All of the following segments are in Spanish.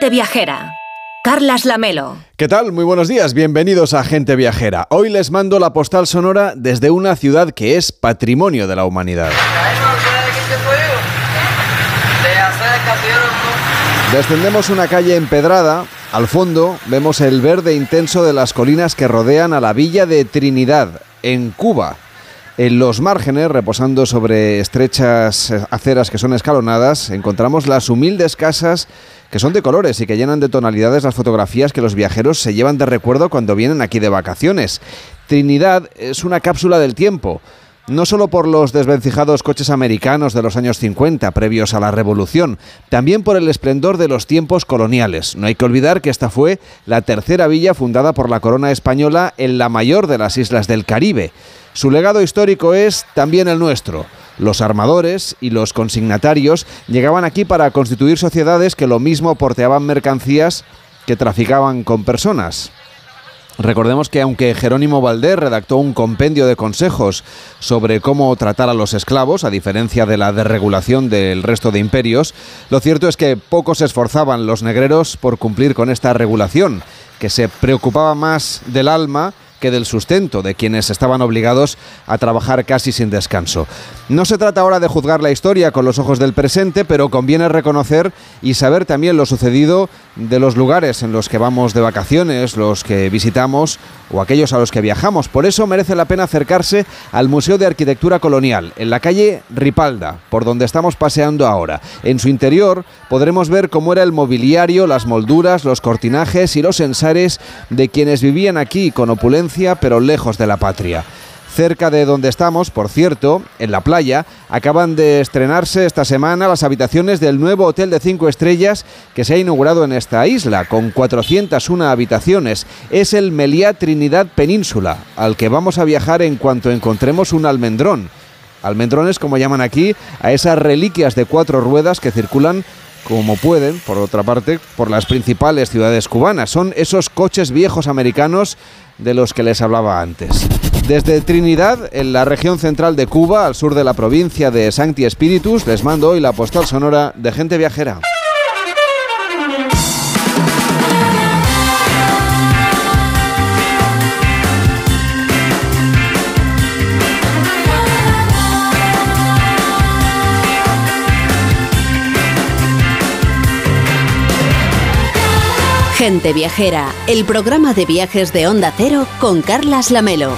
Gente Viajera. Carlas Lamelo. ¿Qué tal? Muy buenos días, bienvenidos a Gente Viajera. Hoy les mando la postal sonora desde una ciudad que es patrimonio de la humanidad. Descendemos una calle empedrada. Al fondo vemos el verde intenso de las colinas que rodean a la villa de Trinidad, en Cuba. En los márgenes, reposando sobre estrechas aceras que son escalonadas, encontramos las humildes casas que son de colores y que llenan de tonalidades las fotografías que los viajeros se llevan de recuerdo cuando vienen aquí de vacaciones. Trinidad es una cápsula del tiempo no solo por los desvencijados coches americanos de los años 50, previos a la Revolución, también por el esplendor de los tiempos coloniales. No hay que olvidar que esta fue la tercera villa fundada por la corona española en la mayor de las islas del Caribe. Su legado histórico es también el nuestro. Los armadores y los consignatarios llegaban aquí para constituir sociedades que lo mismo porteaban mercancías que traficaban con personas. Recordemos que aunque Jerónimo Valdés redactó un compendio de consejos sobre cómo tratar a los esclavos, a diferencia de la desregulación del resto de imperios, lo cierto es que pocos se esforzaban los negreros por cumplir con esta regulación, que se preocupaba más del alma que del sustento de quienes estaban obligados a trabajar casi sin descanso. No se trata ahora de juzgar la historia con los ojos del presente, pero conviene reconocer y saber también lo sucedido de los lugares en los que vamos de vacaciones, los que visitamos o aquellos a los que viajamos. Por eso merece la pena acercarse al Museo de Arquitectura Colonial, en la calle Ripalda, por donde estamos paseando ahora. En su interior podremos ver cómo era el mobiliario, las molduras, los cortinajes y los ensares de quienes vivían aquí con opulencia pero lejos de la patria. Cerca de donde estamos, por cierto, en la playa, acaban de estrenarse esta semana las habitaciones del nuevo hotel de cinco estrellas que se ha inaugurado en esta isla, con 401 habitaciones. Es el Meliá Trinidad Península, al que vamos a viajar en cuanto encontremos un almendrón. Almendrones, como llaman aquí, a esas reliquias de cuatro ruedas que circulan como pueden, por otra parte, por las principales ciudades cubanas. Son esos coches viejos americanos de los que les hablaba antes. Desde Trinidad, en la región central de Cuba, al sur de la provincia de Sancti Spiritus, les mando hoy la postal sonora de gente viajera. Gente Viajera, el programa de viajes de Onda Cero con Carlas Lamelo.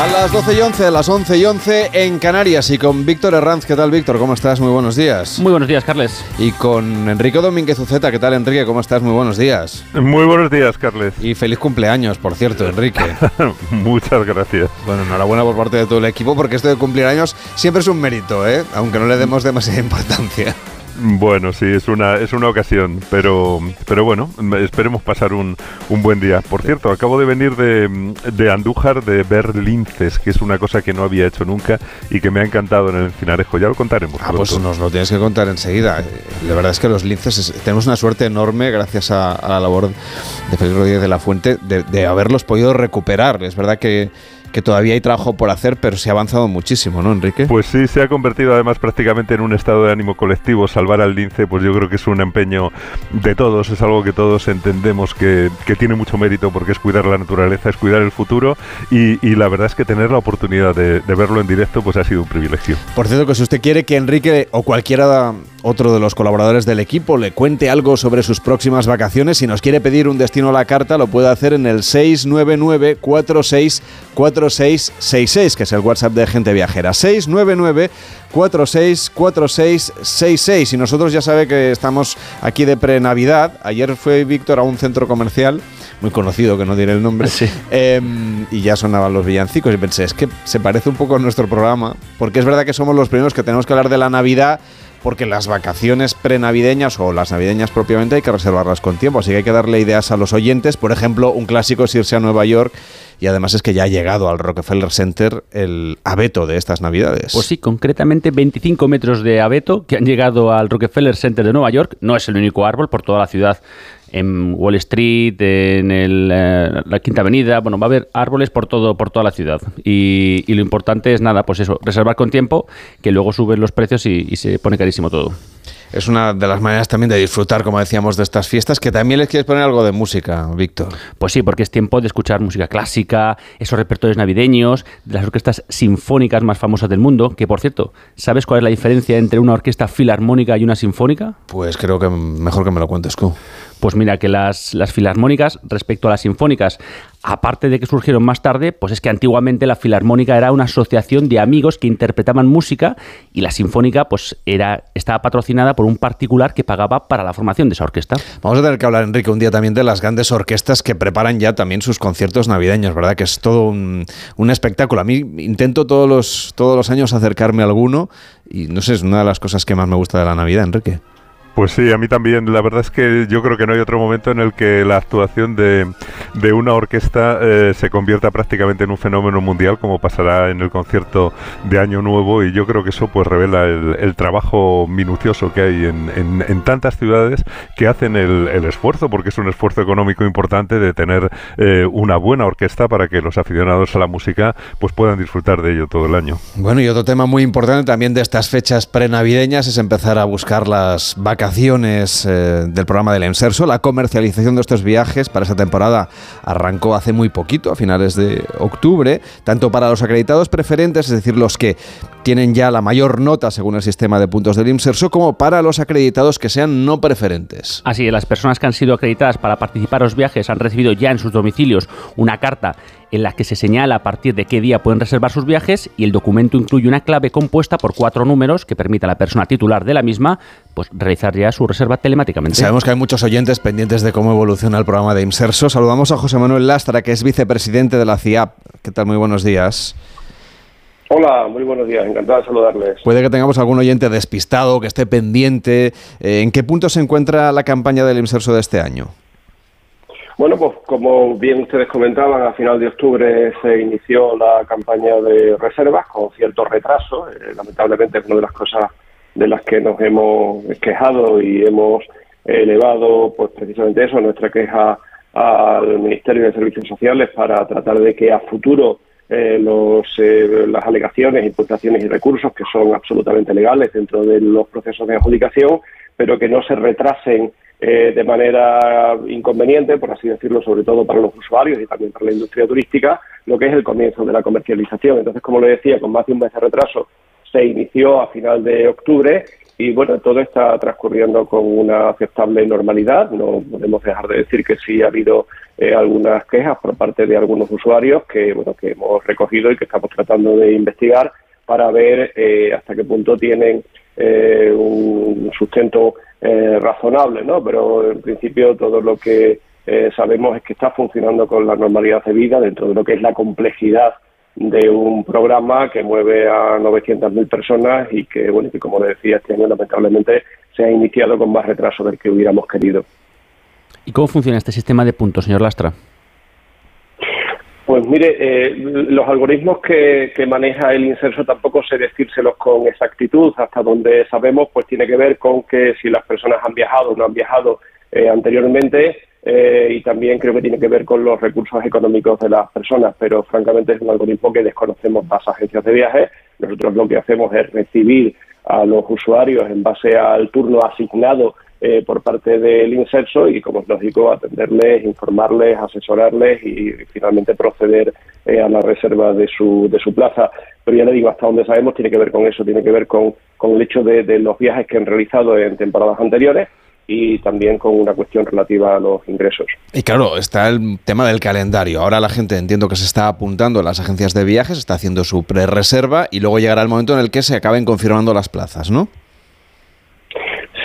A las 12 y 11, a las 11 y 11 en Canarias y con Víctor Herranz. ¿Qué tal, Víctor? ¿Cómo estás? Muy buenos días. Muy buenos días, Carles. Y con Enrique Domínguez Uceta. ¿Qué tal, Enrique? ¿Cómo estás? Muy buenos días. Muy buenos días, Carles. Y feliz cumpleaños, por cierto, Enrique. Muchas gracias. Bueno, enhorabuena por parte de todo el equipo porque esto de cumplir años siempre es un mérito, ¿eh? Aunque no le demos demasiada importancia. Bueno, sí, es una, es una ocasión, pero, pero bueno, esperemos pasar un, un buen día. Por cierto, acabo de venir de, de, Andújar de ver linces, que es una cosa que no había hecho nunca y que me ha encantado en el Finarejo. Ya lo contaremos. Ah, pues nos lo tienes que contar enseguida. La verdad es que los linces, tenemos una suerte enorme gracias a, la labor de Felipe Rodríguez de la Fuente de, de haberlos podido recuperar. Es verdad que que todavía hay trabajo por hacer, pero se ha avanzado muchísimo, ¿no, Enrique? Pues sí, se ha convertido además prácticamente en un estado de ánimo colectivo. Salvar al lince, pues yo creo que es un empeño de todos, es algo que todos entendemos que, tiene mucho mérito porque es cuidar la naturaleza, es cuidar el futuro y, la verdad es que tener la oportunidad de, de, verlo en directo pues ha sido un privilegio. Por cierto, que si usted quiere que Enrique o cualquiera otro de los colaboradores del equipo le cuente algo sobre sus próximas vacaciones, si nos quiere pedir un destino a la carta, lo puede hacer en el 699 4646 4666, que es el WhatsApp de Gente Viajera. 699 464666. Y nosotros ya sabe que estamos aquí de pre-Navidad. Ayer fue Víctor a un centro comercial muy conocido, que no diré el nombre, em, y ya sonaban los villancicos. Y pensé, es que se parece un poco a nuestro programa, porque es verdad que somos los primeros que tenemos que hablar de la Navidad porque las vacaciones prenavideñas o las navideñas propiamente hay que reservarlas con tiempo, así que hay que darle ideas a los oyentes. Por ejemplo, un clásico es irse a Nueva York y además es que ya ha llegado al Rockefeller Center el abeto de estas navidades. Pues sí, concretamente 25 metros de abeto que han llegado al Rockefeller Center de Nueva York. No es el único árbol, por toda la ciudad en Wall Street, en eh, la Quinta Avenida, bueno, va a haber árboles por todo por toda la ciudad. Y, lo importante es nada, pues eso, reservar con tiempo, que luego suben los precios y, se pone carísimo todo. Es una de las maneras también de disfrutar, como decíamos, de estas fiestas, que también les quieres poner algo de música, Víctor. Pues sí, porque es tiempo de escuchar música clásica, esos repertorios navideños, de las orquestas sinfónicas más famosas del mundo, que por cierto, ¿sabes cuál es la diferencia entre una orquesta filarmónica y una sinfónica? Pues creo que mejor que me lo cuentes tú. Pues mira, que las, las filarmónicas respecto a las sinfónicas, aparte de que surgieron más tarde, pues es que antiguamente la filarmónica era una asociación de amigos que interpretaban música y la sinfónica pues era, estaba patrocinada por un particular que pagaba para la formación de esa orquesta. Vamos a tener que hablar, Enrique, un día también de las grandes orquestas que preparan ya también sus conciertos navideños, ¿verdad? Que es todo un, un espectáculo. A mí intento todos los, todos los años acercarme a alguno y no sé, es una de las cosas que más me gusta de la Navidad, Enrique. Pues sí, a mí también. La verdad es que yo creo que no hay otro momento en el que la actuación de, de una orquesta eh, se convierta prácticamente en un fenómeno mundial, como pasará en el concierto de Año Nuevo. Y yo creo que eso pues revela el, trabajo minucioso que hay en, en, tantas ciudades que hacen el, el, esfuerzo, porque es un esfuerzo económico importante de tener eh, una buena orquesta para que los aficionados a la música pues puedan disfrutar de ello todo el año. Bueno, y otro tema muy importante también de estas fechas prenavideñas es empezar a buscar las eh, del programa del EMSERSO. La comercialización de estos viajes para esta temporada arrancó hace muy poquito, a finales de octubre, tanto para los acreditados preferentes, es decir, los que tienen ya la mayor nota según el sistema de puntos del IMSERSO, como para los acreditados que sean no preferentes. Así, las personas que han sido acreditadas para participar en los viajes han recibido ya en sus domicilios una carta en la que se señala a partir de qué día pueden reservar sus viajes y el documento incluye una clave compuesta por cuatro números que permite a la persona titular de la misma pues, realizar ya su reserva telemáticamente. Sabemos que hay muchos oyentes pendientes de cómo evoluciona el programa de IMSERSO. Saludamos a José Manuel Lastra, que es vicepresidente de la CIAP. ¿Qué tal? Muy buenos días. Hola, muy buenos días, encantado de saludarles. Puede que tengamos algún oyente despistado, que esté pendiente. Eh, ¿En qué punto se encuentra la campaña del IMSERSO de este año? Bueno, pues como bien ustedes comentaban, a final de octubre se inició la campaña de reservas con cierto retraso. Eh, lamentablemente es una de las cosas de las que nos hemos quejado y hemos elevado pues precisamente eso, nuestra queja al Ministerio de Servicios Sociales para tratar de que a futuro eh, los, eh, las alegaciones, imputaciones y recursos que son absolutamente legales dentro de los procesos de adjudicación, pero que no se retrasen eh, de manera inconveniente, por así decirlo, sobre todo para los usuarios y también para la industria turística, lo que es el comienzo de la comercialización. Entonces, como le decía, con más de un mes de retraso se inició a final de octubre y bueno, todo está transcurriendo con una aceptable normalidad. No podemos dejar de decir que sí ha habido eh, algunas quejas por parte de algunos usuarios que bueno que hemos recogido y que estamos tratando de investigar para ver eh, hasta qué punto tienen un sustento eh, razonable, ¿no? Pero en principio todo lo que eh, sabemos es que está funcionando con la normalidad de vida dentro de lo que es la complejidad de un programa que mueve a 900.000 personas y que, bueno, que como le decía, este año lamentablemente se ha iniciado con más retraso del que hubiéramos querido. ¿Y cómo funciona este sistema de puntos, señor Lastra? Pues mire, eh, los algoritmos que, maneja el inserso tampoco sé decírselos con exactitud. Hasta donde sabemos, pues tiene que ver con que si las personas han viajado o no han viajado eh, anteriormente eh, y también creo que tiene que ver con los recursos económicos de las personas. Pero francamente es un algoritmo que desconocemos las agencias de viajes. Nosotros lo que hacemos es recibir a los usuarios en base al turno asignado eh, por parte del inserso y, como es lógico, atenderles, informarles, asesorarles y finalmente proceder eh, a la reserva de su, de su plaza. Pero ya le digo, hasta donde sabemos tiene que ver con eso, tiene que ver con, con el hecho de, de los viajes que han realizado en temporadas anteriores y también con una cuestión relativa a los ingresos. Y claro, está el tema del calendario. Ahora la gente entiendo que se está apuntando a las agencias de viajes, está haciendo su pre-reserva y luego llegará el momento en el que se acaben confirmando las plazas, ¿no?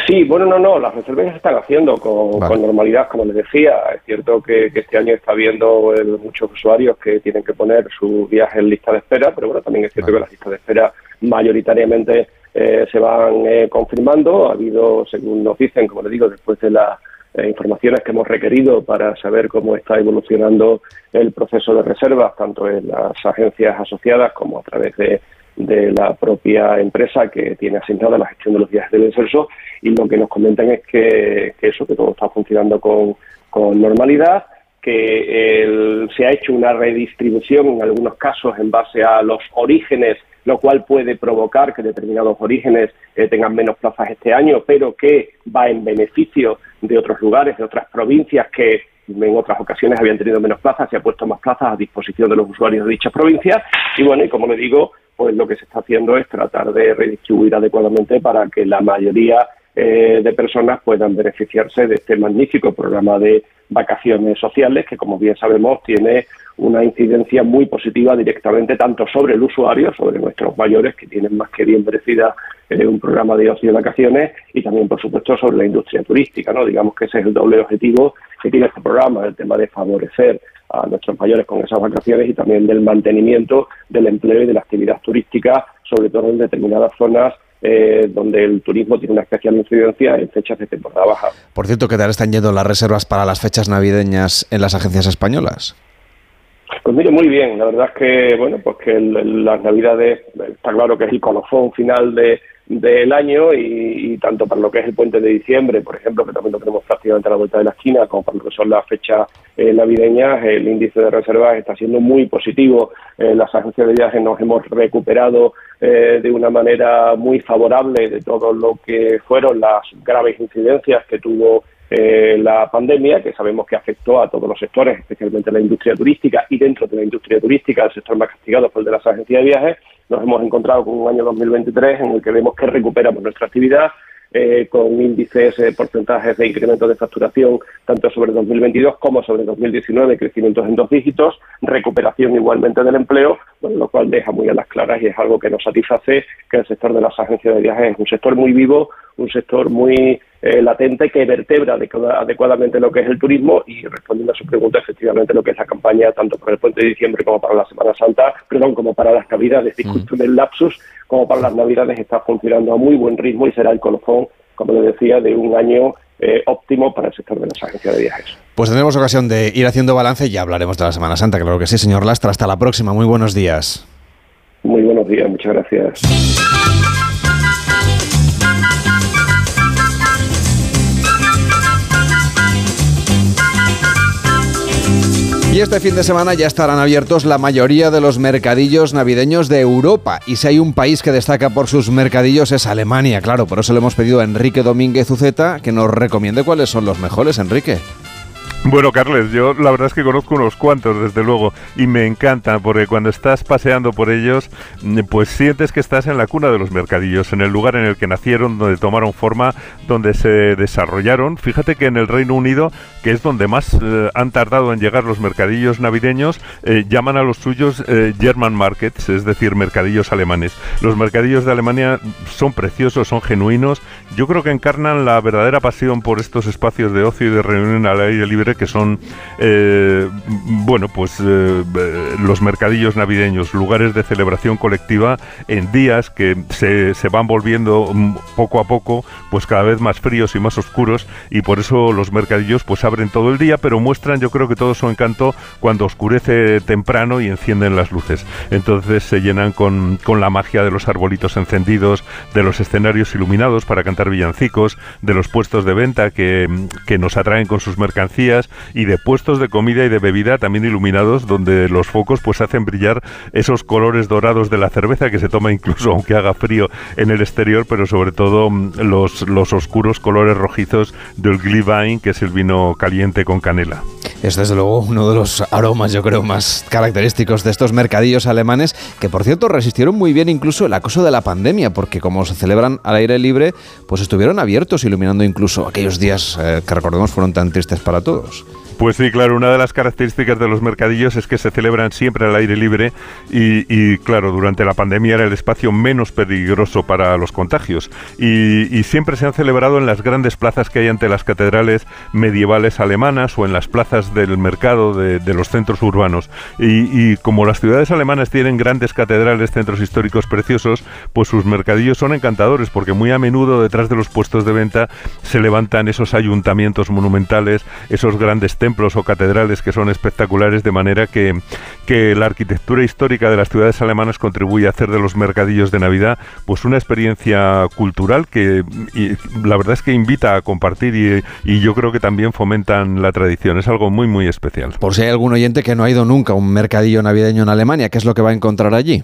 Sí, bueno, no, no, las reservas se están haciendo con, normalidad, como les decía. Es cierto que, este año está habiendo eh, muchos usuarios que tienen que poner su viaje en lista de espera, pero bueno, también es cierto que las listas de espera mayoritariamente eh, se van eh, confirmando. Ha habido, según nos dicen, como les digo, después de las informaciones que hemos requerido para saber cómo está evolucionando el proceso de reservas, tanto en las agencias asociadas como a través de de la propia empresa que tiene asignada la gestión de los viajes del inserso y lo que nos comentan es que, eso, que todo está funcionando con, con normalidad, que se ha hecho una redistribución en algunos casos en base a los orígenes, lo cual puede provocar que determinados orígenes eh, tengan menos plazas este año, pero que va en beneficio de otros lugares, de otras provincias que en otras ocasiones habían tenido menos plazas, se ha puesto más plazas a disposición de los usuarios de dichas provincias. Y bueno, y como le digo, pues lo que se está haciendo es tratar de redistribuir adecuadamente para que la mayoría eh, de personas puedan beneficiarse de este magnífico programa de vacaciones sociales que, como bien sabemos, tiene una incidencia muy positiva directamente tanto sobre el usuario, sobre nuestros mayores que tienen más que bien merecida eh, un programa de ocio vacaciones y también, por supuesto, sobre la industria turística. ¿no? Digamos que ese es el doble objetivo que tiene este programa, el tema de favorecer a nuestros mayores con esas vacaciones y también del mantenimiento del empleo y de la actividad turística, sobre todo en determinadas zonas eh, donde el turismo tiene una especial incidencia en fechas de temporada baja. Por cierto, ¿qué tal están yendo las reservas para las fechas navideñas en las agencias españolas? Pues mire, muy bien. La verdad es que, bueno, pues que las navidades, está claro que es el colofón final de, del año y, tanto para lo que es el puente de diciembre, por ejemplo, que también lo tenemos prácticamente a la vuelta de la esquina, como para lo que son las fechas eh, navideñas, el índice de reservas está siendo muy positivo. Eh, las agencias de viajes nos hemos recuperado eh, de una manera muy favorable de todo lo que fueron las graves incidencias que tuvo la pandemia, que sabemos que afectó a todos los sectores, especialmente la industria turística y dentro de la industria turística, el sector más castigado fue el de las agencias de viajes, nos hemos encontrado con un año 2023 en el que vemos que recuperamos nuestra actividad, eh, con índices, eh, porcentajes de incremento de facturación tanto sobre 2022 como sobre 2019, crecimientos en dos dígitos, recuperación igualmente del empleo, lo cual deja muy a las claras y es algo que nos satisface que el sector de las agencias de viajes es un sector muy vivo, un sector muy eh, latente que vertebra adecuadamente lo que es el turismo y respondiendo a su pregunta, efectivamente lo que es la campaña, tanto para el puente de diciembre como para la Semana Santa, perdón, como para las Navidades, disculpen mm. el lapsus, como para las Navidades está funcionando a muy buen ritmo y será el colofón, como le decía, de un año eh, óptimo para el sector de las agencias de viajes. Pues tendremos ocasión de ir haciendo balance y ya hablaremos de la Semana Santa, claro que sí, señor Lastra. Hasta la próxima, muy buenos días. Muy buenos días, muchas gracias. Y este fin de semana ya estarán abiertos la mayoría de los mercadillos navideños de Europa. Y si hay un país que destaca por sus mercadillos es Alemania, claro. Por eso le hemos pedido a Enrique Domínguez Uceta que nos recomiende cuáles son los mejores, Enrique. Bueno, Carles, yo la verdad es que conozco unos cuantos, desde luego, y me encanta porque cuando estás paseando por ellos, mm, pues sientes que estás en la cuna de los mercadillos, en el lugar en el que nacieron, donde tomaron forma, donde se desarrollaron. Fíjate que en el Reino Unido, que es donde más eh, han tardado en llegar los mercadillos navideños, eh, llaman a los suyos eh, German markets, es decir, mercadillos alemanes. Los mercadillos de Alemania son preciosos, son genuinos. Yo creo que encarnan la verdadera pasión por estos espacios de ocio y de reunión al aire libre que son, eh, bueno, pues eh, los mercadillos navideños, lugares de celebración colectiva en días que se, se van volviendo mm, poco a poco, pues cada vez más fríos y más oscuros y por eso los mercadillos pues abren todo el día, pero muestran yo creo que todo su encanto cuando oscurece temprano y encienden las luces. Entonces se llenan con, con la magia de los arbolitos encendidos, de los escenarios iluminados para cantar villancicos, de los puestos de venta que, que nos atraen con sus mercancías, y de puestos de comida y de bebida también iluminados donde los focos pues hacen brillar esos colores dorados de la cerveza que se toma incluso aunque haga frío en el exterior, pero sobre todo mm, los, los oscuros colores rojizos del Glühwein, que es el vino caliente con canela. Es desde luego uno de los aromas, yo creo, más característicos de estos mercadillos alemanes, que por cierto resistieron muy bien incluso el acoso de la pandemia, porque como se celebran al aire libre, pues estuvieron abiertos, iluminando incluso aquellos días eh, que recordemos fueron tan tristes para todos. euros. Pues sí, claro, una de las características de los mercadillos es que se celebran siempre al aire libre y, claro, durante la pandemia era el espacio menos peligroso para los contagios y, siempre se han celebrado en las grandes plazas que hay ante las catedrales medievales alemanas o en las plazas del mercado de, los centros urbanos. Y, como las ciudades alemanas tienen grandes catedrales, centros históricos preciosos, pues sus mercadillos son encantadores porque muy a menudo detrás de los puestos de venta se levantan esos ayuntamientos monumentales, esos grandes templos templos o catedrales que son espectaculares, de manera que, que la arquitectura histórica de las ciudades alemanas contribuye a hacer de los mercadillos de Navidad pues una experiencia cultural que la verdad es que invita a compartir y, y yo creo que también fomentan la tradición. Es algo muy, muy especial. Por si hay algún oyente que no ha ido nunca a un mercadillo navideño en Alemania, ¿qué es lo que va a encontrar allí?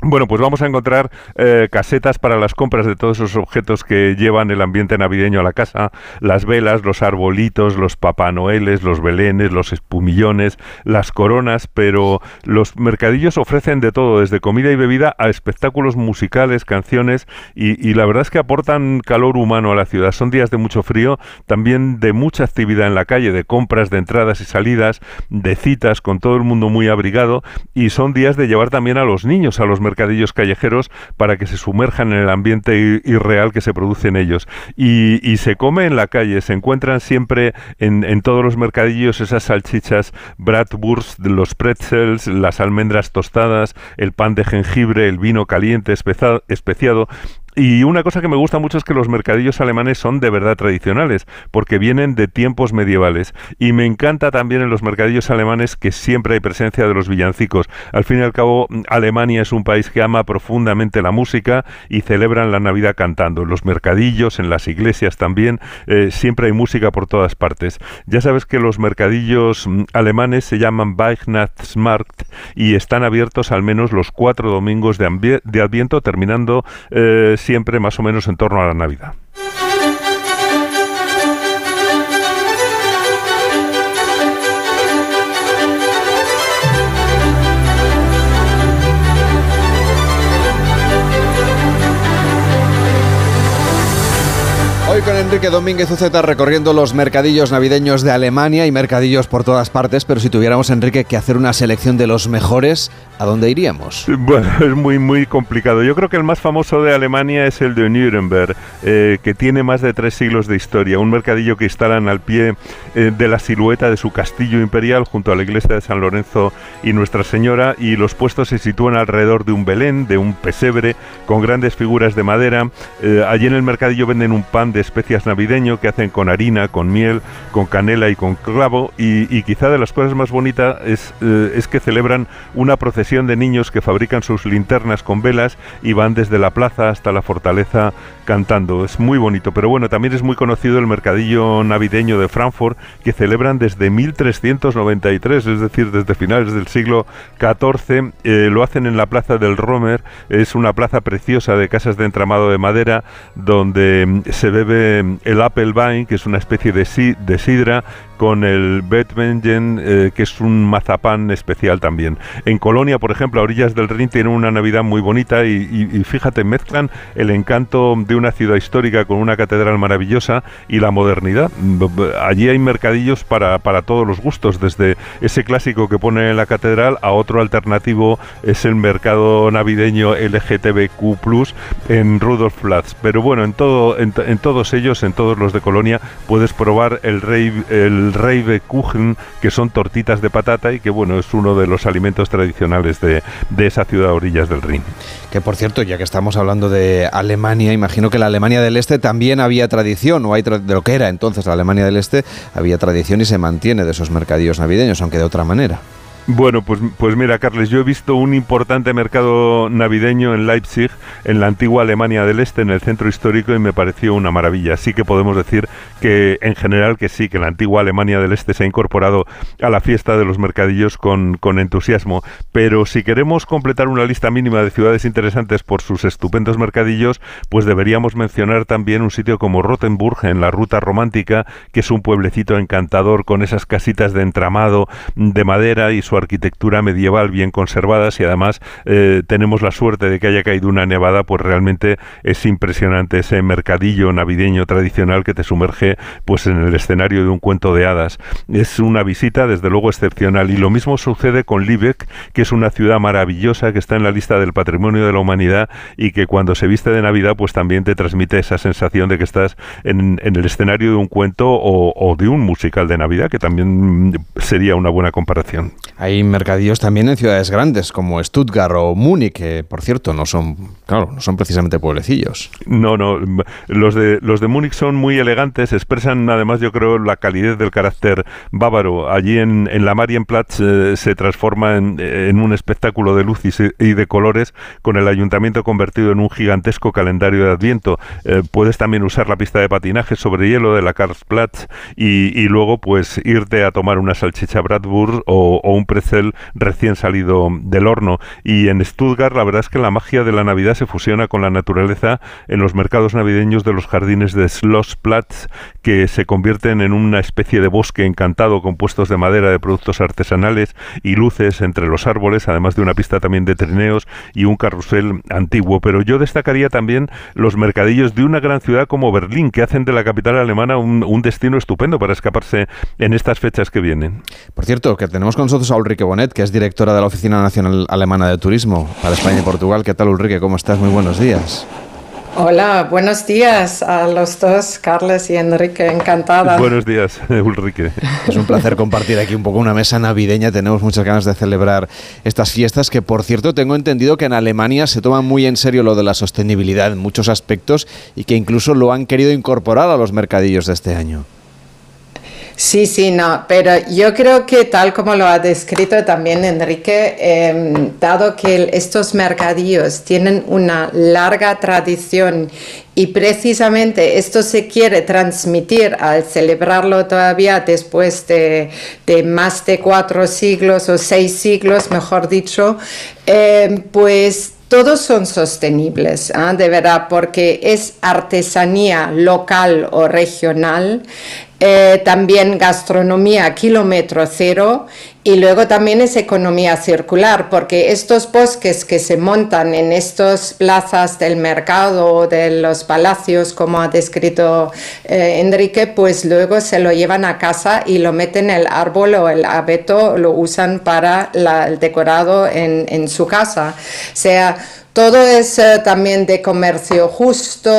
Bueno, pues vamos a encontrar eh, casetas para las compras de todos esos objetos que llevan el ambiente navideño a la casa, las velas, los arbolitos, los papá noeles, los belenes, los espumillones, las coronas, pero los mercadillos ofrecen de todo, desde comida y bebida a espectáculos musicales, canciones y, la verdad es que aportan calor humano a la ciudad. Son días de mucho frío, también de mucha actividad en la calle, de compras, de entradas y salidas, de citas con todo el mundo muy abrigado y son días de llevar también a los niños a los mercadillos callejeros para que se sumerjan en el ambiente irreal que se produce en ellos. Y, se come en la calle, se encuentran siempre en, todos los mercadillos esas salchichas bratwurst, los pretzels, las almendras tostadas, el pan de jengibre, el vino caliente especiado y una cosa que me gusta mucho es que los mercadillos alemanes son de verdad tradicionales, porque vienen de tiempos medievales. Y me encanta también en los mercadillos alemanes que siempre hay presencia de los villancicos. Al fin y al cabo, Alemania es un país que ama profundamente la música y celebran la Navidad cantando. En los mercadillos, en las iglesias también, eh, siempre hay música por todas partes. Ya sabes que los mercadillos mm, alemanes se llaman Weihnachtsmarkt y están abiertos al menos los cuatro domingos de, de Adviento, terminando eh, siempre más o menos en torno a la Navidad. Hoy con Enrique Domínguez Uceta recorriendo los mercadillos navideños de Alemania y mercadillos por todas partes, pero si tuviéramos, Enrique, que hacer una selección de los mejores, ¿a dónde iríamos? Bueno, es muy, muy complicado. Yo creo que el más famoso de Alemania es el de Nuremberg, eh, que tiene más de tres siglos de historia. Un mercadillo que instalan al pie eh, de la silueta de su castillo imperial junto a la iglesia de San Lorenzo y Nuestra Señora, y los puestos se sitúan alrededor de un Belén, de un pesebre, con grandes figuras de madera. Eh, allí en el mercadillo venden un pan de especias navideño que hacen con harina, con miel, con canela y con clavo y, quizá de las cosas más bonitas es, eh, es que celebran una procesión de niños que fabrican sus linternas con velas y van desde la plaza hasta la fortaleza cantando. Es muy bonito, pero bueno, también es muy conocido el mercadillo navideño de Frankfurt que celebran desde 1393, es decir, desde finales del siglo XIV. Eh, lo hacen en la plaza del Romer, es una plaza preciosa de casas de entramado de madera donde mm, se bebe el Apple Vine, que es una especie de sidra, con el Betmengen, eh, que es un mazapán especial también. En Colonia, por ejemplo, a orillas del Rin, tienen una Navidad muy bonita y, fíjate, mezclan el encanto de una ciudad histórica con una catedral maravillosa y la modernidad. Allí hay mercadillos para, para todos los gustos, desde ese clásico que pone en la catedral a otro alternativo es el mercado navideño LGTBQ en Rudolfplatz. Pero bueno, en, todo, en, todos ellos, en todos los de Colonia, puedes probar el rey, el el Kuchen, que son tortitas de patata y que bueno, es uno de los alimentos tradicionales de, esa ciudad orillas del Rin. Que por cierto, ya que estamos hablando de Alemania, imagino que la Alemania del Este también había tradición, o hay de lo que era entonces la Alemania del Este, había tradición y se mantiene de esos mercadillos navideños, aunque de otra manera. Bueno, pues, pues mira, Carles, yo he visto un importante mercado navideño en Leipzig, en la antigua Alemania del Este, en el centro histórico, y me pareció una maravilla. Así que podemos decir que, en general, que sí, que la antigua Alemania del Este se ha incorporado a la fiesta de los mercadillos con, con entusiasmo. Pero si queremos completar una lista mínima de ciudades interesantes por sus estupendos mercadillos, pues deberíamos mencionar también un sitio como Rottenburg, en la ruta romántica, que es un pueblecito encantador con esas casitas de entramado de madera y su arquitectura medieval bien conservadas y además eh, tenemos la suerte de que haya caído una nevada, pues realmente es impresionante ese mercadillo navideño tradicional que te sumerge pues en el escenario de un cuento de hadas. Es una visita desde luego excepcional y lo mismo sucede con Lübeck, que es una ciudad maravillosa que está en la lista del patrimonio de la humanidad y que cuando se viste de Navidad pues también te transmite esa sensación de que estás en, el escenario de un cuento o, de un musical de Navidad, que también sería una buena comparación hay mercadillos también en ciudades grandes como Stuttgart o Múnich, que por cierto no son, claro, no son precisamente pueblecillos. No, no, los de los de Múnich son muy elegantes, expresan además yo creo la calidez del carácter bávaro. Allí en, en la Marienplatz eh, se transforma en, un espectáculo de luz y, de colores con el ayuntamiento convertido en un gigantesco calendario de Adviento. Eh, puedes también usar la pista de patinaje sobre hielo de la Karlsplatz y, luego pues irte a tomar una salchicha Bratwurst o, o un pretzel recién salido del horno. Y en Stuttgart la verdad es que la magia de la Navidad se fusiona con la naturaleza en los mercados navideños de los jardines de Schlossplatz que se convierten en una especie de bosque encantado compuestos de madera de productos artesanales y luces entre los árboles, además de una pista también de trineos y un carrusel antiguo. Pero yo destacaría también los mercadillos de una gran ciudad como Berlín, que hacen de la capital alemana un, un destino estupendo para escaparse en estas fechas que vienen. Por cierto, que tenemos con nosotros a Ulrike Bonet, que es directora de la Oficina Nacional Alemana de Turismo para España y Portugal. ¿Qué tal, Ulrike? ¿Cómo estás? Muy buenos días. Hola, buenos días a los dos, Carles y Enrique, encantada. Buenos días, Ulrike. Es un placer compartir aquí un poco una mesa navideña. Tenemos muchas ganas de celebrar estas fiestas que, por cierto, tengo entendido que en Alemania se toma muy en serio lo de la sostenibilidad en muchos aspectos y que incluso lo han querido incorporar a los mercadillos de este año. Sí, sí, no, pero yo creo que tal como lo ha descrito también Enrique, em, dado que estos mercadillos tienen una larga tradición y precisamente esto se quiere transmitir al celebrarlo todavía después de, más de cuatro siglos o seis siglos, mejor dicho, em, pues todos son sostenibles, ¿ah? de verdad, porque es artesanía local o regional, eh, también gastronomía kilómetro cero y luego también es economía circular, porque estos bosques que se montan en estas plazas del mercado de los palacios, como ha descrito eh, Enrique, pues luego se lo llevan a casa y lo meten el árbol o el abeto, lo usan para el decorado en, en su casa. O sea, todo es eh, también de comercio justo,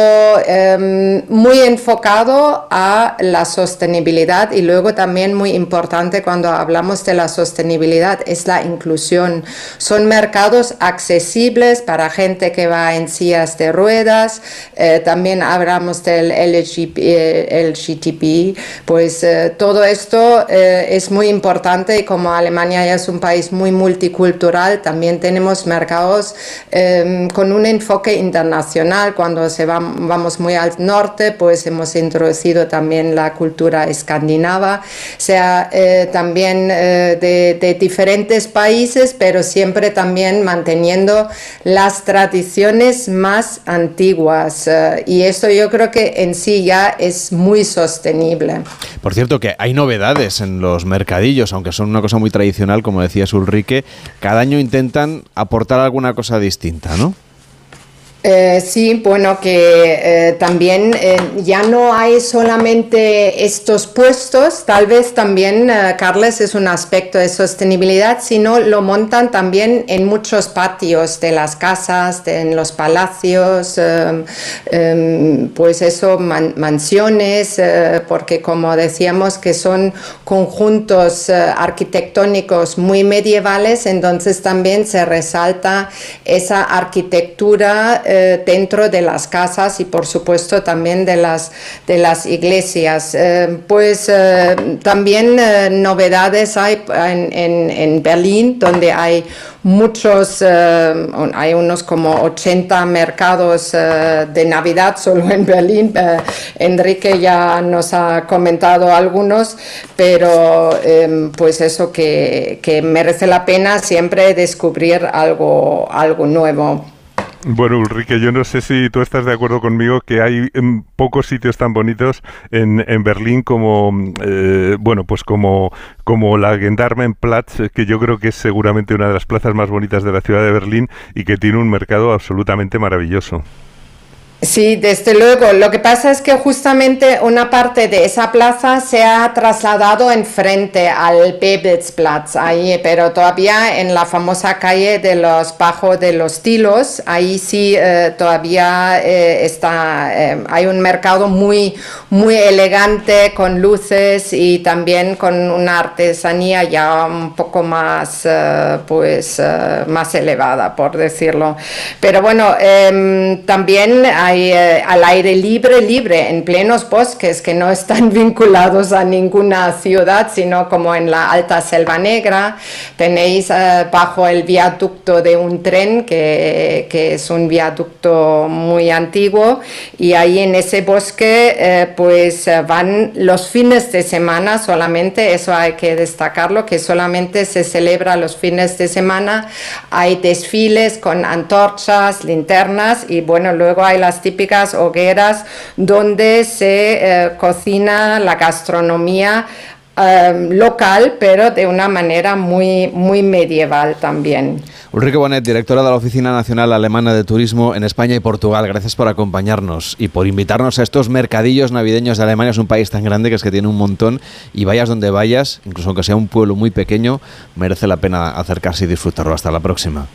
em, muy enfocado a la sostenibilidad y luego también muy importante cuando hablamos de la sostenibilidad es la inclusión. Son mercados accesibles para gente que va en sillas de ruedas, eh, también hablamos del LGTB, eh, pues todo esto es muy importante y como Alemania ya es un país muy multicultural, también tenemos mercados con un enfoque internacional. Cuando se vamos muy al norte, pues hemos introducido también la cultura escandinava, sea eh, también eh, de, diferentes países, pero siempre también manteniendo las tradiciones más antiguas. Eh, y eso yo creo que en sí ya es muy sostenible. Por cierto, que hay novedades en los mercadillos, aunque son una cosa muy tradicional, como decía Ulrike, cada año intentan aportar alguna cosa distinta, ¿no? Eh, sí, bueno, que eh, también eh, ya no hay solamente estos puestos, tal vez también, Carles, es un aspecto de sostenibilidad, sino lo montan también en muchos patios de las casas, en los palacios, em, pues eso, mansiones, porque como decíamos que son conjuntos arquitectónicos muy medievales, entonces también se resalta esa arquitectura eh, dentro de las casas y por supuesto también de las, de las iglesias. Eh, pues eh, también novedades hay en, en, en, Berlín, donde hay muchos, hay unos como 80 mercados de Navidad solo en Berlín. Enrique ya nos ha comentado algunos, pero pues eso que, que merece la pena siempre descubrir algo, algo nuevo. Bueno, Ulrike, yo no sé si tú estás de acuerdo conmigo que hay mm, pocos sitios tan bonitos en, en Berlín como, eh, bueno, pues como, como la Gendarmenplatz, que yo creo que es seguramente una de las plazas más bonitas de la ciudad de Berlín y que tiene un mercado absolutamente maravilloso. Sí, desde luego. Lo que pasa es que justamente una parte de esa plaza se ha trasladado enfrente al Pebetzplatz, ahí, pero todavía en la famosa calle de los Bajos de los Tilos, ahí sí eh, todavía eh, está, eh, hay un mercado muy, muy elegante con luces y también con una artesanía ya un poco más, pues, más elevada, por decirlo. Pero bueno, em, también hay eh, al aire libre, libre, en plenos bosques que no están vinculados a ninguna ciudad, sino como en la Alta Selva Negra. Tenéis eh, bajo el viaducto de un tren, que, que, es un viaducto muy antiguo, y ahí en ese bosque eh, pues van los fines de semana solamente, eso hay que destacarlo, que solamente se celebra los fines de semana. Hay desfiles con antorchas, linternas y bueno, luego hay las típicas hogueras donde se eh, cocina la gastronomía eh, local, pero de una manera muy, muy medieval también. Ulrike Bonet, directora de la Oficina Nacional Alemana de Turismo en España y Portugal, gracias por acompañarnos y por invitarnos a estos mercadillos navideños de Alemania. Es un país tan grande que es que tiene un montón y vayas donde vayas, incluso aunque sea un pueblo muy pequeño, merece la pena acercarse y disfrutarlo. Hasta la próxima.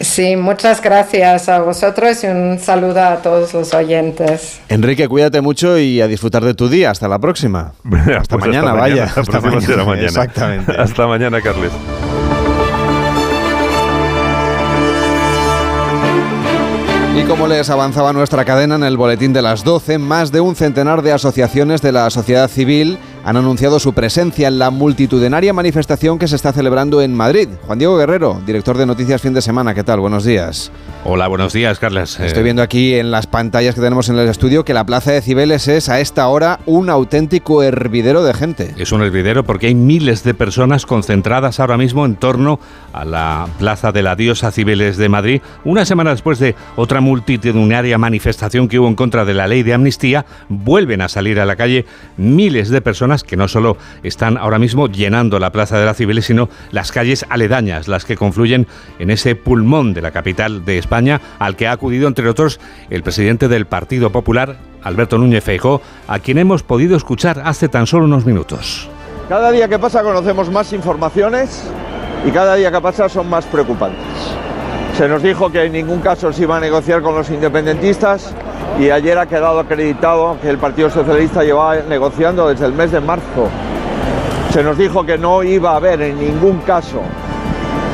Sí, muchas gracias a vosotros y un saludo a todos los oyentes. Enrique, cuídate mucho y a disfrutar de tu día. Hasta la próxima. hasta, pues mañana, vaya. Hasta, mañana. Exactamente. Hasta mañana, Carles. Y como les avanzaba nuestra cadena en el boletín de las 12, más de un centenar de asociaciones de la sociedad civil han anunciado su presencia en la multitudinaria manifestación que se está celebrando en Madrid. Juan Diego Guerrero, director de Noticias Fin de Semana, ¿qué tal? Buenos días. Hola, buenos días, Carlos. Estoy viendo aquí en las pantallas que tenemos en el estudio que la Plaza de Cibeles es a esta hora un auténtico hervidero de gente. Es un hervidero porque hay miles de personas concentradas ahora mismo en torno a la Plaza de la Diosa Cibeles de Madrid, una semana después de otra multitudinaria manifestación que hubo en contra de la ley de amnistía, vuelven a salir a la calle miles de personas que no solo están ahora mismo llenando la Plaza de la Cibeles, sino las calles aledañas, las que confluyen en ese pulmón de la capital de España, al que ha acudido, entre otros, el presidente del Partido Popular, Alberto Núñez Feijó, a quien hemos podido escuchar hace tan solo unos minutos. Cada día que pasa conocemos más informaciones y cada día que pasa son más preocupantes. Se nos dijo que en ningún caso se iba a negociar con los independentistas y ayer ha quedado acreditado que el Partido Socialista llevaba negociando desde el mes de marzo. Se nos dijo que no iba a haber en ningún caso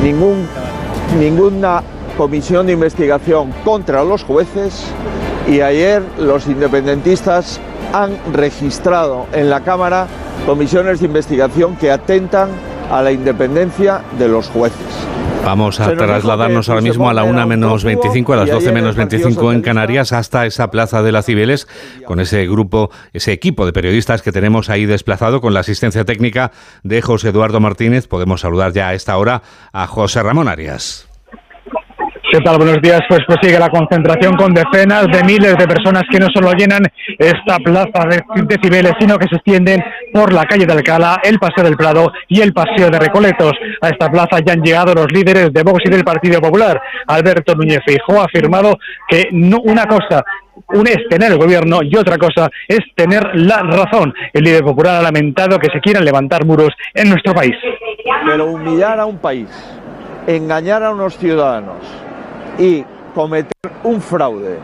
ningún, ninguna comisión de investigación contra los jueces y ayer los independentistas han registrado en la Cámara comisiones de investigación que atentan a la independencia de los jueces. Vamos a trasladarnos ahora mismo a la 1 menos 25, a las 12 menos 25 en Canarias, hasta esa plaza de la Cibeles, con ese grupo, ese equipo de periodistas que tenemos ahí desplazado, con la asistencia técnica de José Eduardo Martínez. Podemos saludar ya a esta hora a José Ramón Arias. ¿Qué tal? Buenos días. Pues sigue la concentración con decenas de miles de personas que no solo llenan esta plaza de, Cibeles, sino que se extienden por la calle de Alcalá, el Paseo del Prado y el Paseo de Recoletos. A esta plaza ya han llegado los líderes de Vox y del Partido Popular. Alberto Núñez Feijóo ha afirmado que no, una cosa es tener el gobierno y otra cosa es tener la razón. El líder popular ha lamentado que se quieran levantar muros en nuestro país. Pero humillar a un país, engañar a unos ciudadanos, y cometer un fraude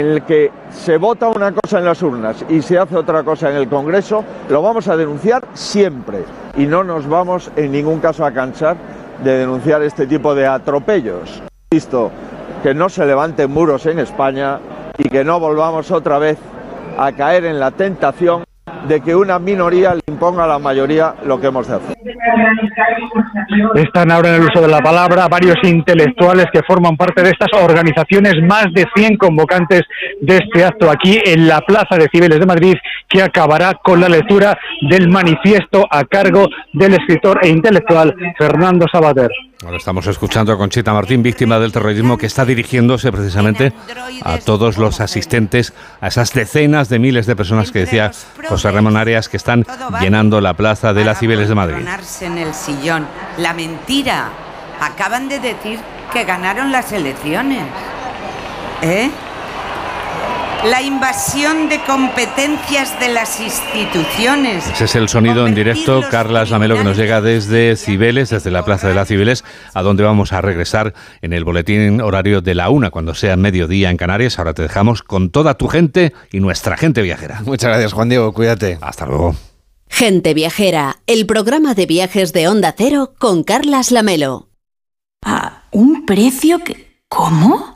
en el que se vota una cosa en las urnas y se hace otra cosa en el Congreso, lo vamos a denunciar siempre y no nos vamos en ningún caso a cansar de denunciar este tipo de atropellos. Visto que no se levanten muros en España y que no volvamos otra vez a caer en la tentación de que una minoría imponga la mayoría lo que hemos de hacer. Están ahora en el uso de la palabra varios intelectuales que forman parte de estas organizaciones, más de 100 convocantes de este acto aquí en la Plaza de Cibeles de Madrid, que acabará con la lectura del manifiesto a cargo del escritor e intelectual Fernando Sabater. Ahora estamos escuchando a Conchita Martín, víctima del terrorismo, que está dirigiéndose precisamente a todos los asistentes, a esas decenas de miles de personas que decía José Ramón Arias que están llenando la plaza de las Cibeles de Madrid. en el sillón. La mentira. Acaban de decir que ganaron las elecciones. ¿Eh? La invasión de competencias de las instituciones. Ese es el sonido en directo, Carlas Lamelo, que nos llega desde Cibeles, desde la Plaza de las Cibeles, a donde vamos a regresar en el boletín horario de la una, cuando sea mediodía en Canarias. Ahora te dejamos con toda tu gente y nuestra gente viajera. Muchas gracias, Juan Diego. Cuídate. Hasta luego. Gente Viajera, el programa de viajes de Onda Cero con Carlas Lamelo. ¿A un precio que... ¿Cómo?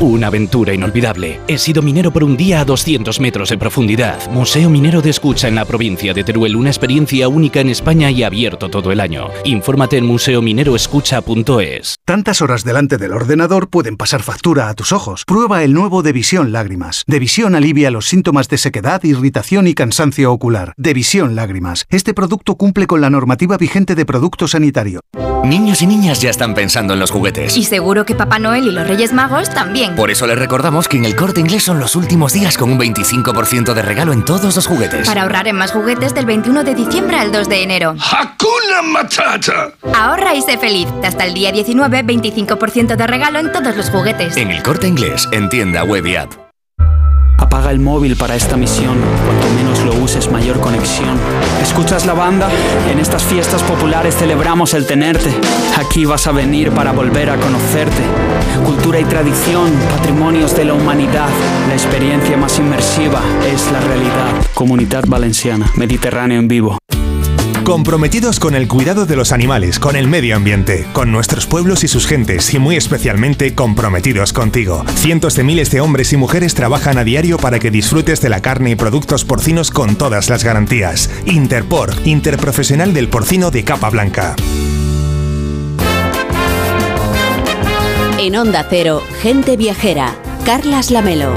Una aventura inolvidable. He sido minero por un día a 200 metros de profundidad. Museo Minero de Escucha en la provincia de Teruel. Una experiencia única en España y abierto todo el año. Infórmate en museomineroescucha.es. Tantas horas delante del ordenador pueden pasar factura a tus ojos. Prueba el nuevo Devisión Lágrimas. Devisión alivia los síntomas de sequedad, irritación y cansancio ocular. Devisión Lágrimas. Este producto cumple con la normativa vigente de producto sanitario. Niños y niñas ya están pensando en los juguetes. Y seguro que Papá Noel y los Reyes Magos también. Por eso les recordamos que en el corte inglés son los últimos días con un 25% de regalo en todos los juguetes. Para ahorrar en más juguetes del 21 de diciembre al 2 de enero. ¡Hakuna Matata! Ahorra y sé feliz. Hasta el día 19, 25% de regalo en todos los juguetes. En el corte inglés, en tienda web y app. Apaga el móvil para esta misión. Cuanto menos lo uses, mayor conexión. ¿Escuchas la banda? En estas fiestas populares celebramos el tenerte. Aquí vas a venir para volver a conocerte. Cultura y tradición, patrimonios de la humanidad. La experiencia más inmersiva es la realidad. Comunidad Valenciana, Mediterráneo en vivo. Comprometidos con el cuidado de los animales, con el medio ambiente, con nuestros pueblos y sus gentes y muy especialmente comprometidos contigo. Cientos de miles de hombres y mujeres trabajan a diario para que disfrutes de la carne y productos porcinos con todas las garantías. Interpor, Interprofesional del Porcino de Capa Blanca. En Onda Cero, Gente Viajera, Carlas Lamelo.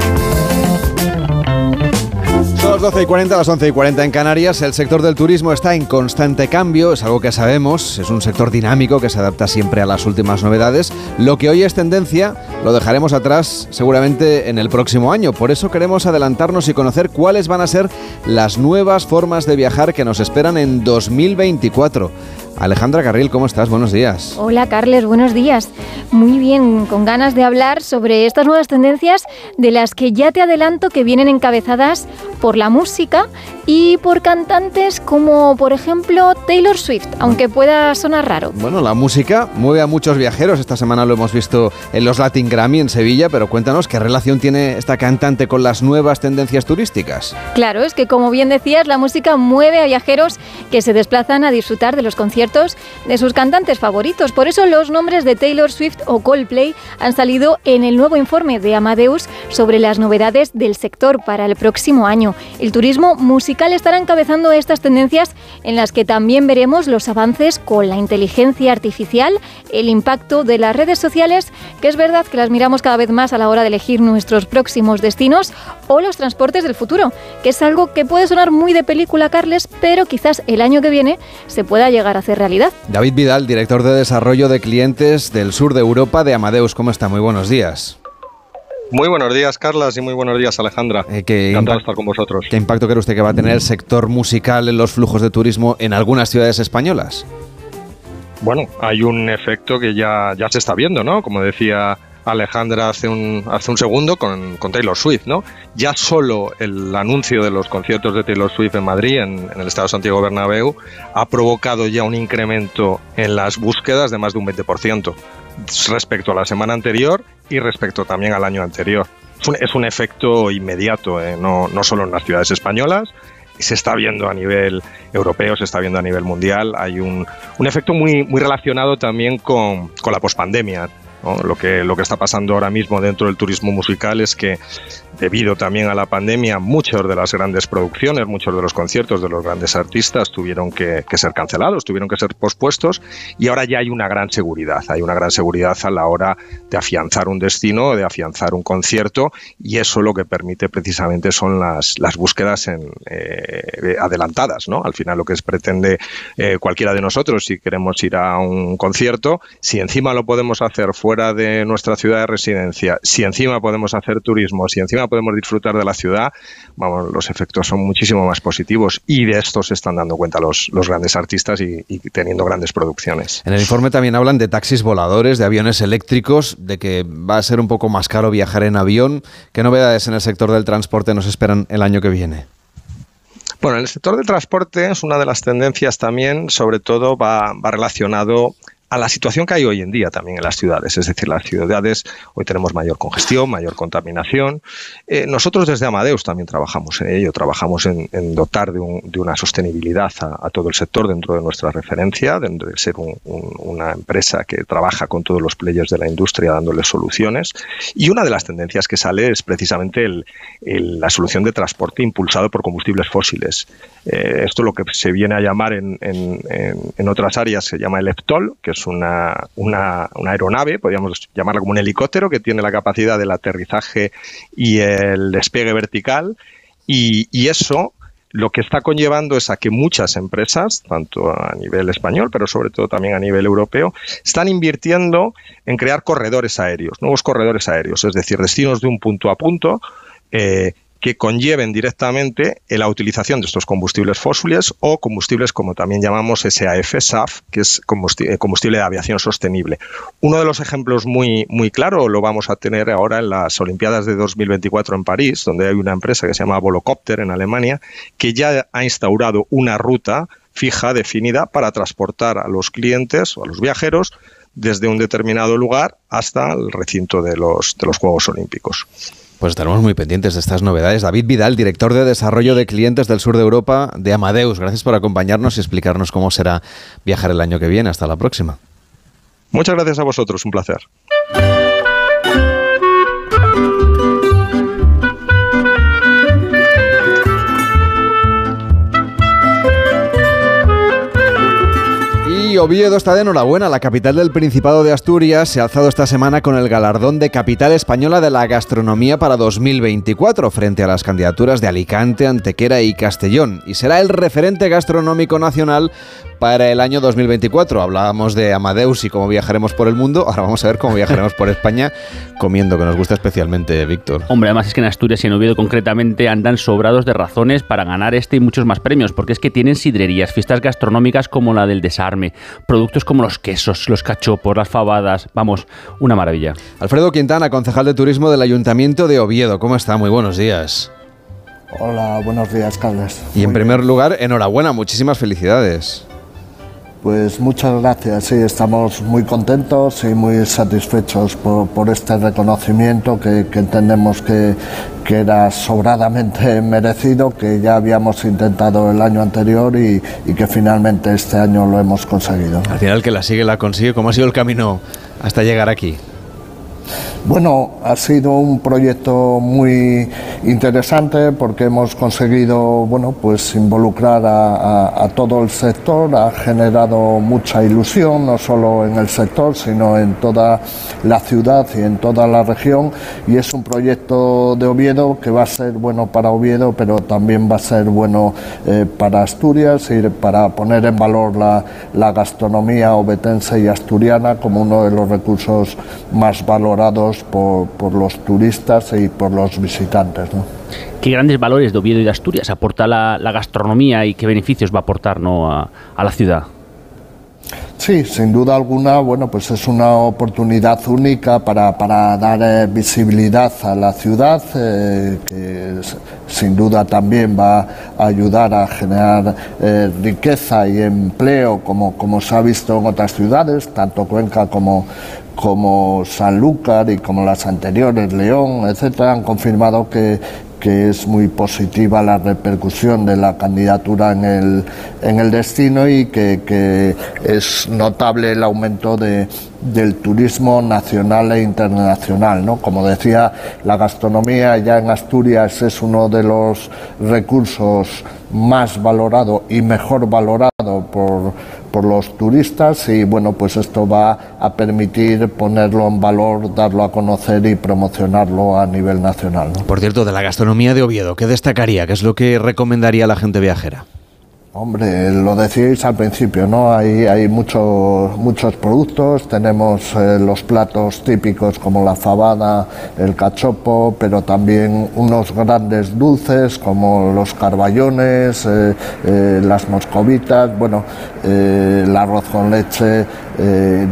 Son las 12 y 40, las 11 y 40 en Canarias. El sector del turismo está en constante cambio, es algo que sabemos. Es un sector dinámico que se adapta siempre a las últimas novedades. Lo que hoy es tendencia lo dejaremos atrás seguramente en el próximo año. Por eso queremos adelantarnos y conocer cuáles van a ser las nuevas formas de viajar que nos esperan en 2024. Alejandra Carril, ¿cómo estás? Buenos días. Hola, Carles, buenos días. Muy bien, con ganas de hablar sobre estas nuevas tendencias de las que ya te adelanto que vienen encabezadas por la música y por cantantes como, por ejemplo, Taylor Swift, aunque pueda sonar raro. Bueno, la música mueve a muchos viajeros. Esta semana lo hemos visto en los Latin Grammy en Sevilla, pero cuéntanos qué relación tiene esta cantante con las nuevas tendencias turísticas. Claro, es que como bien decías, la música mueve a viajeros que se desplazan a disfrutar de los conciertos de sus cantantes favoritos. Por eso los nombres de Taylor Swift o Coldplay han salido en el nuevo informe de Amadeus sobre las novedades del sector para el próximo año. El turismo musical estará encabezando estas tendencias en las que también veremos los avances con la inteligencia artificial, el impacto de las redes sociales, que es verdad que las miramos cada vez más a la hora de elegir nuestros próximos destinos, o los transportes del futuro, que es algo que puede sonar muy de película, Carles, pero quizás el año que viene se pueda llegar a hacer realidad. David Vidal, director de desarrollo de clientes del sur de Europa de Amadeus, ¿cómo está? Muy buenos días. Muy buenos días, Carlas, y muy buenos días, Alejandra. Eh, ¿qué Encantado de estar con vosotros. ¿Qué impacto cree usted que va a tener el sector musical en los flujos de turismo en algunas ciudades españolas? Bueno, hay un efecto que ya, ya se está viendo, ¿no? Como decía Alejandra hace un, hace un segundo con, con, Taylor Swift, ¿no? Ya solo el anuncio de los conciertos de Taylor Swift en Madrid, en, en, el Estado Santiago Bernabéu, ha provocado ya un incremento en las búsquedas de más de un 20% respecto a la semana anterior y respecto también al año anterior. Es un, efecto inmediato, ¿eh? no, no solo en las ciudades españolas, se está viendo a nivel europeo, se está viendo a nivel mundial. Hay un, un efecto muy, muy relacionado también con, con la pospandemia Lo, que, lo que está pasando ahora mismo dentro del turismo musical es que debido también a la pandemia, muchas de las grandes producciones, muchos de los conciertos de los grandes artistas tuvieron que, ser cancelados, tuvieron que ser pospuestos y ahora ya hay una gran seguridad, hay una gran seguridad a la hora de afianzar un destino, de afianzar un concierto y eso lo que permite precisamente son las, las búsquedas eh, adelantadas, ¿no? Al final lo que pretende eh, cualquiera de nosotros si queremos ir a un concierto, si encima lo podemos hacer fuera de nuestra ciudad de residencia, si encima podemos hacer turismo, si encima podemos disfrutar de la ciudad, vamos, los efectos son muchísimo más positivos y de esto se están dando cuenta los, los grandes artistas y, y teniendo grandes producciones. En el informe también hablan de taxis voladores, de aviones eléctricos, de que va a ser un poco más caro viajar en avión. ¿Qué novedades en el sector del transporte nos esperan el año que viene? Bueno, el sector del transporte es una de las tendencias también, sobre todo va, va relacionado a la situación que hay hoy en día también en las ciudades. Es decir, las ciudades hoy tenemos mayor congestión, mayor contaminación. Eh, nosotros desde Amadeus también trabajamos en ello, trabajamos en, dotar de, una sostenibilidad a, todo el sector dentro de nuestra referencia, dentro de ser una empresa que trabaja con todos los players de la industria dándoles soluciones. Y una de las tendencias que sale es precisamente la solución de transporte impulsado por combustibles fósiles. Eh, esto lo que se viene a llamar en, en otras áreas se llama el EPTOL, que es una, una, aeronave, podríamos llamarla como un helicóptero, que tiene la capacidad del aterrizaje y el despegue vertical. Y, y eso lo que está conllevando es a que muchas empresas, tanto a nivel español, pero sobre todo también a nivel europeo, están invirtiendo en crear corredores aéreos, nuevos corredores aéreos, es decir, destinos de un punto a punto. Eh, que conlleven directamente la utilización de estos combustibles fósiles o combustibles como también llamamos SAF, SAF, que es eh, combustible de aviación sostenible. Uno de los ejemplos muy, muy claro lo vamos a tener ahora en las Olimpiadas de 2024 en París, donde hay una empresa que se llama Volocopter en Alemania, que ya ha instaurado una ruta fija, definida, para transportar a los clientes o a los viajeros desde un determinado lugar hasta el recinto de los, de los Juegos Olímpicos. Pues estaremos muy pendientes de estas novedades. David Vidal, director de desarrollo de clientes del sur de Europa de Amadeus. Gracias por acompañarnos y explicarnos cómo será viajar el año que viene. Hasta la próxima. Muchas gracias a vosotros, un placer. Oviedo está de enhorabuena. La capital del Principado de Asturias se ha alzado esta semana con el galardón de Capital Española de la Gastronomía para 2024 frente a las candidaturas de Alicante, Antequera y Castellón. Y será el referente gastronómico nacional para el año 2024. Hablábamos de Amadeus y cómo viajaremos por el mundo. Ahora vamos a ver cómo viajaremos por España comiendo, que nos gusta especialmente, Víctor. Hombre, además es que en Asturias y en Oviedo concretamente andan sobrados de razones para ganar este y muchos más premios, porque es que tienen sidrerías, fiestas gastronómicas como la del desarme, productos como los quesos, los cachopos, las fabadas. Vamos, una maravilla. Alfredo Quintana, concejal de turismo del Ayuntamiento de Oviedo. ¿Cómo está? Muy buenos días. Hola, buenos días, Carlos. Y en primer lugar, enhorabuena, muchísimas felicidades. Pues muchas gracias, sí, estamos muy contentos y muy satisfechos por, este reconocimiento que, entendemos que, era sobradamente merecido, que ya habíamos intentado el año anterior y, y, que finalmente este año lo hemos conseguido. Al final que la sigue la consigue, ¿cómo ha sido el camino hasta llegar aquí? Bueno, ha sido un proyecto muy interesante porque hemos conseguido, bueno, pues involucrar a, todo el sector, ha generado mucha ilusión, no solo en el sector, sino en toda la ciudad y en toda la región. Y es un proyecto de Oviedo que va a ser bueno para Oviedo, pero también va a ser bueno eh, para Asturias y para poner en valor la, la gastronomía obetense y asturiana como uno de los recursos más valorados por, los turistas y por los visitantes. ¿Qué grandes valores de Oviedo y de Asturias aporta la, gastronomía y qué beneficios va a aportar a, la ciudad? Sí, sin duda alguna, bueno, pues es una oportunidad única para, dar eh, visibilidad a la ciudad, eh, que sin duda también va a ayudar a generar eh, riqueza y empleo, como, como se ha visto en otras ciudades, tanto Cuenca como, como Sanlúcar y como las anteriores, León, etcétera, han confirmado que, que es muy positiva la repercusión de la candidatura en el, en el destino y que, que es notable el aumento de, del turismo nacional e internacional. ¿no? Como decía, la gastronomía ya en Asturias es uno de los recursos más valorado y mejor valorado por, por los turistas y bueno, pues esto va a permitir ponerlo en valor, darlo a conocer y promocionarlo a nivel nacional. Por cierto, de la gastronomía de Oviedo, ¿qué destacaría? ¿Qué es lo que recomendaría a la gente viajera? Hombre, lo decíais al principio, ¿no? Hay, hay muchos, muchos productos, tenemos eh, los platos típicos como la fabada, el cachopo, pero también unos grandes dulces como los carballones, eh, eh, las moscovitas, bueno, el arroz con leche,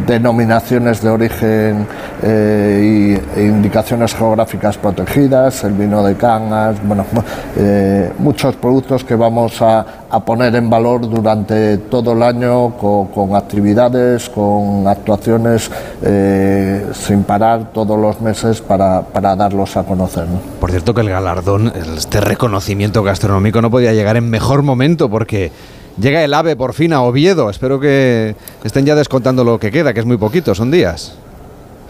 denominaciones de origen e indicaciones geográficas protegidas, el vino de Cangas, bueno, muchos productos que vamos a, a poner en valor durante todo el año con, actividades, con actuaciones eh, sin parar todos los meses para, darlos a conocer. Por cierto que el galardón, este reconocimiento gastronómico no podía llegar en mejor momento porque... Llega el AVE por fin a Oviedo. Espero que estén ya descontando lo que queda, que es muy poquito, son días.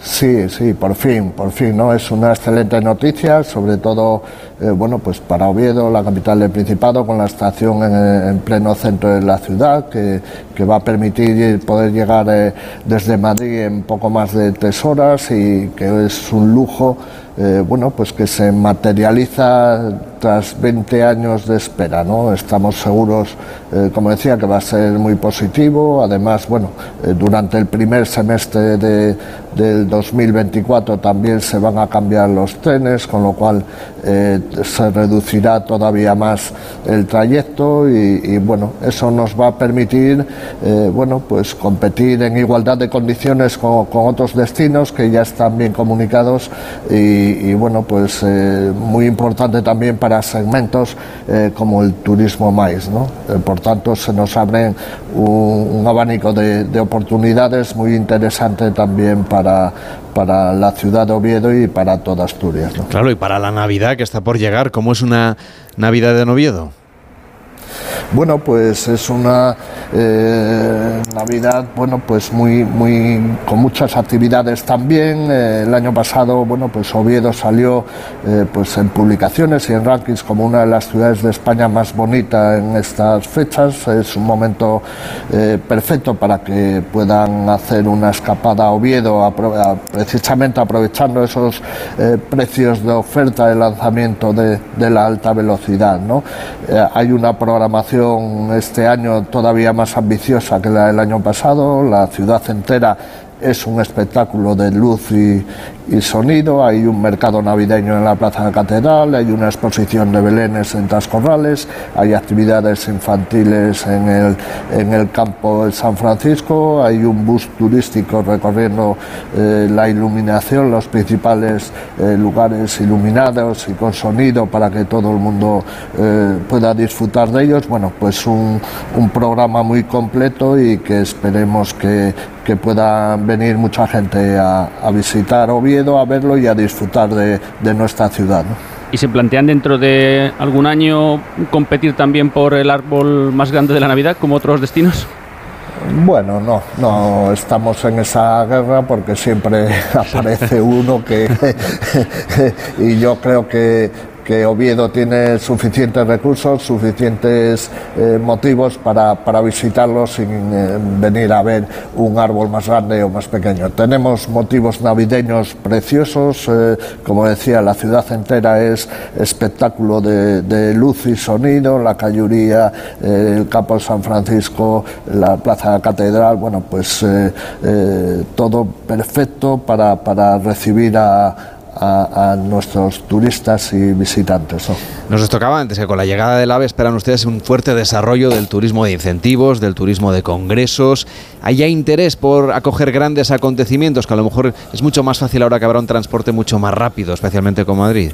Sí, sí, por fin, por fin, ¿no? Es una excelente noticia, sobre todo, eh, bueno, pues para Oviedo, la capital del Principado, con la estación en, pleno centro de la ciudad, que, va a permitir poder llegar eh, desde Madrid en poco más de tres horas y que es un lujo eh, bueno, pues que se materializa tras 20 años de espera, ¿no? Estamos seguros, eh, como decía, que va a ser muy positivo. Además, bueno, eh, durante el primer semestre de, del 2024 también se van a cambiar los trenes, con lo cual se reducirá todavía más el trayecto y, bueno, eso nos va a permitir, bueno, pues competir en igualdad de condiciones con, otros destinos que ya están bien comunicados y y, bueno, pues eh, muy importante también para segmentos eh, como el turismo maíz. ¿no? Eh, por tanto, se nos abre un, abanico de, oportunidades muy interesante también para, para la ciudad de Oviedo y para toda Asturias. Claro, y para la Navidad que está por llegar, ¿cómo es una Navidad en Oviedo? Bueno, pues es una eh, Navidad, bueno, pues muy, muy, con muchas actividades también. Eh, el año pasado, bueno, pues Oviedo salió eh, pues en publicaciones y en rankings como una de las ciudades de España más bonita en estas fechas. Es un momento perfecto para que puedan hacer una escapada a Oviedo, precisamente aprovechando esos precios de oferta de lanzamiento de, de la alta velocidad. ¿no? hay una programación este año todavía más ambiciosa que la del año pasado. La ciudad entera es un espectáculo de luz y, y sonido, hay un mercado navideño en la Plaza de la Catedral, hay una exposición de belenes en Tascorrales, hay actividades infantiles en el, en el campo de San Francisco, hay un bus turístico recorriendo eh, la iluminación, los principales eh, lugares iluminados y con sonido para que todo el mundo eh, pueda disfrutar de ellos. Bueno, pues un, programa muy completo y que esperemos que, que pueda venir mucha gente a, a visitar A verlo y a disfrutar de, nuestra ciudad. ¿Y se plantean dentro de algún año competir también por el árbol más grande de la Navidad como otros destinos? Bueno, no, no estamos en esa guerra porque siempre aparece uno que y yo creo que que Oviedo tiene suficientes recursos, suficientes eh, motivos para, para, visitarlo sin eh, venir a ver un árbol más grande o más pequeño. Tenemos motivos navideños preciosos, eh, como decía, la ciudad entera es espectáculo de, luz y sonido, la Cayuría, el campo de San Francisco, la plaza de la catedral, bueno, pues todo perfecto para, para recibir a a, nuestros turistas y visitantes. Nos tocaba antes que con la llegada del AVE esperan ustedes un fuerte desarrollo del turismo de incentivos, del turismo de congresos. ¿Hay ya interés por acoger grandes acontecimientos que a lo mejor es mucho más fácil ahora que habrá un transporte mucho más rápido, especialmente con Madrid?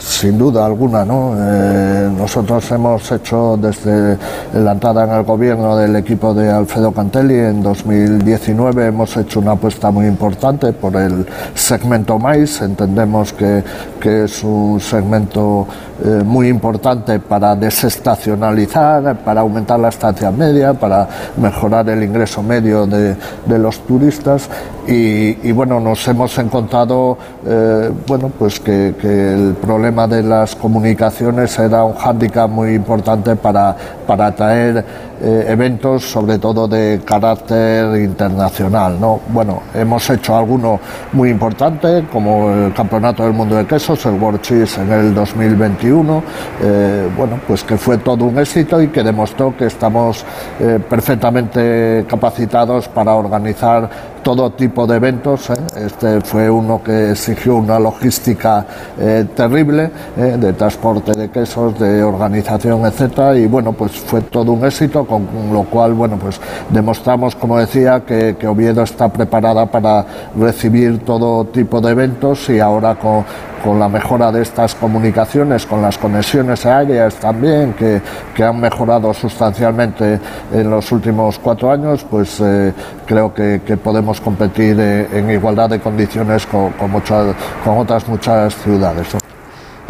Sin duda alguna, ¿no? Eh, nosotros hemos hecho desde la entrada en el gobierno del equipo de Alfredo Cantelli en 2019 hemos hecho una apuesta muy importante por el segmento mais. Entendemos que, que es un segmento eh, muy importante para desestacionalizar, para aumentar la estancia media, para mejorar el ingreso medio de, de los turistas. Y, bueno, nos hemos encontrado eh, bueno, pues que, que, el problema de las comunicaciones era un hándicap muy importante para, para atraer eh, eventos, sobre todo de carácter internacional. ¿no? Bueno, hemos hecho alguno muy importante, como el Campeonato del Mundo de Quesos, el World Cheese en el 2021, eh, bueno, pues que fue todo un éxito y que demostró que estamos eh, perfectamente capacitados para organizar todo tipo de eventos. ¿eh? Este fue uno que exigió una logística eh, terrible eh, de transporte de quesos, de organización, etcétera. Y bueno, pues fue todo un éxito, con lo cual, bueno, pues demostramos, como decía, que, que Oviedo está preparada para recibir todo tipo de eventos y ahora con, con la mejora de estas comunicaciones, con las conexiones aéreas también, que, que han mejorado sustancialmente en los últimos cuatro años, pues eh, creo que, podemos competir eh, en igualdad de condiciones con, con, muchas, con otras muchas ciudades.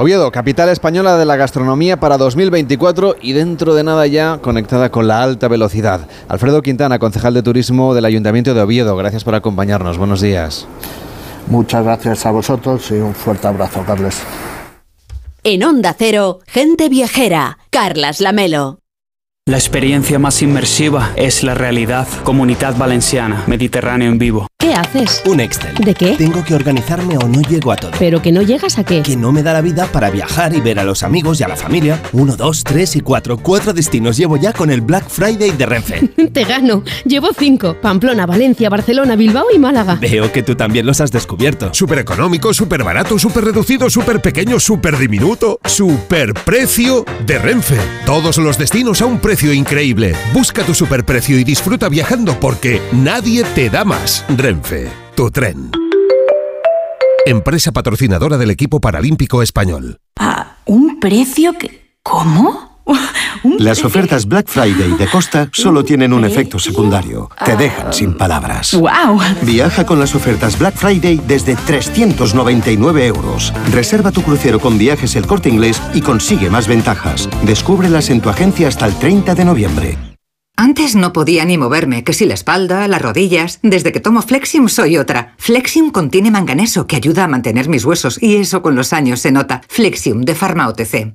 Oviedo, capital española de la gastronomía para 2024 y dentro de nada ya conectada con la alta velocidad. Alfredo Quintana, concejal de turismo del Ayuntamiento de Oviedo, gracias por acompañarnos. Buenos días. Muchas gracias a vosotros y un fuerte abrazo, Carles. En Onda Cero, gente viajera, Carlas Lamelo. La experiencia más inmersiva es la realidad. Comunidad Valenciana, Mediterráneo en vivo. ¿Qué haces? Un Excel. ¿De qué? Tengo que organizarme o no llego a todo. ¿Pero que no llegas a qué? Que no me da la vida para viajar y ver a los amigos y a la familia. Uno, dos, tres y cuatro. Cuatro destinos llevo ya con el Black Friday de Renfe. Te gano. Llevo cinco. Pamplona, Valencia, Barcelona, Bilbao y Málaga. Veo que tú también los has descubierto. Súper económico, súper barato, súper reducido, súper pequeño, súper diminuto. Súper precio de Renfe. Todos los destinos a un precio increíble. Busca tu superprecio y disfruta viajando porque nadie te da más. Renfe, tu tren. Empresa patrocinadora del equipo paralímpico español. ¿A un precio que... ¿Cómo? Las ofertas Black Friday de Costa solo tienen un efecto secundario. Te dejan sin palabras. ¡Wow! Viaja con las ofertas Black Friday desde 399 euros. Reserva tu crucero con viajes el corte inglés y consigue más ventajas. Descúbrelas en tu agencia hasta el 30 de noviembre. Antes no podía ni moverme, que si la espalda, las rodillas. Desde que tomo Flexium soy otra. Flexium contiene manganeso que ayuda a mantener mis huesos y eso con los años se nota. Flexium de Pharma OTC.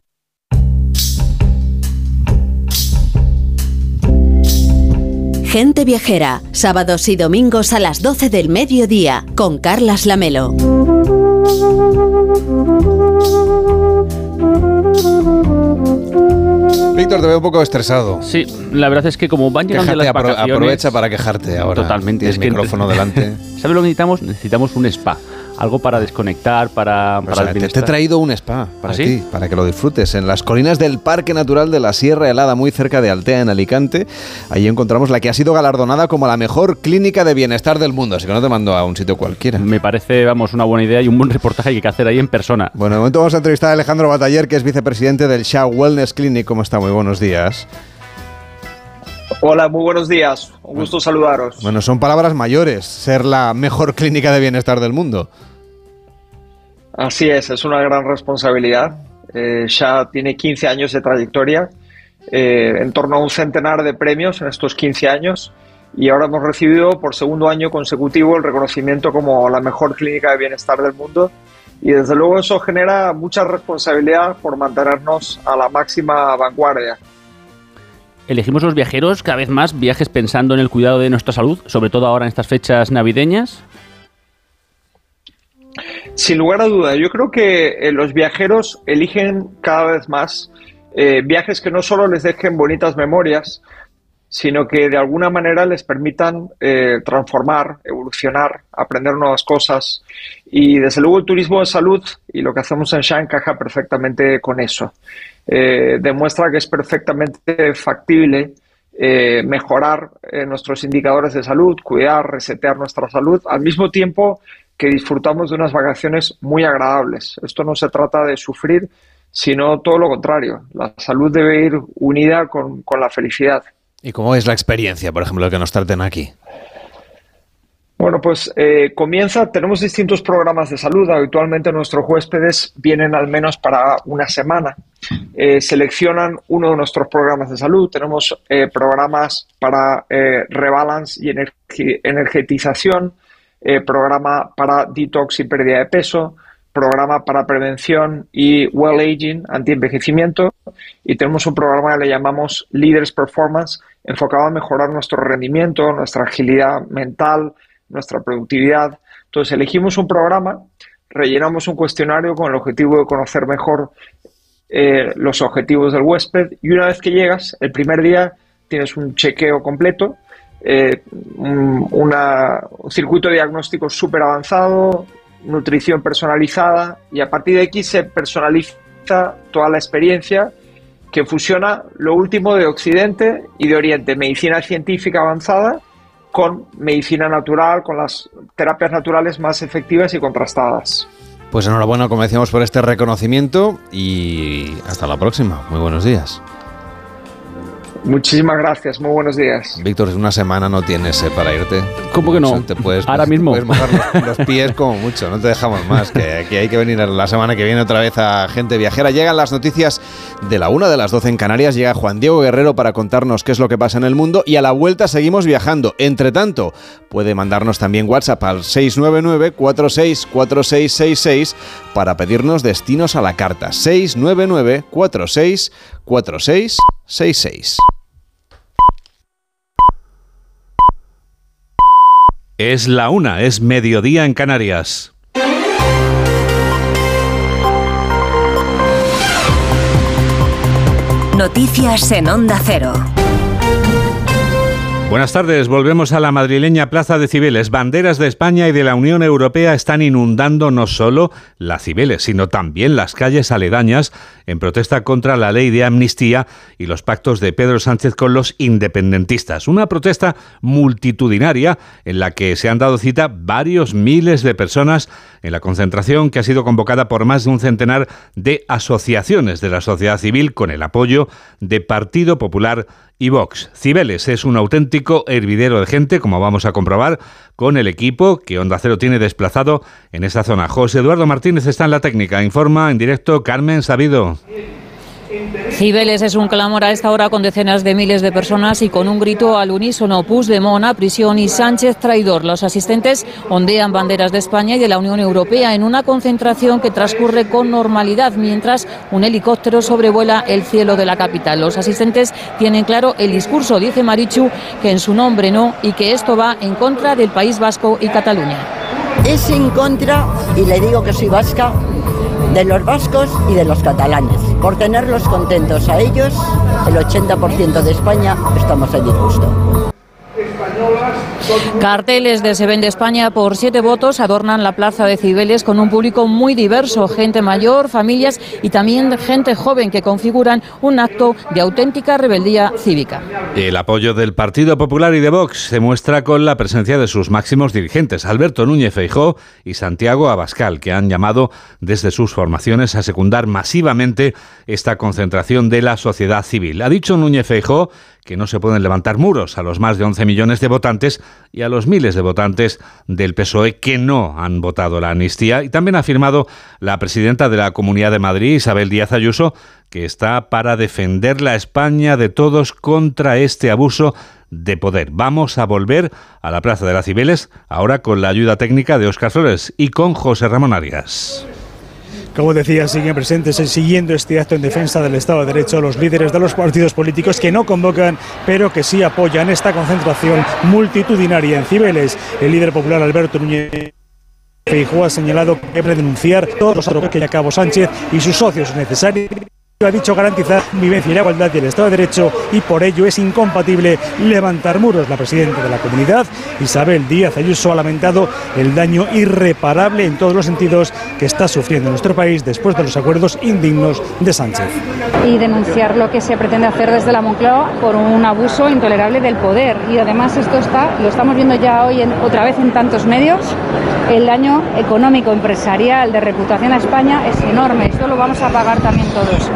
Gente Viajera, sábados y domingos a las 12 del mediodía, con Carlas Lamelo. Víctor, te veo un poco estresado. Sí, la verdad es que como van llegando Quéjate, las vacaciones... aprovecha para quejarte ahora. Totalmente. Tienes es que- micrófono delante. ¿Sabes lo que necesitamos? Necesitamos un spa. Algo para desconectar, para, para te, el te he traído un spa para ¿Ah, sí? ti, para que lo disfrutes. En las colinas del Parque Natural de la Sierra Helada, muy cerca de Altea, en Alicante, ahí encontramos la que ha sido galardonada como la mejor clínica de bienestar del mundo. Así que no te mando a un sitio cualquiera. Me parece, vamos, una buena idea y un buen reportaje que hay que hacer ahí en persona. Bueno, de momento vamos a entrevistar a Alejandro Bataller, que es vicepresidente del Shah Wellness Clinic. ¿Cómo está? Muy buenos días. Hola, muy buenos días. Un gusto saludaros. Bueno, son palabras mayores, ser la mejor clínica de bienestar del mundo. Así es, es una gran responsabilidad. Eh, ya tiene 15 años de trayectoria, eh, en torno a un centenar de premios en estos 15 años y ahora hemos recibido por segundo año consecutivo el reconocimiento como la mejor clínica de bienestar del mundo y desde luego eso genera mucha responsabilidad por mantenernos a la máxima vanguardia. Elegimos los viajeros cada vez más viajes pensando en el cuidado de nuestra salud, sobre todo ahora en estas fechas navideñas. Sin lugar a duda, yo creo que eh, los viajeros eligen cada vez más eh, viajes que no solo les dejen bonitas memorias, sino que de alguna manera les permitan eh, transformar, evolucionar, aprender nuevas cosas. Y desde luego el turismo de salud y lo que hacemos en Sha encaja perfectamente con eso. Eh, demuestra que es perfectamente factible eh, mejorar nuestros indicadores de salud, cuidar, resetear nuestra salud, al mismo tiempo que disfrutamos de unas vacaciones muy agradables. Esto no se trata de sufrir, sino todo lo contrario. La salud debe ir unida con, con la felicidad. ¿Y cómo es la experiencia, por ejemplo, que nos traten aquí? Bueno, pues eh, comienza, tenemos distintos programas de salud. Habitualmente nuestros huéspedes vienen al menos para una semana. Eh, seleccionan uno de nuestros programas de salud. Tenemos eh, programas para rebalance y energetización, programa para detox y pérdida de peso, programa para prevención y well aging, anti-envejecimiento, y tenemos un programa que le llamamos Leaders Performance, enfocado a mejorar nuestro rendimiento, nuestra agilidad mental, nuestra productividad. Entonces elegimos un programa, rellenamos un cuestionario con el objetivo de conocer mejor eh, los objetivos del huésped y una vez que llegas, el primer día tienes un chequeo completo, eh, un, una- un circuito diagnóstico súper avanzado, nutrición personalizada y a partir de aquí se personaliza toda la experiencia que fusiona lo último de Occidente y de Oriente, medicina científica avanzada con medicina natural, con las terapias naturales más efectivas y contrastadas. Pues enhorabuena, como decíamos, por este reconocimiento y hasta la próxima. Muy buenos días. Muchísimas gracias, muy buenos días. Víctor, una semana no tienes eh, para irte. ¿Cómo que no? Te puedes, Ahora te mismo. puedes mojar los, los pies como mucho, no te dejamos más. Que aquí hay que venir la semana que viene otra vez a Gente Viajera. Llegan las noticias de la una de las 12 en Canarias. Llega Juan Diego Guerrero para contarnos qué es lo que pasa en el mundo. Y a la vuelta seguimos viajando. Entre tanto, puede mandarnos también WhatsApp al 699-464666 para pedirnos destinos a la carta. 699-464666. Es la una, es mediodía en Canarias. Noticias en Onda Cero. Buenas tardes, volvemos a la madrileña Plaza de Cibeles. Banderas de España y de la Unión Europea están inundando no solo la Cibeles, sino también las calles aledañas en protesta contra la ley de amnistía y los pactos de Pedro Sánchez con los independentistas. Una protesta multitudinaria en la que se han dado cita varios miles de personas en la concentración que ha sido convocada por más de un centenar de asociaciones de la sociedad civil con el apoyo de Partido Popular y Vox. Cibeles es un auténtico hervidero de gente, como vamos a comprobar, con el equipo que Onda Cero tiene desplazado en esa zona. José Eduardo Martínez está en la técnica. Informa en directo Carmen Sabido. Cibeles es un clamor a esta hora con decenas de miles de personas y con un grito al unísono Puigdemont a prisión y Sánchez traidor. Los asistentes ondean banderas de España y de la Unión Europea en una concentración que transcurre con normalidad mientras un helicóptero sobrevuela el cielo de la capital. Los asistentes tienen claro el discurso, dice Marichu, que en su nombre no y que esto va en contra del País Vasco y Cataluña. Es en contra, y le digo que soy vasca, de los vascos y de los catalanes. Por tenerlos contentos a ellos, el 80% de España estamos a disgusto. Carteles de Se Vende España por siete votos adornan la plaza de Cibeles con un público muy diverso, gente mayor, familias y también gente joven que configuran un acto de auténtica rebeldía cívica. El apoyo del Partido Popular y de Vox se muestra con la presencia de sus máximos dirigentes, Alberto Núñez Feijó y Santiago Abascal, que han llamado desde sus formaciones a secundar masivamente esta concentración de la sociedad civil. Ha dicho Núñez Feijó que no se pueden levantar muros a los más de 11 millones de votantes y a los miles de votantes del PSOE que no han votado la amnistía. Y también ha afirmado la presidenta de la Comunidad de Madrid, Isabel Díaz Ayuso, que está para defender la España de todos contra este abuso de poder. Vamos a volver a la Plaza de las Cibeles, ahora con la ayuda técnica de Óscar Flores y con José Ramón Arias. Como decía, siguen presentes siguiendo este acto en defensa del Estado de Derecho los líderes de los partidos políticos que no convocan, pero que sí apoyan esta concentración multitudinaria en Cibeles. El líder popular Alberto Núñez Feijóo ha señalado que debe denunciar todos los atropellos que Cabo Sánchez y sus socios necesarios ha dicho garantizar vivencia y la igualdad y el Estado de Derecho y por ello es incompatible levantar muros. La presidenta de la comunidad, Isabel Díaz Ayuso, ha lamentado el daño irreparable en todos los sentidos que está sufriendo nuestro país después de los acuerdos indignos de Sánchez. Y denunciar lo que se pretende hacer desde la Moncloa por un abuso intolerable del poder. Y además esto está, lo estamos viendo ya hoy en, otra vez en tantos medios, el daño económico, empresarial, de reputación a España es enorme. Esto lo vamos a pagar también todos.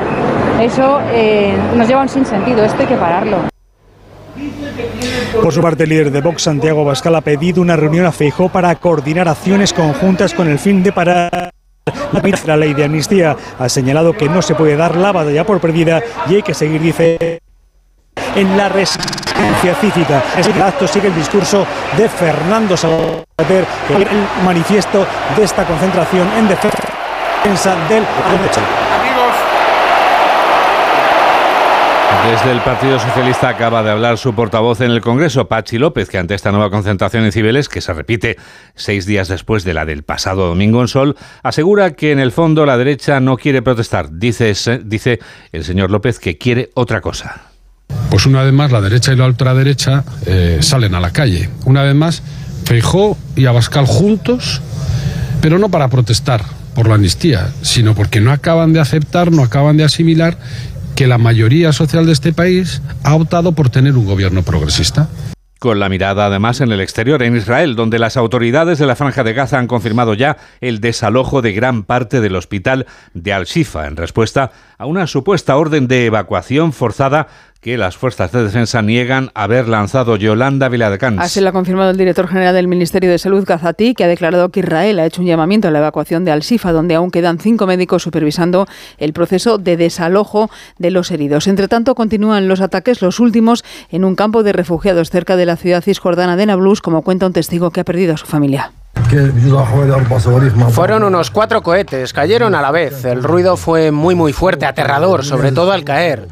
Eso eh, nos lleva a un sinsentido, esto hay que pararlo. Por su parte, el líder de Vox, Santiago Bascal, ha pedido una reunión a Feijó para coordinar acciones conjuntas con el fin de parar la ley de amnistía. Ha señalado que no se puede dar la batalla por perdida y hay que seguir, dice, en la resistencia cívica. El acto sigue el discurso de Fernando Savater, el manifiesto de esta concentración en defensa del derecho. Desde el Partido Socialista acaba de hablar su portavoz en el Congreso, Pachi López, que ante esta nueva concentración en Cibeles, que se repite seis días después de la del pasado domingo en Sol, asegura que en el fondo la derecha no quiere protestar. Dice, dice el señor López que quiere otra cosa. Pues una vez más la derecha y la ultraderecha eh, salen a la calle. Una vez más, Feijó y Abascal juntos, pero no para protestar por la amnistía, sino porque no acaban de aceptar, no acaban de asimilar que la mayoría social de este país ha optado por tener un gobierno progresista. Con la mirada además en el exterior, en Israel, donde las autoridades de la Franja de Gaza han confirmado ya el desalojo de gran parte del hospital de Al-Shifa. En respuesta a una supuesta orden de evacuación forzada que las fuerzas de defensa niegan haber lanzado Yolanda Viladecans. Así lo ha confirmado el director general del Ministerio de Salud, Gazati, que ha declarado que Israel ha hecho un llamamiento a la evacuación de Al-Sifa, donde aún quedan cinco médicos supervisando el proceso de desalojo de los heridos. Entre tanto, continúan los ataques, los últimos, en un campo de refugiados cerca de la ciudad cisjordana de Nablus, como cuenta un testigo que ha perdido a su familia. Fueron unos cuatro cohetes, cayeron a la vez. El ruido fue muy muy fuerte, aterrador, sobre todo al caer.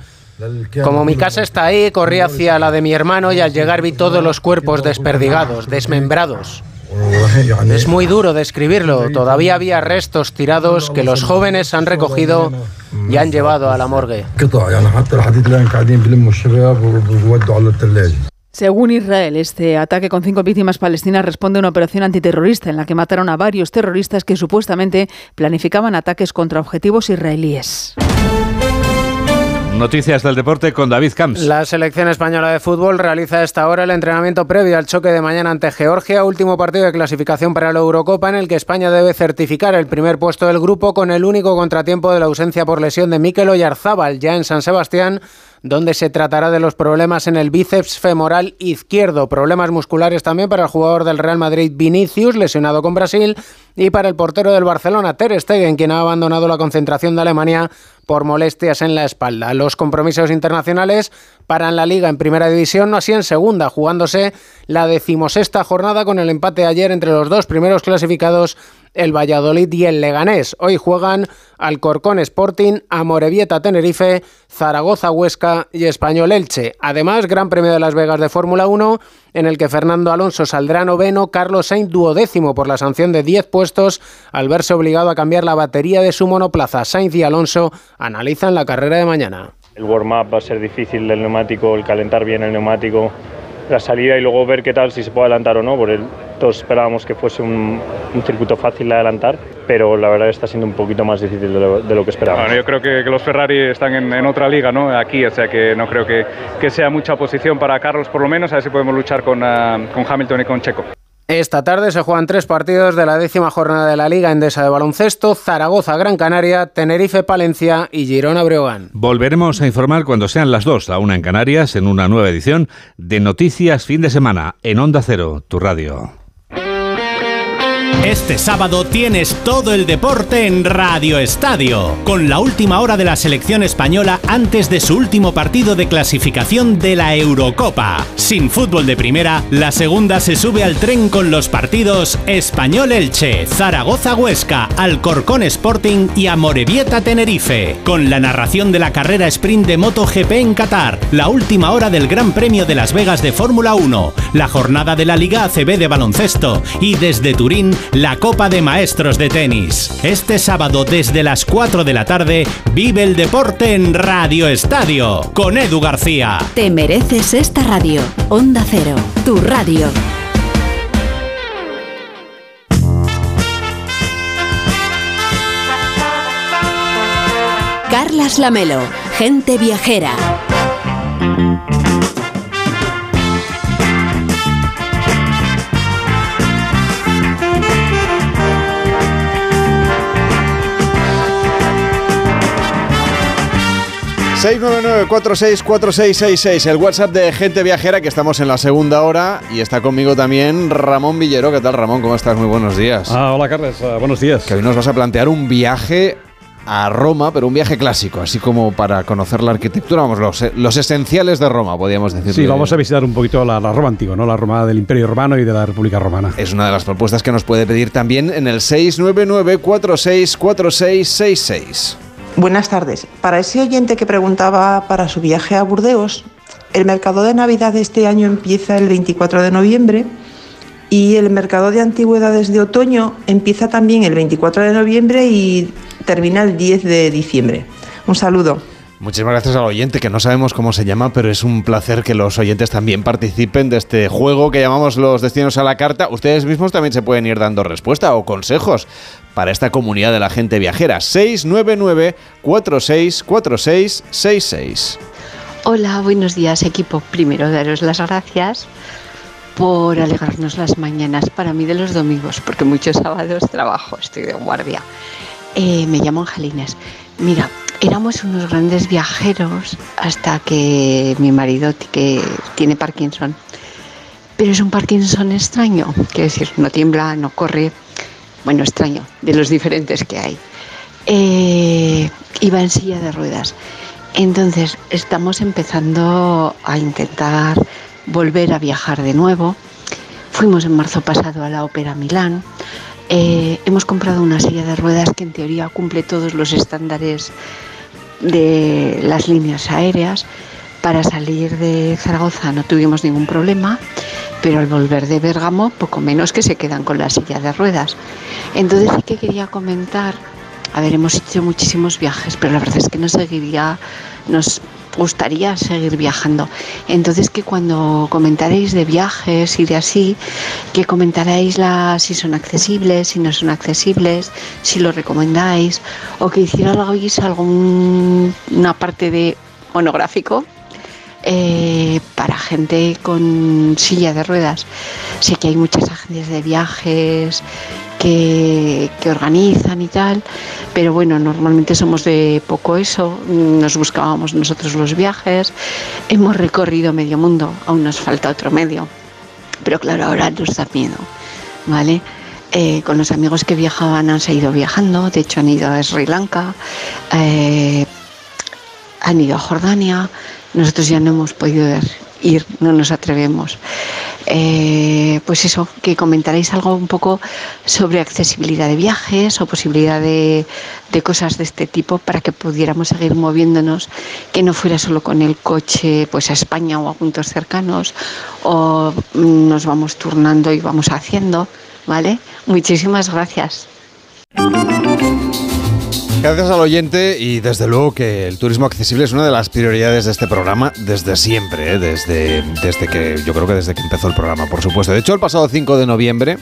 Como mi casa está ahí, corrí hacia la de mi hermano y al llegar vi todos los cuerpos desperdigados, desmembrados. Es muy duro describirlo. Todavía había restos tirados que los jóvenes han recogido y han llevado a la morgue. Según Israel, este ataque con cinco víctimas palestinas responde a una operación antiterrorista en la que mataron a varios terroristas que supuestamente planificaban ataques contra objetivos israelíes. Noticias del deporte con David Camps. La selección española de fútbol realiza a esta hora el entrenamiento previo al choque de mañana ante Georgia, último partido de clasificación para la Eurocopa en el que España debe certificar el primer puesto del grupo con el único contratiempo de la ausencia por lesión de Mikel Oyarzábal ya en San Sebastián donde se tratará de los problemas en el bíceps femoral izquierdo, problemas musculares también para el jugador del Real Madrid Vinicius, lesionado con Brasil, y para el portero del Barcelona, Ter Stegen, quien ha abandonado la concentración de Alemania por molestias en la espalda. Los compromisos internacionales paran la liga en primera división, no así en segunda, jugándose la decimosexta jornada con el empate ayer entre los dos primeros clasificados el Valladolid y el Leganés. Hoy juegan Alcorcón Sporting, Amorebieta Tenerife, Zaragoza Huesca y Español Elche. Además, Gran Premio de Las Vegas de Fórmula 1, en el que Fernando Alonso saldrá noveno, Carlos Sainz duodécimo por la sanción de 10 puestos al verse obligado a cambiar la batería de su monoplaza. Sainz y Alonso analizan la carrera de mañana. El warm-up va a ser difícil del neumático, el calentar bien el neumático la salida y luego ver qué tal, si se puede adelantar o no, porque todos esperábamos que fuese un, circuito fácil de adelantar, pero la verdad está siendo un poquito más difícil de lo, que esperábamos. Bueno, yo creo que, los Ferrari están en, otra liga, ¿no? Aquí, o sea que no creo que, que, sea mucha posición para Carlos por lo menos, a ver si podemos luchar con, uh, con Hamilton y con Checo. Esta tarde se juegan tres partidos de la décima jornada de la Liga Endesa de Baloncesto, Zaragoza, Gran Canaria, Tenerife, Palencia y Girona, Breogán. Volveremos a informar cuando sean las dos, la una en Canarias, en una nueva edición de Noticias Fin de Semana en Onda Cero, tu radio. Este sábado tienes todo el deporte en Radio Estadio, con la última hora de la selección española antes de su último partido de clasificación de la Eurocopa. Sin fútbol de primera, la segunda se sube al tren con los partidos Español Elche, Zaragoza Huesca, Alcorcón Sporting y Amorebieta Tenerife, con la narración de la carrera sprint de MotoGP en Qatar, la última hora del Gran Premio de Las Vegas de Fórmula 1, la jornada de la Liga ACB de baloncesto y desde Turín la Copa de Maestros de Tenis. Este sábado desde las 4 de la tarde vive el deporte en Radio Estadio con Edu García. Te mereces esta radio. Onda Cero, tu radio. Carlas Lamelo, gente viajera. 699-464666, el WhatsApp de Gente Viajera, que estamos en la segunda hora y está conmigo también Ramón Villero. ¿Qué tal, Ramón? ¿Cómo estás? Muy buenos días. Ah, hola, Carles. Ah, buenos días. Que hoy nos vas a plantear un viaje a Roma, pero un viaje clásico, así como para conocer la arquitectura, vamos, los, los esenciales de Roma, podríamos decir. Sí, vamos a visitar un poquito la, la, Roma antigua, ¿no? La Roma del Imperio Romano y de la República Romana. Es una de las propuestas que nos puede pedir también en el 699 464666 Buenas tardes. Para ese oyente que preguntaba para su viaje a Burdeos, el mercado de Navidad de este año empieza el 24 de noviembre y el mercado de antigüedades de otoño empieza también el 24 de noviembre y termina el 10 de diciembre. Un saludo. Muchísimas gracias al oyente, que no sabemos cómo se llama, pero es un placer que los oyentes también participen de este juego que llamamos los destinos a la carta. Ustedes mismos también se pueden ir dando respuesta o consejos para esta comunidad de la gente viajera. 699 464666. Hola, buenos días equipo. Primero daros las gracias por alegrarnos las mañanas para mí de los domingos, porque muchos sábados trabajo, estoy de guardia. Eh, me llamo Angelines. Mira, éramos unos grandes viajeros hasta que mi marido, que tiene Parkinson, pero es un Parkinson extraño, quiero decir, no tiembla, no corre, bueno, extraño, de los diferentes que hay. Eh, iba en silla de ruedas. Entonces, estamos empezando a intentar volver a viajar de nuevo. Fuimos en marzo pasado a la Ópera Milán. Eh, hemos comprado una silla de ruedas que en teoría cumple todos los estándares de las líneas aéreas. Para salir de Zaragoza no tuvimos ningún problema, pero al volver de Bérgamo, poco menos que se quedan con la silla de ruedas. Entonces sí que quería comentar, a ver, hemos hecho muchísimos viajes, pero la verdad es que nos seguiría, nos gustaría seguir viajando. Entonces que cuando comentaréis de viajes y de así, que comentaréis las, si son accesibles, si no son accesibles, si lo recomendáis, o que hicierais alguna parte de monográfico eh, para gente con silla de ruedas. Sé que hay muchas agencias de viajes que, organizan y tal, pero bueno, normalmente somos de poco eso, nos buscábamos nosotros los viajes, hemos recorrido medio mundo, aún nos falta otro medio, pero claro, ahora nos da miedo, ¿vale? Eh, con los amigos que viajaban han seguido viajando, de hecho han ido a Sri Lanka, eh, han ido a Jordania, nosotros ya no hemos podido ir, no nos atrevemos. Eh, pues eso, que comentaréis algo un poco sobre accesibilidad de viajes o posibilidad de, cosas de este tipo para que pudiéramos seguir moviéndonos, que no fuera solo con el coche pues a España o a puntos cercanos, o nos vamos turnando y vamos haciendo, ¿vale? Muchísimas gracias. Gracias al oyente y desde luego que el turismo accesible es una de las prioridades de este programa desde siempre, ¿eh? desde, desde que yo creo que desde que empezó el programa, por supuesto. De hecho, el pasado 5 de noviembre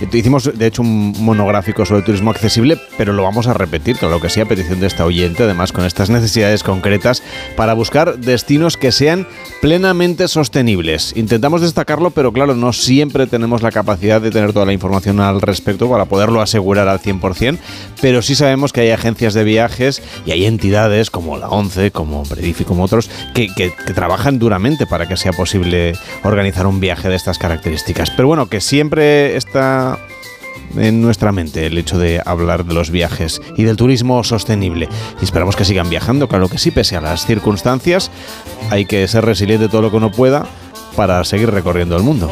Hicimos, de hecho, un monográfico sobre turismo accesible, pero lo vamos a repetir, claro que sí, a petición de esta oyente, además con estas necesidades concretas, para buscar destinos que sean plenamente sostenibles. Intentamos destacarlo, pero claro, no siempre tenemos la capacidad de tener toda la información al respecto para poderlo asegurar al 100%, pero sí sabemos que hay agencias de viajes y hay entidades como la ONCE, como Predif y como otros, que, que trabajan duramente para que sea posible organizar un viaje de estas características. Pero bueno, que siempre está en nuestra mente el hecho de hablar de los viajes y del turismo sostenible. Y esperamos que sigan viajando, claro que sí, pese a las circunstancias. Hay que ser resiliente todo lo que uno pueda para seguir recorriendo el mundo.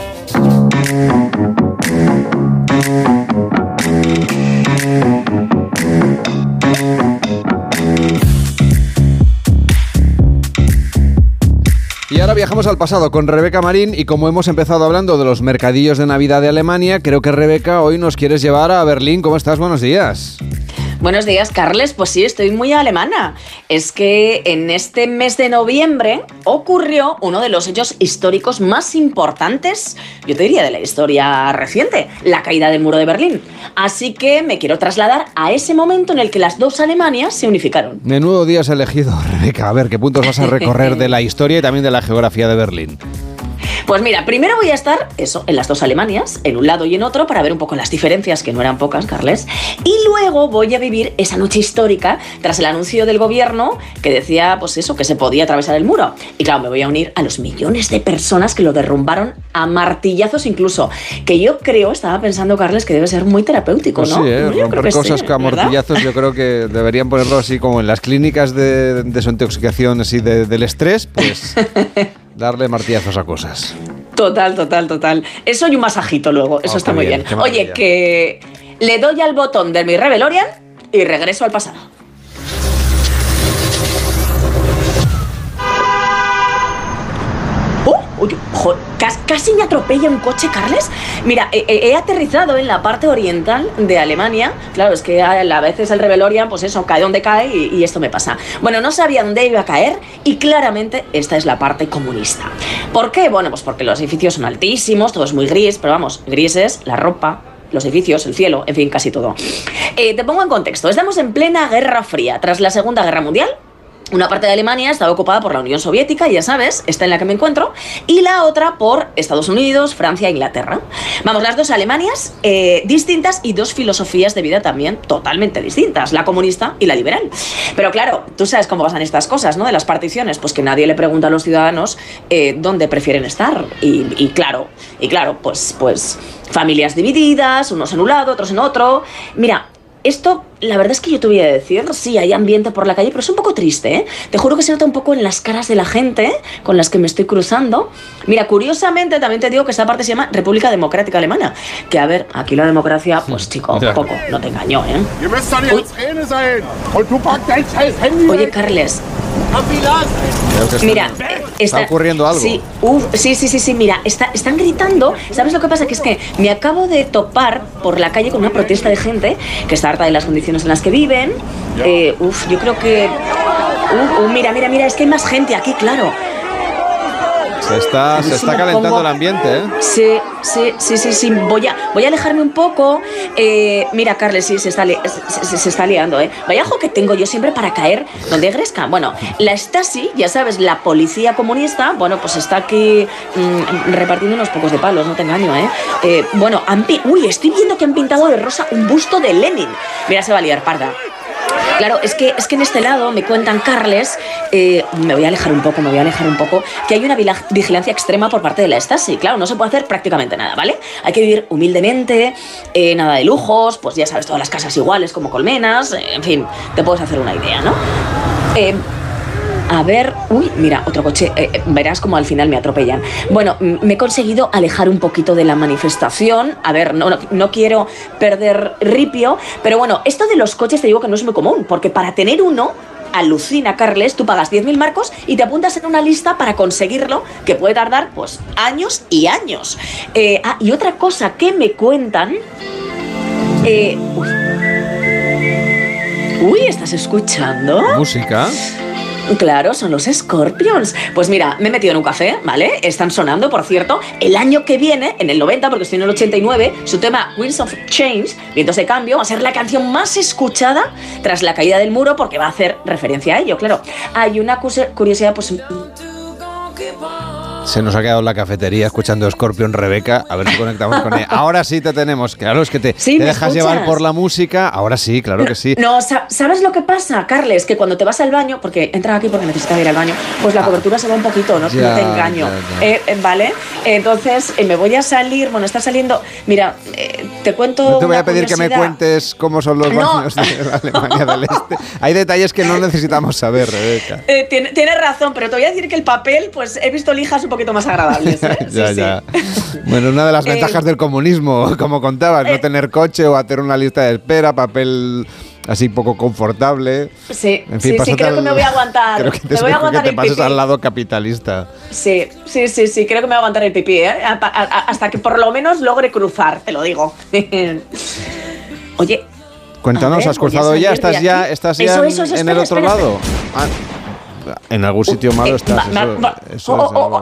Y ahora viajamos al pasado con Rebeca Marín y como hemos empezado hablando de los mercadillos de Navidad de Alemania, creo que Rebeca hoy nos quieres llevar a Berlín. ¿Cómo estás? Buenos días. Buenos días, Carles. Pues sí, estoy muy alemana. Es que en este mes de noviembre ocurrió uno de los hechos históricos más importantes, yo te diría, de la historia reciente, la caída del muro de Berlín. Así que me quiero trasladar a ese momento en el que las dos Alemanias se unificaron. Menudo día has elegido, Rebeca. A ver, ¿qué puntos vas a recorrer de la historia y también de la geografía de Berlín? Pues mira, primero voy a estar, eso, en las dos Alemanias, en un lado y en otro, para ver un poco las diferencias, que no eran pocas, Carles. Y luego voy a vivir esa noche histórica tras el anuncio del gobierno que decía, pues eso, que se podía atravesar el muro. Y claro, me voy a unir a los millones de personas que lo derrumbaron a martillazos incluso. Que yo creo, estaba pensando, Carles, que debe ser muy terapéutico, pues ¿no? sí, ¿eh? romper cosas sí, a martillazos, yo creo que deberían ponerlo así como en las clínicas de desintoxicación así de, del estrés, pues... darle martillazos a cosas. Total, total, total. Eso y un masajito luego, eso Oh, está muy bien, Oye, que le doy al botón de mi Rebelorian y regreso al pasado. Casi me atropella un coche, Carles. Mira, he, aterrizado en la parte oriental de Alemania. Claro, es que a, veces el Rebelorian, pues eso, cae donde cae y, y esto me pasa. Bueno, no sabía dónde iba a caer y claramente esta es la parte comunista. ¿Por qué? Bueno, pues porque los edificios son altísimos, todo es muy gris, pero vamos, gris es la ropa, los edificios, el cielo, en fin, casi todo. Eh, te pongo en contexto, estamos en plena Guerra Fría, tras la Segunda Guerra Mundial. Una parte de Alemania estaba ocupada por la Unión Soviética, ya sabes, esta en la que me encuentro, y la otra por Estados Unidos, Francia e Inglaterra. Vamos, las dos Alemanias eh, distintas y dos filosofías de vida también totalmente distintas, la comunista y la liberal. Pero claro, tú sabes cómo pasan estas cosas, ¿no? De las particiones, pues que nadie le pregunta a los ciudadanos eh, dónde prefieren estar. Y, y claro, y claro, pues, pues familias divididas, unos en un lado, otros en otro. Mira, esto, la verdad es que yo te voy a decir, sí, hay ambiente por la calle, pero es un poco triste, ¿eh? Te juro que se nota un poco en las caras de la gente con las que me estoy cruzando. Mira, curiosamente también te digo que esta parte se llama República Democrática Alemana. Que a ver, aquí la democracia, pues chico, Ya. poco, no te engañó, ¿eh? Oye. Carles, Está- Mira, está ocurriendo algo. Sí, uf, sí, sí, sí, sí, mira, está- están gritando. ¿Sabes lo que pasa? Que es que me acabo de topar por la calle con una protesta de gente que está harta de las condiciones en las que viven. Eh, uf, yo creo que. Uf, uf, mira, mira, mira, es que hay más gente aquí, claro. Se está, se está calentando pongo- el ambiente, ¿eh? Sí, sí, sí, sí, sí. Voy a, voy a alejarme un poco. Eh, mira, Carles, sí, se está, li- se, se- se está liando, ¿eh? Vaya ojo que tengo yo siempre para caer donde gresca. Bueno, la Stasi, ya sabes, la policía comunista, bueno, pues está aquí mm, repartiendo unos pocos de palos, no te engaño, ¿eh? Eh, bueno, han uy, estoy viendo que han pintado de rosa un busto de Lenin. Mira, se va a liar, parda. Claro, es que, es que en este lado me cuentan Carles, eh, me voy a alejar un poco, me voy a alejar un poco, que hay una vigilancia extrema por parte de la Stasi. Claro, no se puede hacer prácticamente nada, ¿vale? Hay que vivir humildemente, eh, nada de lujos, pues ya sabes, todas las casas iguales como colmenas, eh, en fin, te puedes hacer una idea, ¿no? A ver, uy, mira, otro coche. eh, eh, verás como al final me atropellan. Bueno, me he conseguido alejar un poquito de la manifestación. A ver, no, no, quiero perder ripio, pero bueno, esto de los coches te digo que no es muy común, porque para tener uno, alucina, Carles, tú pagas 10.000 marcos y te apuntas en una lista para conseguirlo, que puede tardar, pues, años y años. Eh, ah, y otra cosa que me cuentan. eh, Uy, ¿estás escuchando? Música. Claro, son los Scorpions. Pues mira, me he metido en un café, ¿vale? Están sonando, por cierto, el año que viene, en el 90, porque estoy en el 89, su tema Winds of Change, Vientos de Cambio, va a ser la canción más escuchada tras la caída del muro, porque va a hacer referencia a ello, claro. Hay una curiosidad, pues se nos ha quedado en la cafetería escuchando Scorpion Rebeca. A ver si conectamos con ella. Ahora sí te tenemos. Claro, es que te, te dejas llevar por la música. Ahora sí, claro que sí. No, ¿sabes lo que pasa, Carles? Que cuando te vas al baño, porque entra aquí porque necesitas ir al baño, pues la ah. cobertura se va un poquito, no, no te engaño. Eh, eh, ¿Vale? Entonces eh, me voy a salir, bueno, está saliendo. Mira, te cuento. No te voy a pedir que me cuentes cómo son los baños de Alemania del Este. Hay detalles que no necesitamos saber, Rebeca. tienes razón, pero te voy a decir que el papel, pues he visto lijas un poquito más agradables. ¿eh? ya, ya. Bueno, una de las ventajas eh, del comunismo, como contabas, no eh, tener coche o hacer una lista de espera, papel así poco confortable. Sí, en fin, sí, creo que me voy a aguantar. Creo que te, me voy a aguantar que te pases al lado capitalista. Sí, sí, sí, sí, creo que me voy a aguantar el pipí, ¿eh? hasta que por lo menos logre cruzar, te lo digo. Oye. Cuéntanos, ¿has cruzado ya? ¿Estás ya, estás ya en, el otro lado? Ah, en algún sitio malo eh, estás.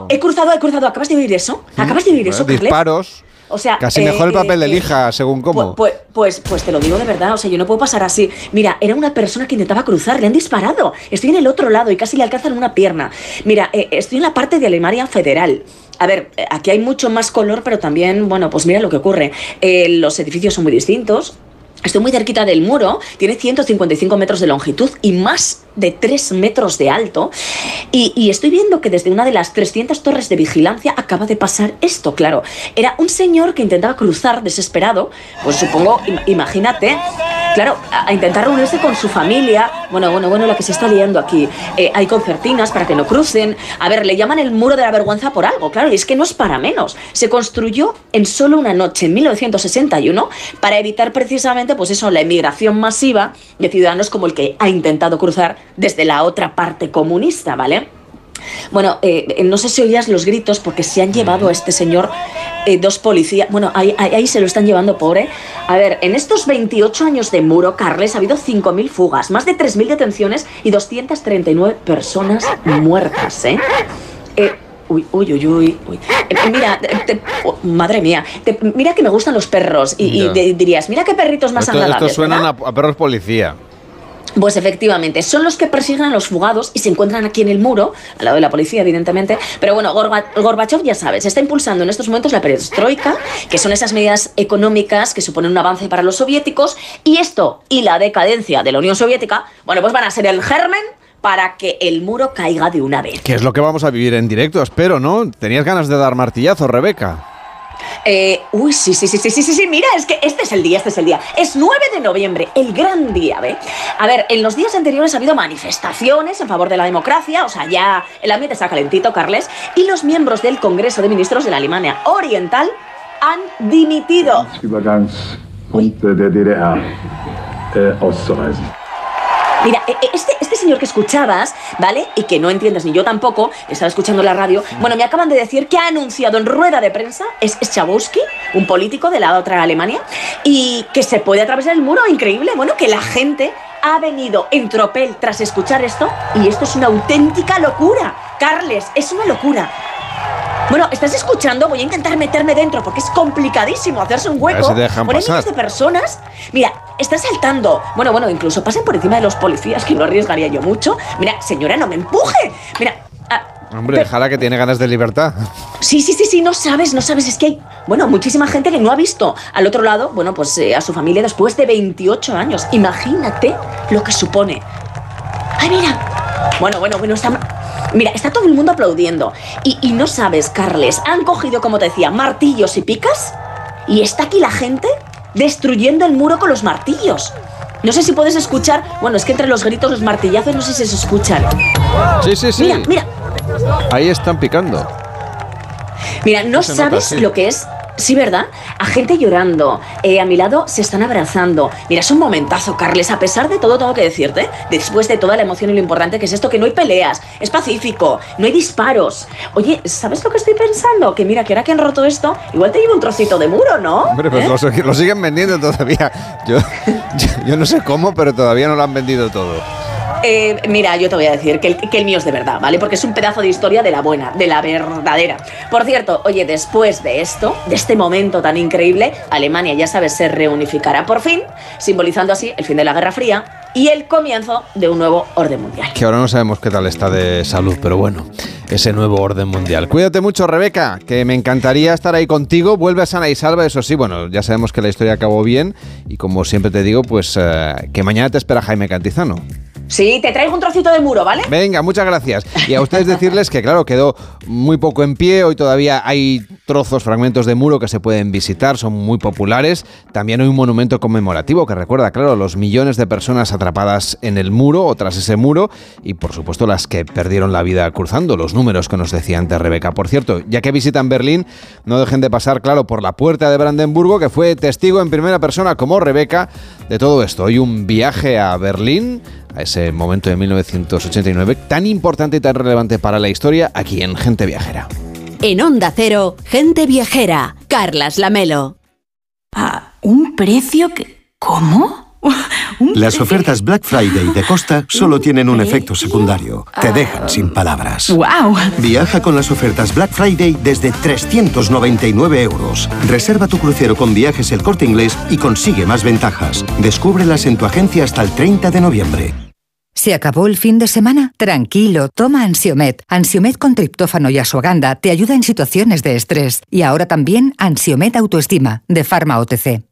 he cruzado, he cruzado. ¿Acabas de vivir eso? ¿Acabas de vivir eso, Disparos. O sea, Casi mejor el eh, papel de eh, lija, según cómo. Pues, pues, pues, te lo digo de verdad, o sea, yo no puedo pasar así. Mira, era una persona que intentaba cruzar, le han disparado. Estoy en el otro lado y casi le alcanzan una pierna. Mira, estoy en la parte de Alemania Federal. A ver, aquí hay mucho más color, pero también, bueno, pues mira lo que ocurre. los edificios son muy distintos. Estoy muy cerquita del muro, tiene 155 metros de longitud y más de 3 metros de alto. Y, estoy viendo que desde una de las 300 torres de vigilancia acaba de pasar esto, claro. Era un señor que intentaba cruzar desesperado, pues supongo, imagínate, claro, a, intentar reunirse con su familia. Bueno, bueno, bueno, lo que se está liando aquí. Eh, hay concertinas para que no crucen. A ver, le llaman el muro de la vergüenza por algo, claro, y es que no es para menos. Se construyó en solo una noche, en 1961, para evitar precisamente, pues eso, la emigración masiva de ciudadanos como el que ha intentado cruzar desde la otra parte comunista, ¿vale? Bueno, eh, no sé si oías los gritos porque se han llevado a este señor eh, dos policías. Bueno, ahí, ahí, se lo están llevando, pobre. A ver, en estos 28 años de muro, Carles, ha habido 5.000 fugas, más de 3.000 detenciones y 239 personas muertas, ¿eh? eh uy, uy, uy, uy. mira, oh, madre mía, mira que me gustan los perros y, dirías, mira qué perritos más agradables. Estos suenan a perros policía. Pues efectivamente, son los que persiguen a los fugados y se encuentran aquí en el muro, al lado de la policía, evidentemente. Pero bueno, Gorbachev, ya sabes, está impulsando en estos momentos la perestroika, que son esas medidas económicas que suponen un avance para los soviéticos. Y esto y la decadencia de la Unión Soviética, bueno, pues van a ser el germen para que el muro caiga de una vez. Que es lo que vamos a vivir en directo, espero, ¿no? Tenías ganas de dar martillazo, Rebeca. Eh, uy, sí, sí, sí, sí, sí, sí, mira, es que este es el día, este es el día. Es 9 de noviembre, el gran día, ¿ve? A ver, en los días anteriores ha habido manifestaciones en favor de la democracia, o sea, ya el ambiente está calentito, Carles, y los miembros del Congreso de Ministros de la Alemania Oriental han dimitido. Mira, e, e, este, este señor que escuchabas, ¿vale? Y que no entiendes ni yo tampoco, estaba escuchando la radio. Bueno, me acaban de decir que ha anunciado en rueda de prensa, es Schabowski, un político de la otra Alemania, y que se puede atravesar el muro, increíble. Bueno, que la gente ha venido en tropel tras escuchar esto, y esto es una auténtica locura. Carles, es una locura. Bueno, ¿estás escuchando? Voy a intentar meterme dentro porque es complicadísimo hacerse un hueco. Por de personas. Mira, está saltando. Bueno, bueno, incluso pasen por encima de los policías, que no arriesgaría yo mucho. Mira, señora, no me empuje. Mira. Ah, Hombre, déjala que tiene ganas de libertad. Sí, sí, sí, sí, no sabes, no sabes. Es que hay, bueno, muchísima gente que no ha visto al otro lado, bueno, pues eh, a su familia después de 28 años. Imagínate lo que supone. ¡Ay, mira! Bueno, bueno, bueno, está, Mira, está todo el mundo aplaudiendo. Y, no sabes, Carles, han cogido, como te decía, martillos y picas. Y está aquí la gente destruyendo el muro con los martillos. No sé si puedes escuchar. Bueno, es que entre los gritos, los martillazos, no sé si se escuchan. Sí, sí, sí. Mira, mira. Ahí están picando. Mira, no sabes lo que es Sí, ¿verdad? A gente llorando. Eh, a mi lado se están abrazando. Mira, es un momentazo, Carles. A pesar de todo, tengo que decirte, después de toda la emoción y lo importante que es esto, que no hay peleas, es pacífico, no hay disparos. Oye, ¿sabes lo que estoy pensando? Que mira, que ahora que han roto esto, igual te llevo un trocito de muro, ¿no? Hombre, pues ¿Eh? lo, siguen vendiendo todavía. Yo, Yo no sé cómo, pero todavía no lo han vendido todo. Eh, mira, yo te voy a decir que el, mío es de verdad, ¿vale? Porque es un pedazo de historia de la buena, de la verdadera. Por cierto, oye, después de esto, de este momento tan increíble, Alemania, ya sabes, se reunificará por fin, simbolizando así el fin de la Guerra Fría y el comienzo de un nuevo orden mundial. Que ahora no sabemos qué tal está de salud, pero bueno, ese nuevo orden mundial. Cuídate mucho, Rebeca, que me encantaría estar ahí contigo. Vuelve a sana y salva, eso sí, bueno, ya sabemos que la historia acabó bien y como siempre te digo, pues eh, que mañana te espera Jaime Cantizano. Sí, te traigo un trocito de muro, ¿vale? Venga, muchas gracias. Y a ustedes decirles que, claro, quedó muy poco en pie. Hoy todavía hay trozos, fragmentos de muro que se pueden visitar, son muy populares. También hay un monumento conmemorativo que recuerda, claro, los millones de personas atrapadas en el muro o tras ese muro y, por supuesto, las que perdieron la vida cruzando, los números que nos decía antes Rebeca. Por cierto, ya que visitan Berlín, no dejen de pasar, claro, por la puerta de Brandenburgo, que fue testigo en primera persona, como Rebeca, de todo esto. Hoy un viaje a Berlín a ese momento de 1989 tan importante y tan relevante para la historia aquí en Gente Viajera. En Onda Cero, Gente Viajera, Carlas Lamelo. ¿A un precio que... ¿Cómo? Las ofertas Black Friday de Costa solo tienen un efecto secundario. Te dejan sin palabras. ¡Wow! Viaja con las ofertas Black Friday desde 399 euros. Reserva tu crucero con viajes el corte inglés y consigue más ventajas. Descúbrelas en tu agencia hasta el 30 de noviembre. ¿Se acabó el fin de semana? Tranquilo, toma Ansiomet. Ansiomet con triptófano y asuaganda te ayuda en situaciones de estrés. Y ahora también Ansiomet Autoestima, de Pharma OTC.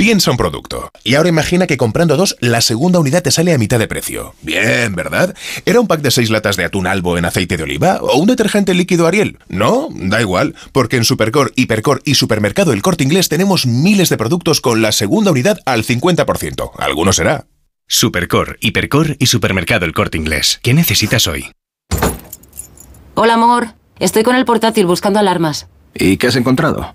Piensa un producto. Y ahora imagina que comprando dos, la segunda unidad te sale a mitad de precio. Bien, ¿verdad? ¿Era un pack de seis latas de atún albo en aceite de oliva? ¿O un detergente líquido Ariel? No, da igual, porque en Supercor, Hipercor y Supermercado El Corte Inglés tenemos miles de productos con la segunda unidad al 50%. Alguno será. Supercor, Hipercor y Supermercado El Corte Inglés. ¿Qué necesitas hoy? Hola, amor. Estoy con el portátil buscando alarmas. ¿Y qué has encontrado?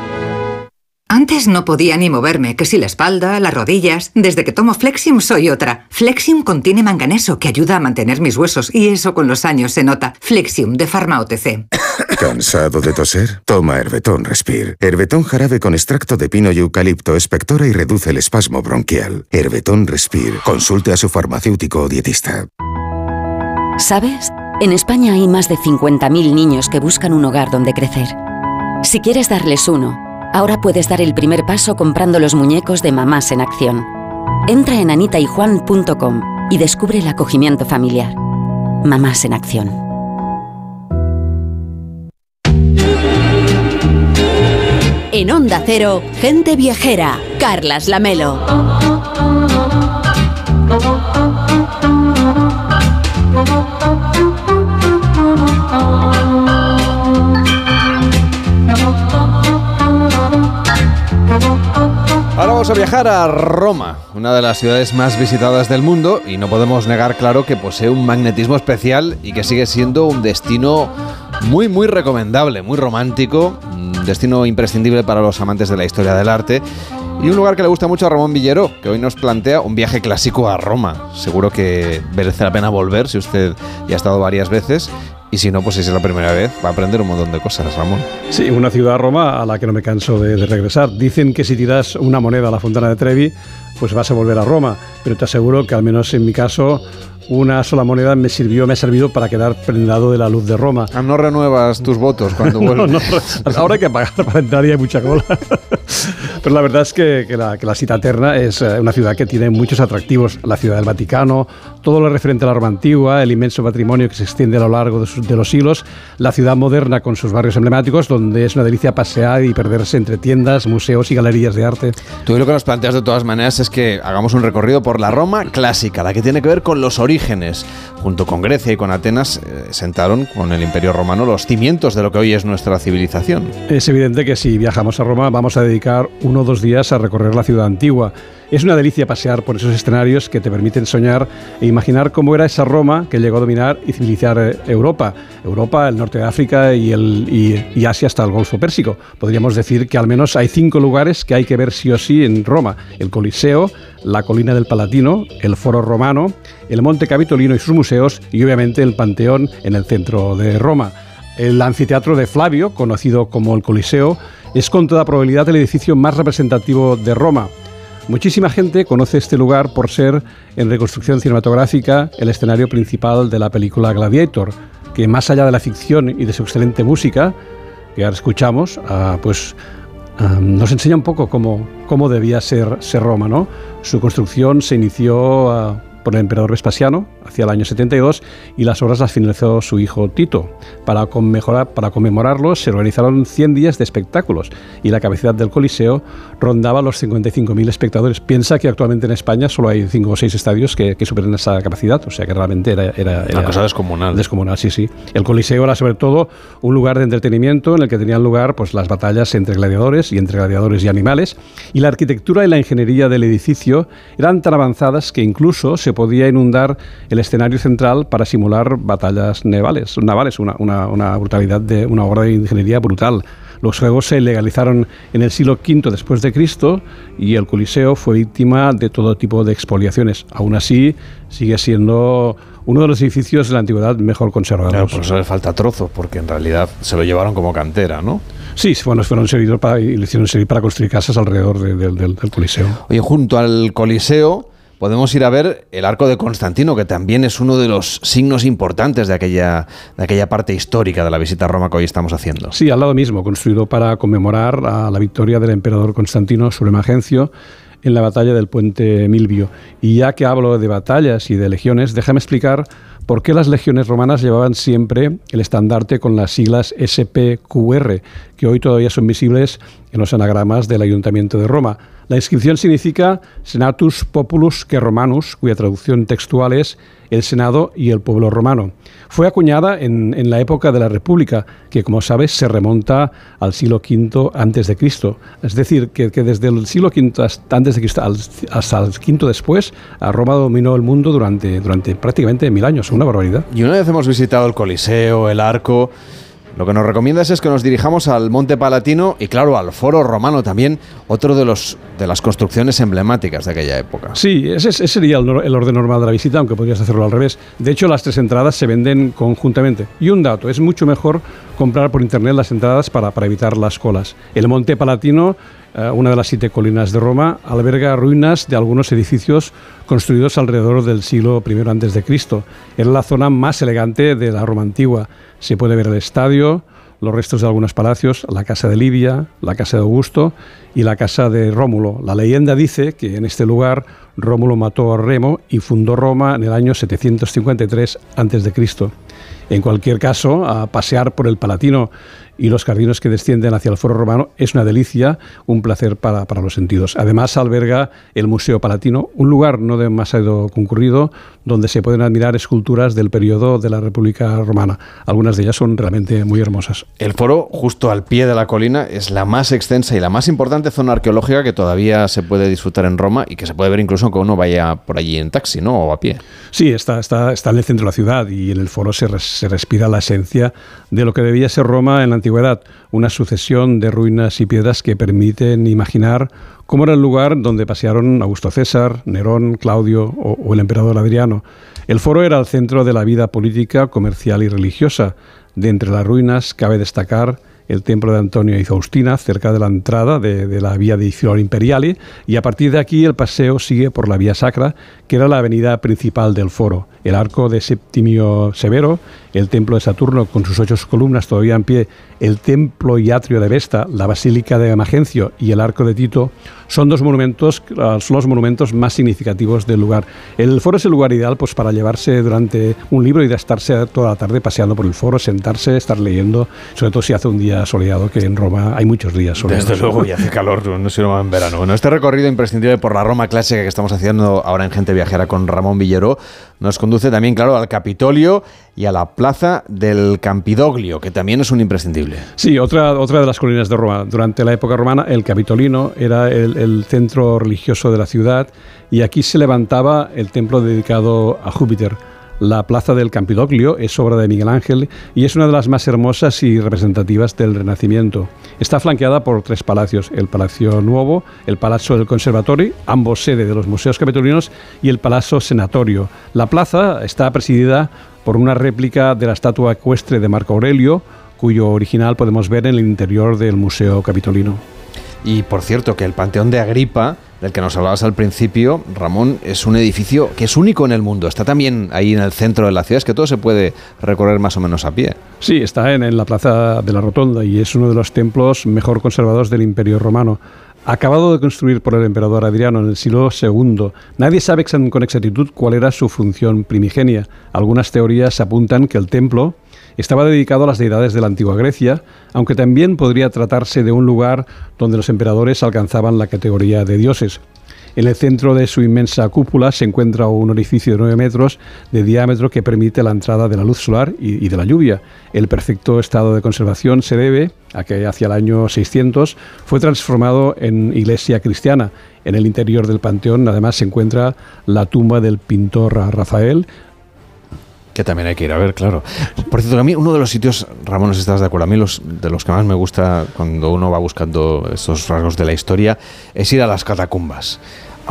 Antes no podía ni moverme, que si la espalda, las rodillas. Desde que tomo Flexium soy otra. Flexium contiene manganeso que ayuda a mantener mis huesos y eso con los años se nota. Flexium de Pharma OTC. ¿Cansado de toser? Toma Herbetón Respire. Herbetón jarabe con extracto de pino y eucalipto espectora y reduce el espasmo bronquial. Herbetón Respire. Consulte a su farmacéutico o dietista. ¿Sabes? En España hay más de 50.000 niños que buscan un hogar donde crecer. Si quieres darles uno, Ahora puedes dar el primer paso comprando los muñecos de Mamás en Acción. Entra en anitayjuan.com y descubre el acogimiento familiar. Mamás en Acción. En Onda Cero, gente viajera, Carlas Lamelo. Viajar a Roma, una de las ciudades más visitadas del mundo y no podemos negar, claro, que posee un magnetismo especial y que sigue siendo un destino muy, muy recomendable, muy romántico, un destino imprescindible para los amantes de la historia del arte y un lugar que le gusta mucho a Ramón Villero, que hoy nos plantea un viaje clásico a Roma. Seguro que merece la pena volver si usted ya ha estado varias veces y si no, pues si es la primera vez, va a aprender un montón de cosas, Ramón. Sí, una ciudad Roma a la que no me canso de, regresar. Dicen que si tiras una moneda a la Fontana de Trevi, pues vas a volver a Roma. Pero te aseguro que al menos en mi caso, una sola moneda me sirvió, me ha servido para quedar prendado de la luz de Roma. Ah, no renuevas tus votos cuando vuelves. no, no, ahora hay que pagar para entrar y hay mucha cola. Pero la verdad es que, que, la, que la Cita Eterna es eh, una ciudad que tiene muchos atractivos. La ciudad del Vaticano, todo lo referente a la Roma antigua, el inmenso patrimonio que se extiende a lo largo de, sus, de los siglos, la ciudad moderna con sus barrios emblemáticos, donde es una delicia pasear y perderse entre tiendas, museos y galerías de arte. Tú lo que nos planteas de todas maneras es que hagamos un recorrido por la Roma clásica, la que tiene que ver con los orígenes. Junto con Grecia y con Atenas eh, sentaron con el Imperio Romano los cimientos de lo que hoy es nuestra civilización. Es evidente que si viajamos a Roma vamos a dedicar uno o dos días a recorrer la ciudad antigua. Es una delicia pasear por esos escenarios que te permiten soñar e imaginar cómo era esa Roma que llegó a dominar y civilizar eh, Europa. Europa, el norte de África y, el, y, Asia hasta el Golfo Pérsico. Podríamos decir que al menos hay cinco lugares que hay que ver sí o sí en Roma. El Coliseo, la colina del Palatino, el Foro Romano, el Monte Capitolino y sus museos y obviamente el Panteón en el centro de Roma. El anfiteatro de Flavio, conocido como el Coliseo, es con toda probabilidad el edificio más representativo de Roma. Muchísima gente conoce este lugar por ser, en reconstrucción cinematográfica, el escenario principal de la película Gladiator, que más allá de la ficción y de su excelente música, que ahora escuchamos, ah, pues ah, nos enseña un poco cómo, cómo debía ser, ser Roma. ¿no? Su construcción se inició ah, por el emperador Vespasiano hacia el año 72 y las obras las finalizó su hijo Tito. Para, para conmemorarlo se organizaron 100 días de espectáculos y la capacidad del Coliseo rondaba los 55.000 espectadores. Piensa que actualmente en España solo hay 5 o 6 estadios que, que superen esa capacidad, o sea que realmente era... era, Una cosa descomunal. Descomunal, sí, sí. El Coliseo era sobre todo un lugar de entretenimiento en el que tenían lugar pues, las batallas entre gladiadores y entre gladiadores y animales y la arquitectura y la ingeniería del edificio eran tan avanzadas que incluso se podía inundar el escenario central para simular batallas navales, navales una, una, brutalidad de una obra de ingeniería brutal. Los juegos se legalizaron en el siglo V después de Cristo y el Coliseo fue víctima de todo tipo de expoliaciones. Aún así, sigue siendo uno de los edificios de la antigüedad mejor conservados. Claro, por eso le falta trozos, porque en realidad se lo llevaron como cantera, ¿no? Sí, bueno, fueron servidos para, y le hicieron servir para construir casas alrededor del, del Coliseo. Oye, junto al Coliseo podemos ir a ver el arco de Constantino, que también es uno de los signos importantes de aquella, de aquella parte histórica de la visita a Roma que hoy estamos haciendo. Sí, al lado mismo, construido para conmemorar la victoria del emperador Constantino sobre Magencio en la batalla del puente Milvio. Y ya que hablo de batallas y de legiones, déjame explicar por qué las legiones romanas llevaban siempre el estandarte con las siglas SPQR, que hoy todavía son visibles en los anagramas del Ayuntamiento de Roma. La inscripción significa Senatus Populus que Romanus, cuya traducción textual es el Senado y el pueblo romano. Fue acuñada en, la época de la República, que como sabes se remonta al siglo V antes de Cristo. Es decir, que, desde el siglo V antes de Cristo hasta el V después, Roma dominó el mundo durante, durante prácticamente mil años. Una barbaridad. Y una vez hemos visitado el Coliseo, el Arco, lo que nos recomiendas es que nos dirijamos al Monte Palatino y claro, al Foro Romano también, otro de, los, de las construcciones emblemáticas de aquella época. Sí, ese, sería el, orden normal de la visita, aunque podrías hacerlo al revés. De hecho, las tres entradas se venden conjuntamente. Y un dato, es mucho mejor comprar por internet las entradas para, para evitar las colas. El Monte Palatino eh, una de las siete colinas de Roma, alberga ruinas de algunos edificios construidos alrededor del siglo I Cristo. Era la zona más elegante de la Roma antigua. Se puede ver el estadio, los restos de algunos palacios, la casa de Livia, la casa de Augusto y la casa de Rómulo. La leyenda dice que en este lugar Rómulo mató a Remo y fundó Roma en el año 753 a.C. En cualquier caso, a pasear por el Palatino y los jardines que descienden hacia el Foro Romano es una delicia, un placer para, para, los sentidos. Además, alberga el Museo Palatino, un lugar no demasiado concurrido, donde se pueden admirar esculturas del periodo de la República Romana. Algunas de ellas son realmente muy hermosas. El foro, justo al pie de la colina, es la más extensa y la más importante zona arqueológica que todavía se puede disfrutar en Roma y que se puede ver incluso aunque uno vaya por allí en taxi ¿no? o a pie. Sí, está, está, está en el centro de la ciudad y en el foro se, se respira la esencia de lo que debía ser Roma en la antigüedad una sucesión de ruinas y piedras que permiten imaginar cómo era el lugar donde pasearon Augusto César, Nerón, Claudio o, el emperador Adriano. El foro era el centro de la vida política, comercial y religiosa. De entre las ruinas cabe destacar el templo de Antonio y Faustina, cerca de la entrada de, la vía de Flor Imperiale, y a partir de aquí el paseo sigue por la vía sacra, que era la avenida principal del foro. El arco de Septimio Severo, el templo de Saturno con sus ocho columnas todavía en pie, el templo y atrio de Vesta, la basílica de Magencio y el arco de Tito son dos monumentos, son los monumentos más significativos del lugar. El foro es el lugar ideal pues, para llevarse durante un libro y de estarse toda la tarde paseando por el foro, sentarse, estar leyendo, sobre todo si hace un día soleado, que en Roma hay muchos días soleados. Desde luego, y hace calor, no sé en verano. Bueno, este recorrido imprescindible por la Roma clásica que estamos haciendo ahora en Gente Viajera con Ramón Villero nos conduce también, claro, al Capitolio y a la plaza del Campidoglio, que también es un imprescindible. Sí, otra, otra de las colinas de Roma. Durante la época romana, el Capitolino era el, el centro religioso de la ciudad y aquí se levantaba el templo dedicado a Júpiter. La plaza del Campidoglio es obra de Miguel Ángel y es una de las más hermosas y representativas del Renacimiento. Está flanqueada por tres palacios, el Palacio Nuevo, el Palazzo del Conservatorio, ambos sede de los museos capitolinos, y el Palazzo Senatorio. La plaza está presidida por una réplica de la estatua ecuestre de Marco Aurelio, cuyo original podemos ver en el interior del Museo Capitolino. Y por cierto, que el Panteón de Agripa, del que nos hablabas al principio, Ramón, es un edificio que es único en el mundo. Está también ahí en el centro de la ciudad, es que todo se puede recorrer más o menos a pie. Sí, está en, en la Plaza de la Rotonda y es uno de los templos mejor conservados del Imperio Romano acabado de construir por el emperador Adriano en el siglo II. Nadie sabe con exactitud cuál era su función primigenia. Algunas teorías apuntan que el templo estaba dedicado a las deidades de la antigua Grecia, aunque también podría tratarse de un lugar donde los emperadores alcanzaban la categoría de dioses. En el centro de su inmensa cúpula se encuentra un orificio de 9 metros de diámetro que permite la entrada de la luz solar y, de la lluvia. El perfecto estado de conservación se debe a que hacia el año 600 fue transformado en iglesia cristiana. En el interior del panteón además se encuentra la tumba del pintor Rafael, que también hay que ir a ver, claro. Por cierto, a mí uno de los sitios, Ramón, no si estás de acuerdo, a mí los, de los que más me gusta cuando uno va buscando estos rasgos de la historia es ir a las catacumbas.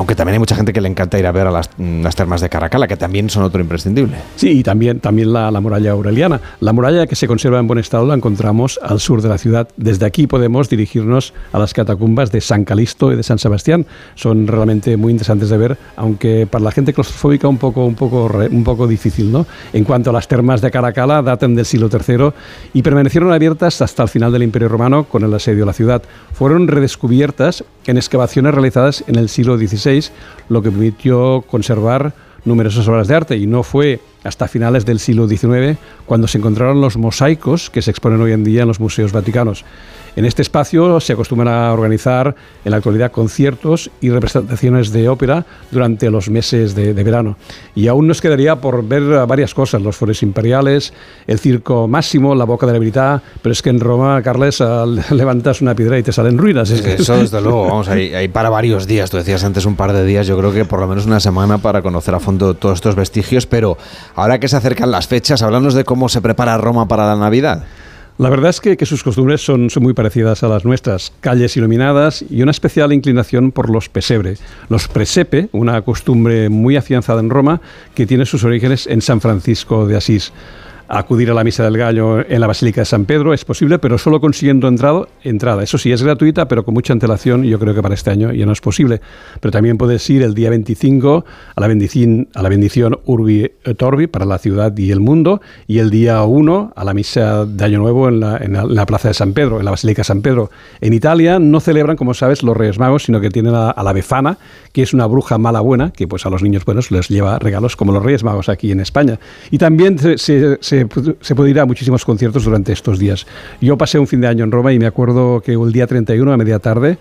Aunque también hay mucha gente que le encanta ir a ver a las, termas de Caracala, que también son otro imprescindible. Sí, y también, también la, muralla aureliana. La muralla que se conserva en buen estado la encontramos al sur de la ciudad. Desde aquí podemos dirigirnos a las catacumbas de San Calisto y de San Sebastián. Son realmente muy interesantes de ver, aunque para la gente claustrofóbica un poco, un poco, un poco difícil. ¿no? En cuanto a las termas de Caracala, datan del siglo III y permanecieron abiertas hasta el final del Imperio Romano con el asedio a la ciudad. Fueron redescubiertas en excavaciones realizadas en el siglo XVI, lo que permitió conservar numerosas obras de arte y no fue hasta finales del siglo XIX cuando se encontraron los mosaicos que se exponen hoy en día en los museos vaticanos. En este espacio se acostumbran a organizar en la actualidad conciertos y representaciones de ópera durante los meses de, verano. Y aún nos quedaría por ver varias cosas, los foros imperiales, el circo máximo, la boca de la Verità, pero es que en Roma, Carles, levantas una piedra y te salen ruinas. Eso desde luego, vamos, hay, hay para varios días, tú decías antes un par de días, yo creo que por lo menos una semana para conocer a fondo todos estos vestigios, pero ahora que se acercan las fechas, háblanos de cómo se prepara Roma para la Navidad. La verdad es que, sus costumbres son, muy parecidas a las nuestras. Calles iluminadas y una especial inclinación por los pesebre. Los presepe, una costumbre muy afianzada en Roma que tiene sus orígenes en San Francisco de Asís acudir a la Misa del Gallo en la Basílica de San Pedro es posible, pero solo consiguiendo entrado, entrada. Eso sí, es gratuita, pero con mucha antelación, yo creo que para este año ya no es posible. Pero también puedes ir el día 25 a la bendición, a la bendición Urbi et Orbi para la ciudad y el mundo, y el día 1 a la Misa de Año Nuevo en la, en la, Plaza de San Pedro, en la Basílica de San Pedro. En Italia no celebran, como sabes, los Reyes Magos, sino que tienen a, la Befana, que es una bruja mala buena, que pues a los niños buenos les lleva regalos como los Reyes Magos aquí en España. Y también se, puede ir a muchísimos conciertos durante estos días. Yo pasé un fin de año en Roma y me acuerdo que el día 31 a media tarde,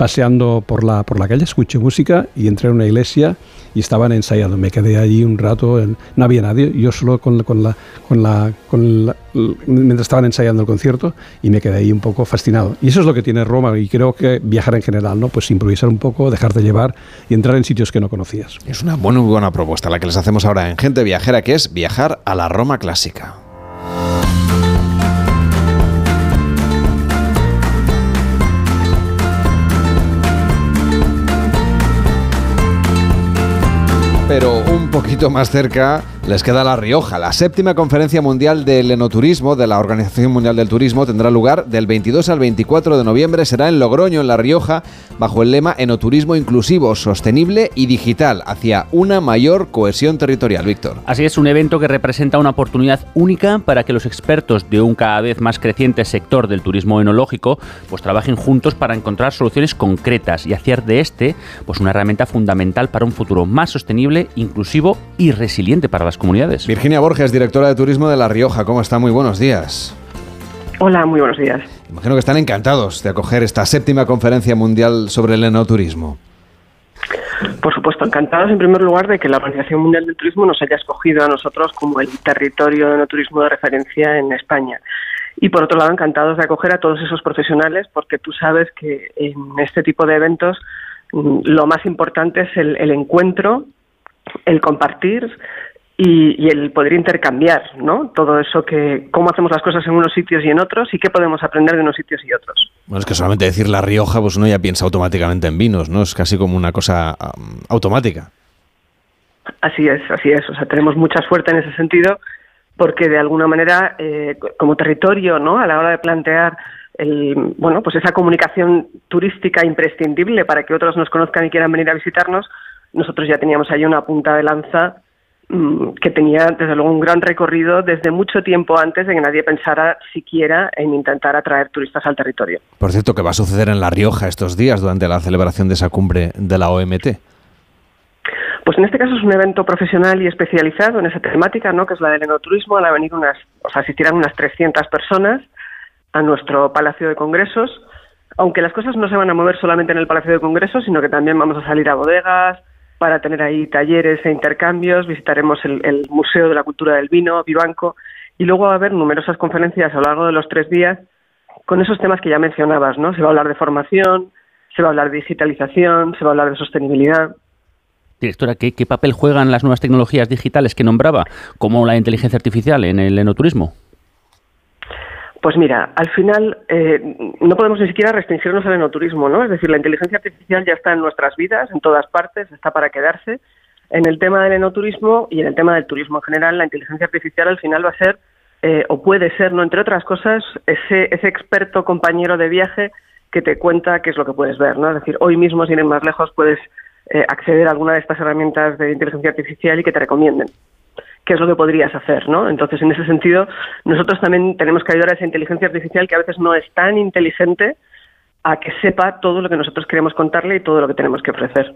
paseando por la, por la calle, escuché música y entré en una iglesia y estaban ensayando. Me quedé allí un rato, no había nadie, yo solo con, con, la, con, la, con la, mientras estaban ensayando el concierto y me quedé ahí un poco fascinado. Y eso es lo que tiene Roma y creo que viajar en general, ¿no? Pues improvisar un poco, dejarte llevar y entrar en sitios que no conocías. Es una buena, buena propuesta la que les hacemos ahora en Gente Viajera, que es viajar a la Roma clásica. Pero un poquito más cerca Les queda La Rioja. La séptima conferencia mundial del enoturismo de la Organización Mundial del Turismo tendrá lugar del 22 al 24 de noviembre. Será en Logroño, en La Rioja, bajo el lema Enoturismo inclusivo, sostenible y digital, hacia una mayor cohesión territorial. Víctor. Así es, un evento que representa una oportunidad única para que los expertos de un cada vez más creciente sector del turismo enológico pues trabajen juntos para encontrar soluciones concretas y hacer de este pues una herramienta fundamental para un futuro más sostenible, inclusivo y resiliente para las comunidades. Virginia Borges, directora de turismo de La Rioja, ¿cómo está? Muy buenos días. Hola, muy buenos días. Imagino que están encantados de acoger esta séptima conferencia mundial sobre el enoturismo. Por supuesto, encantados en primer lugar de que la Organización Mundial del Turismo nos haya escogido a nosotros como el territorio de enoturismo de referencia en España. Y por otro lado, encantados de acoger a todos esos profesionales porque tú sabes que en este tipo de eventos mm, lo más importante es el, el encuentro, el compartir, y, el poder intercambiar, ¿no? Todo eso que, cómo hacemos las cosas en unos sitios y en otros y qué podemos aprender de unos sitios y otros. Bueno, es que solamente decir La Rioja, pues uno ya piensa automáticamente en vinos, ¿no? Es casi como una cosa automática. Así es, así es. O sea, tenemos mucha suerte en ese sentido porque de alguna manera, eh, como territorio, ¿no? A la hora de plantear el, bueno, pues esa comunicación turística imprescindible para que otros nos conozcan y quieran venir a visitarnos, nosotros ya teníamos ahí una punta de lanza que tenía desde luego un gran recorrido desde mucho tiempo antes de que nadie pensara siquiera en intentar atraer turistas al territorio. Por cierto, ¿qué va a suceder en La Rioja estos días durante la celebración de esa cumbre de la OMT? Pues en este caso es un evento profesional y especializado en esa temática, ¿no? que es la del enoturismo. Van a venir unas, o sea, asistirán unas 300 personas a nuestro Palacio de Congresos, aunque las cosas no se van a mover solamente en el Palacio de Congresos, sino que también vamos a salir a bodegas, para tener ahí talleres e intercambios, visitaremos el, Museo de la Cultura del Vino, Vivanco, y luego va a haber numerosas conferencias a lo largo de los tres días con esos temas que ya mencionabas, ¿no? Se va a hablar de formación, se va a hablar de digitalización, se va a hablar de sostenibilidad. Directora, ¿qué, qué papel juegan las nuevas tecnologías digitales que nombraba, como la inteligencia artificial en el enoturismo? Pues mira, al final eh, no podemos ni siquiera restringirnos al enoturismo, ¿no? Es decir, la inteligencia artificial ya está en nuestras vidas, en todas partes, está para quedarse. En el tema del enoturismo y en el tema del turismo en general, la inteligencia artificial al final va a ser, eh, o puede ser, no entre otras cosas, ese, ese experto compañero de viaje que te cuenta qué es lo que puedes ver, ¿no? Es decir, hoy mismo, sin ir más lejos, puedes eh, acceder a alguna de estas herramientas de inteligencia artificial y que te recomienden qué es lo que podrías hacer, ¿no? Entonces, en ese sentido, nosotros también tenemos que ayudar a esa inteligencia artificial que a veces no es tan inteligente a que sepa todo lo que nosotros queremos contarle y todo lo que tenemos que ofrecer.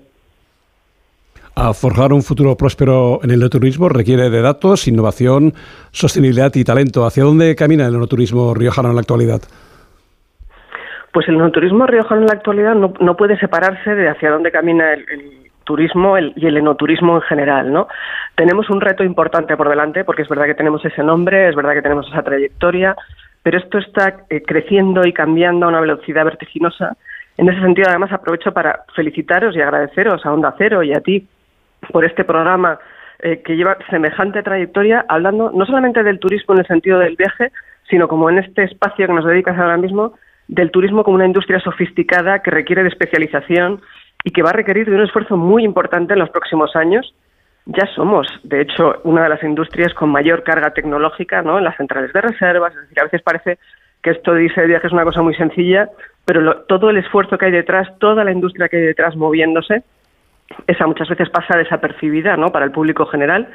A forjar un futuro próspero en el turismo requiere de datos, innovación, sostenibilidad y talento. ¿Hacia dónde camina el turismo riojano en la actualidad? Pues el turismo riojano en la actualidad no, puede separarse de hacia dónde camina el turismo y el enoturismo en general, ¿no? Tenemos un reto importante por delante porque es verdad que tenemos ese nombre, es verdad que tenemos esa trayectoria, pero esto está eh, creciendo y cambiando a una velocidad vertiginosa. En ese sentido, además, aprovecho para felicitaros y agradeceros a Onda Cero y a ti por este programa eh, que lleva semejante trayectoria, hablando no solamente del turismo en el sentido del viaje, sino como en este espacio que nos dedicas ahora mismo, del turismo como una industria sofisticada que requiere de especialización y que va a requerir de un esfuerzo muy importante en los próximos años. Ya somos, de hecho, una de las industrias con mayor carga tecnológica ¿no? en las centrales de reservas. Es decir, a veces parece que esto de irse de viaje es una cosa muy sencilla, pero todo el esfuerzo que hay detrás, toda la industria que hay detrás moviéndose, esa muchas veces pasa desapercibida ¿no? para el público general.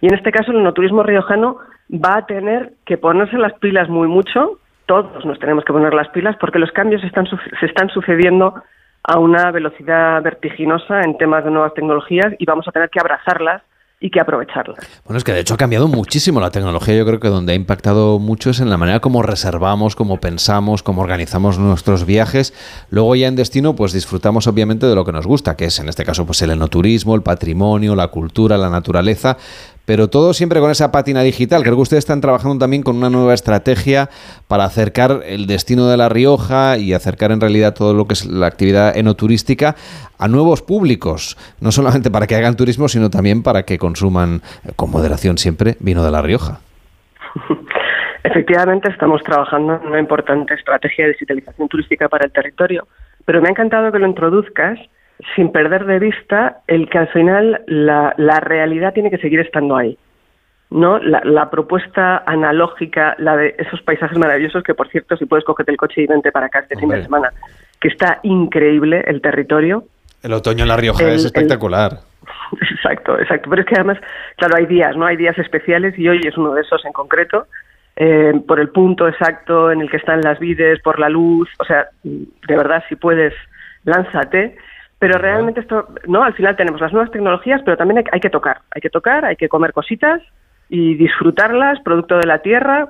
Y en este caso, el enoturismo riojano va a tener que ponerse las pilas muy mucho, todos nos tenemos que poner las pilas, porque los cambios están, se están sucediendo a una velocidad vertiginosa en temas de nuevas tecnologías y vamos a tener que abrazarlas y que aprovecharlas. Bueno, es que de hecho ha cambiado muchísimo la tecnología. Yo creo que donde ha impactado mucho es en la manera como reservamos, como pensamos, cómo organizamos nuestros viajes. Luego ya en destino, pues disfrutamos obviamente de lo que nos gusta, que es en este caso pues el enoturismo, el patrimonio, la cultura, la naturaleza pero todo siempre con esa pátina digital. Creo que ustedes están trabajando también con una nueva estrategia para acercar el destino de La Rioja y acercar en realidad todo lo que es la actividad enoturística a nuevos públicos, no solamente para que hagan turismo, sino también para que consuman con moderación siempre vino de La Rioja. Efectivamente, estamos trabajando en una importante estrategia de digitalización turística para el territorio, pero me ha encantado que lo introduzcas sin perder de vista el que al final la, realidad tiene que seguir estando ahí. ¿no? La, propuesta analógica, la de esos paisajes maravillosos, que por cierto, si puedes cogerte el coche y vente para acá este fin de semana, que está increíble el territorio. El otoño en La Rioja es espectacular. exacto, exacto. Pero es que además, claro, hay días, ¿no? Hay días especiales y hoy es uno de esos en concreto. Eh, por el punto exacto en el que están las vides, por la luz, o sea, de verdad, si puedes, lánzate. Pero realmente esto, no, al final tenemos las nuevas tecnologías, pero también hay que tocar, hay que tocar, hay que comer cositas y disfrutarlas, producto de la tierra,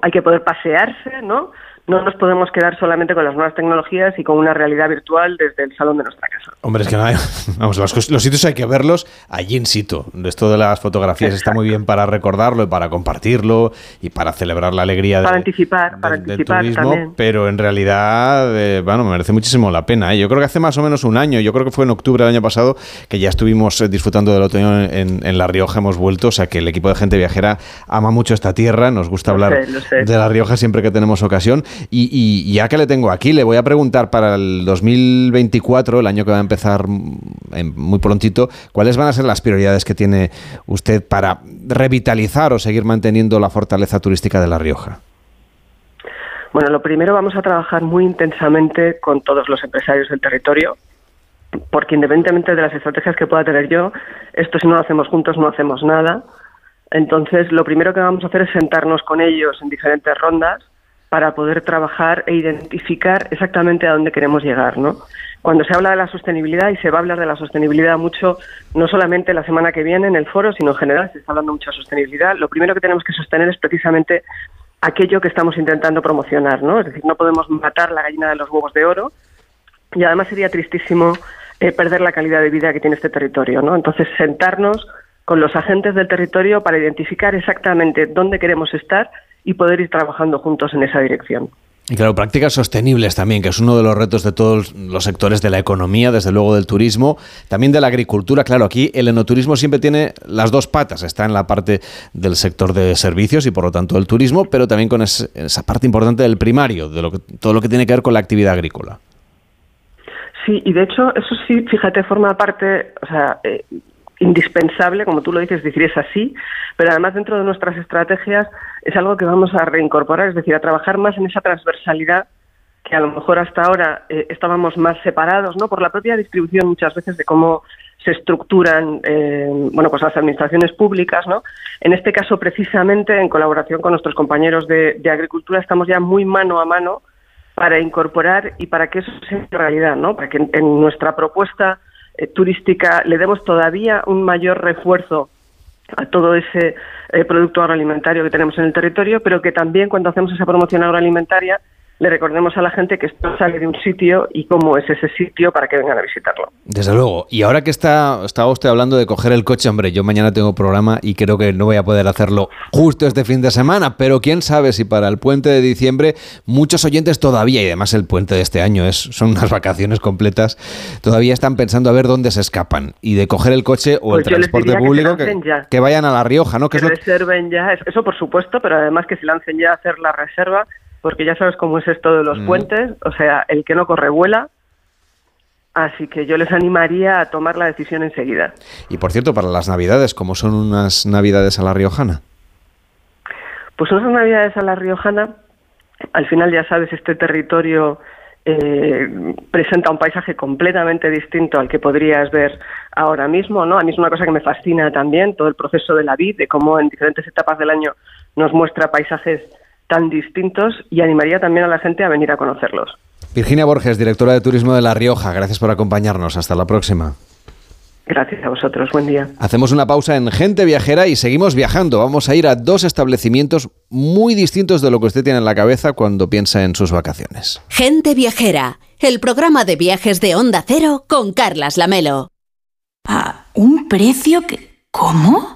hay que poder pasearse, ¿no? No nos podemos quedar solamente con las nuevas tecnologías y con una realidad virtual desde el salón de nuestra casa. Hombre, es que no hay, vamos, los, sitios hay que verlos allí in situ. Esto de las fotografías está muy bien para recordarlo y para compartirlo y para celebrar la alegría para anticipar, para anticipar del turismo, pero en realidad, eh, bueno, merece muchísimo la pena. ¿eh? Yo creo que hace más o menos un año, yo creo que fue en octubre del año pasado, que ya estuvimos eh, disfrutando del otoño en, La Rioja, hemos vuelto, o sea que el equipo de gente viajera ama mucho esta tierra, nos gusta hablar de La Rioja siempre que tenemos ocasión. Y, ya que le tengo aquí, le voy a preguntar para el 2024, el año que va a empezar muy prontito, ¿cuáles van a ser las prioridades que tiene usted para revitalizar o seguir manteniendo la fortaleza turística de La Rioja? Bueno, lo primero vamos a trabajar muy intensamente con todos los empresarios del territorio, porque independientemente de las estrategias que pueda tener yo, esto si no lo hacemos juntos no hacemos nada. Entonces, lo primero que vamos a hacer es sentarnos con ellos en diferentes rondas para poder trabajar e identificar exactamente a dónde queremos llegar, ¿no? Cuando se habla de la sostenibilidad y se va a hablar de la sostenibilidad mucho, no solamente la semana que viene en el foro, sino en general se está hablando mucho de sostenibilidad, lo primero que tenemos que sostener es precisamente aquello que estamos intentando promocionar, ¿no? Es decir, no podemos matar la gallina de los huevos de oro y además sería tristísimo eh, perder la calidad de vida que tiene este territorio, ¿no? Entonces, sentarnos con los agentes del territorio para identificar exactamente dónde queremos estar y poder ir trabajando juntos en esa dirección. Y claro, prácticas sostenibles también, que es uno de los retos de todos los sectores de la economía, desde luego del turismo, también de la agricultura. Claro, aquí el enoturismo siempre tiene las dos patas, está en la parte del sector de servicios y por lo tanto del turismo, pero también con esa parte importante del primario, de lo que, todo lo que tiene que ver con la actividad agrícola. Sí, y de hecho, eso sí, fíjate, forma parte, o sea, eh, indispensable, como tú lo dices, decir es así, pero además dentro de nuestras estrategias es algo que vamos a reincorporar, es decir, a trabajar más en esa transversalidad que a lo mejor hasta ahora eh, estábamos más separados, ¿no? Por la propia distribución muchas veces de cómo se estructuran, eh, bueno, pues las administraciones públicas, ¿no? En este caso, precisamente, en colaboración con nuestros compañeros de, agricultura, estamos ya muy mano a mano para incorporar y para que eso sea realidad, ¿no? Para que en nuestra propuesta eh, turística le demos todavía un mayor refuerzo a todo ese eh, producto agroalimentario que tenemos en el territorio, pero que también cuando hacemos esa promoción agroalimentaria le recordemos a la gente que esto sale de un sitio y cómo es ese sitio para que vengan a visitarlo. Desde luego. Y ahora que está, estaba usted hablando de coger el coche, hombre, yo mañana tengo programa y creo que no voy a poder hacerlo justo este fin de semana, pero quién sabe si para el puente de diciembre muchos oyentes todavía, y además el puente de este año es, son unas vacaciones completas, todavía están pensando a ver dónde se escapan y de coger el coche o el pues transporte público que, vayan a La Rioja, ¿no? Que, reserven ya, eso por supuesto, pero además que se lancen ya a hacer la reserva porque ya sabes cómo es esto de los mm. puentes, o sea, el que no corre vuela. Así que yo les animaría a tomar la decisión enseguida. Y por cierto, para las Navidades, ¿cómo son unas Navidades a la Riojana? Pues unas Navidades a la Riojana, al final ya sabes, este territorio eh, presenta un paisaje completamente distinto al que podrías ver ahora mismo, ¿no? A mí es una cosa que me fascina también, todo el proceso de la vid, de cómo en diferentes etapas del año nos muestra paisajes tan distintos y animaría también a la gente a venir a conocerlos. Virginia Borges, directora de Turismo de La Rioja, gracias por acompañarnos. Hasta la próxima. Gracias a vosotros, buen día. Hacemos una pausa en Gente Viajera y seguimos viajando. Vamos a ir a dos establecimientos muy distintos de lo que usted tiene en la cabeza cuando piensa en sus vacaciones. Gente Viajera, el programa de viajes de Onda Cero con Carlas Lamelo. ¿A un precio que... ¿Cómo?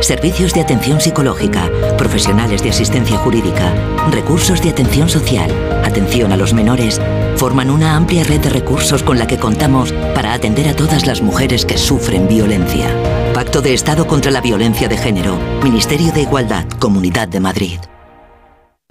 Servicios de atención psicológica, profesionales de asistencia jurídica, recursos de atención social, atención a los menores, forman una amplia red de recursos con la que contamos para atender a todas las mujeres que sufren violencia. Pacto de Estado contra la Violencia de Género, Ministerio de Igualdad, Comunidad de Madrid.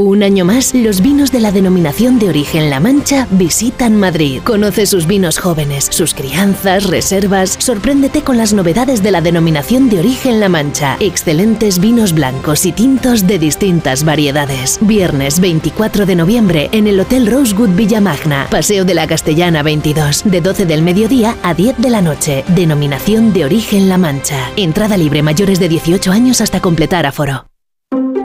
Un año más, los vinos de la denominación de origen La Mancha visitan Madrid. Conoce sus vinos jóvenes, sus crianzas, reservas. Sorpréndete con las novedades de la denominación de origen La Mancha. Excelentes vinos blancos y tintos de distintas variedades. Viernes 24 de noviembre en el Hotel Rosewood Villamagna, Paseo de la Castellana 22, de 12 del mediodía a 10 de la noche. Denominación de origen La Mancha. Entrada libre mayores de 18 años hasta completar aforo.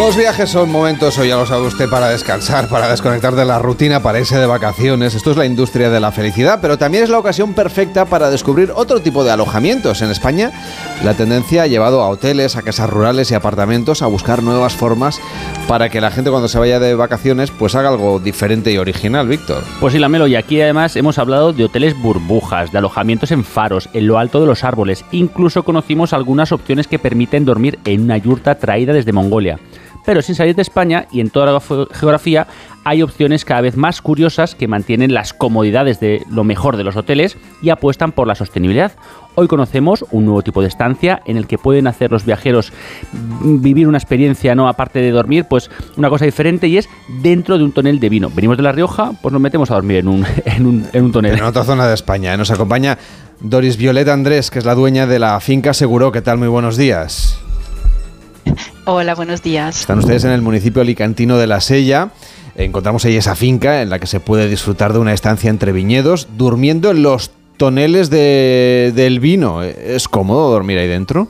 Los viajes son momentos, o ya lo sabe usted, para descansar, para desconectar de la rutina, para irse de vacaciones. Esto es la industria de la felicidad, pero también es la ocasión perfecta para descubrir otro tipo de alojamientos. En España, la tendencia ha llevado a hoteles, a casas rurales y apartamentos a buscar nuevas formas para que la gente cuando se vaya de vacaciones pues haga algo diferente y original, Víctor. Pues sí, Lamelo, y aquí además hemos hablado de hoteles burbujas, de alojamientos en faros, en lo alto de los árboles. Incluso conocimos algunas opciones que permiten dormir en una yurta traída desde Mongolia pero sin salir de España y en toda la geografía hay opciones cada vez más curiosas que mantienen las comodidades de lo mejor de los hoteles y apuestan por la sostenibilidad. Hoy conocemos un nuevo tipo de estancia en el que pueden hacer los viajeros vivir una experiencia, no aparte de dormir, pues una cosa diferente y es dentro de un tonel de vino. Venimos de La Rioja, pues nos metemos a dormir en un, en un, en un tonel. En otra zona de España. ¿eh? Nos acompaña Doris Violeta Andrés, que es la dueña de la finca Seguro. ¿Qué tal? Muy buenos días. Hola, buenos días. Están ustedes en el municipio alicantino de La Sella. Encontramos ahí esa finca en la que se puede disfrutar de una estancia entre viñedos, durmiendo en los toneles de, del vino. ¿Es cómodo dormir ahí dentro?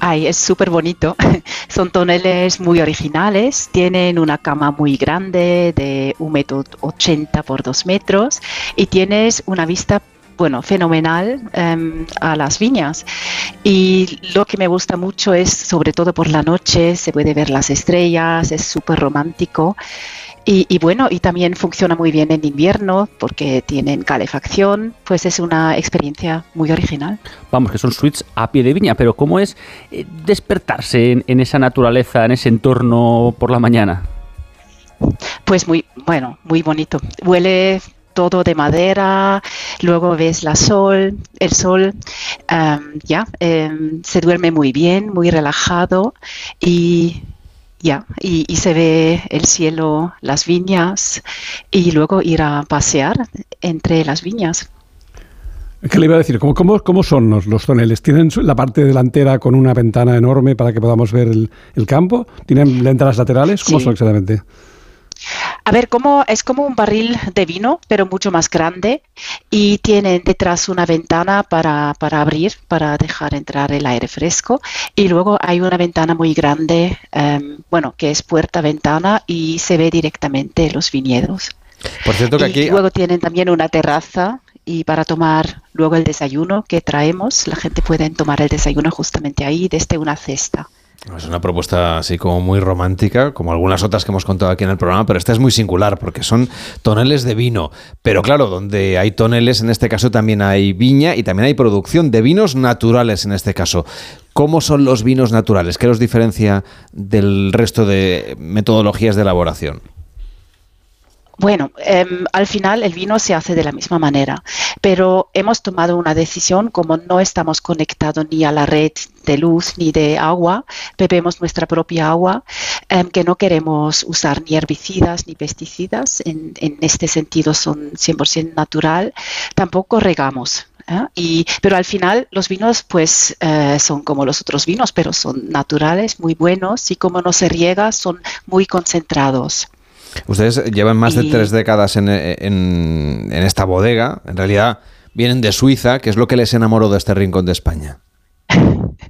Ay, es súper bonito. Son toneles muy originales. Tienen una cama muy grande de 1,80 metro por 2 metros y tienes una vista bueno, fenomenal em, a las viñas. Y lo que me gusta mucho es, sobre todo por la noche, se puede ver las estrellas, es súper romántico. Y, bueno, y también funciona muy bien en invierno porque tienen calefacción, pues es una experiencia muy original. Vamos, que son suites a pie de viña, pero ¿cómo es eh, despertarse en esa naturaleza, en ese entorno por la mañana? Pues muy, bueno, muy bonito. Huele todo de madera, luego ves la sol, el sol, ya, em, se duerme muy bien, muy relajado y ya, y, se ve el cielo, las viñas y luego ir a pasear entre las viñas. ¿Qué le iba a decir? ¿Cómo, cómo, son los, los, toneles? ¿Tienen la parte delantera con una ventana enorme para que podamos ver el, campo? ¿Tienen ventanas laterales? ¿Cómo son exactamente? A ver, como, es como un barril de vino, pero mucho más grande y tiene detrás una ventana para, abrir, para dejar entrar el aire fresco. Y luego hay una ventana muy grande, em, bueno, que es puerta-ventana y se ve directamente los viñedos. Por cierto que aquí... Luego tienen también una terraza y para tomar luego el desayuno que traemos, la gente puede tomar el desayuno justamente ahí desde una cesta. Es una propuesta así como muy romántica, como algunas otras que hemos contado aquí en el programa, pero esta es muy singular porque son toneles de vino. Pero claro, donde hay toneles, en este caso también hay viña y también hay producción de vinos naturales en este caso. ¿Cómo son los vinos naturales? ¿Qué los diferencia del resto de metodologías de elaboración? Bueno, em, al final el vino se hace de la misma manera, pero hemos tomado una decisión como no estamos conectados ni a la red de luz ni de agua, bebemos nuestra propia agua, em, que no queremos usar ni herbicidas ni pesticidas, en, este sentido son 100% natural, tampoco regamos. ¿eh? Y, pero al final los vinos pues eh, son como los otros vinos, pero son naturales, muy buenos y como no se riega son muy concentrados. Ustedes llevan más de tres décadas en, esta bodega. En realidad vienen de Suiza. ¿Qué es lo que les enamoró de este rincón de España?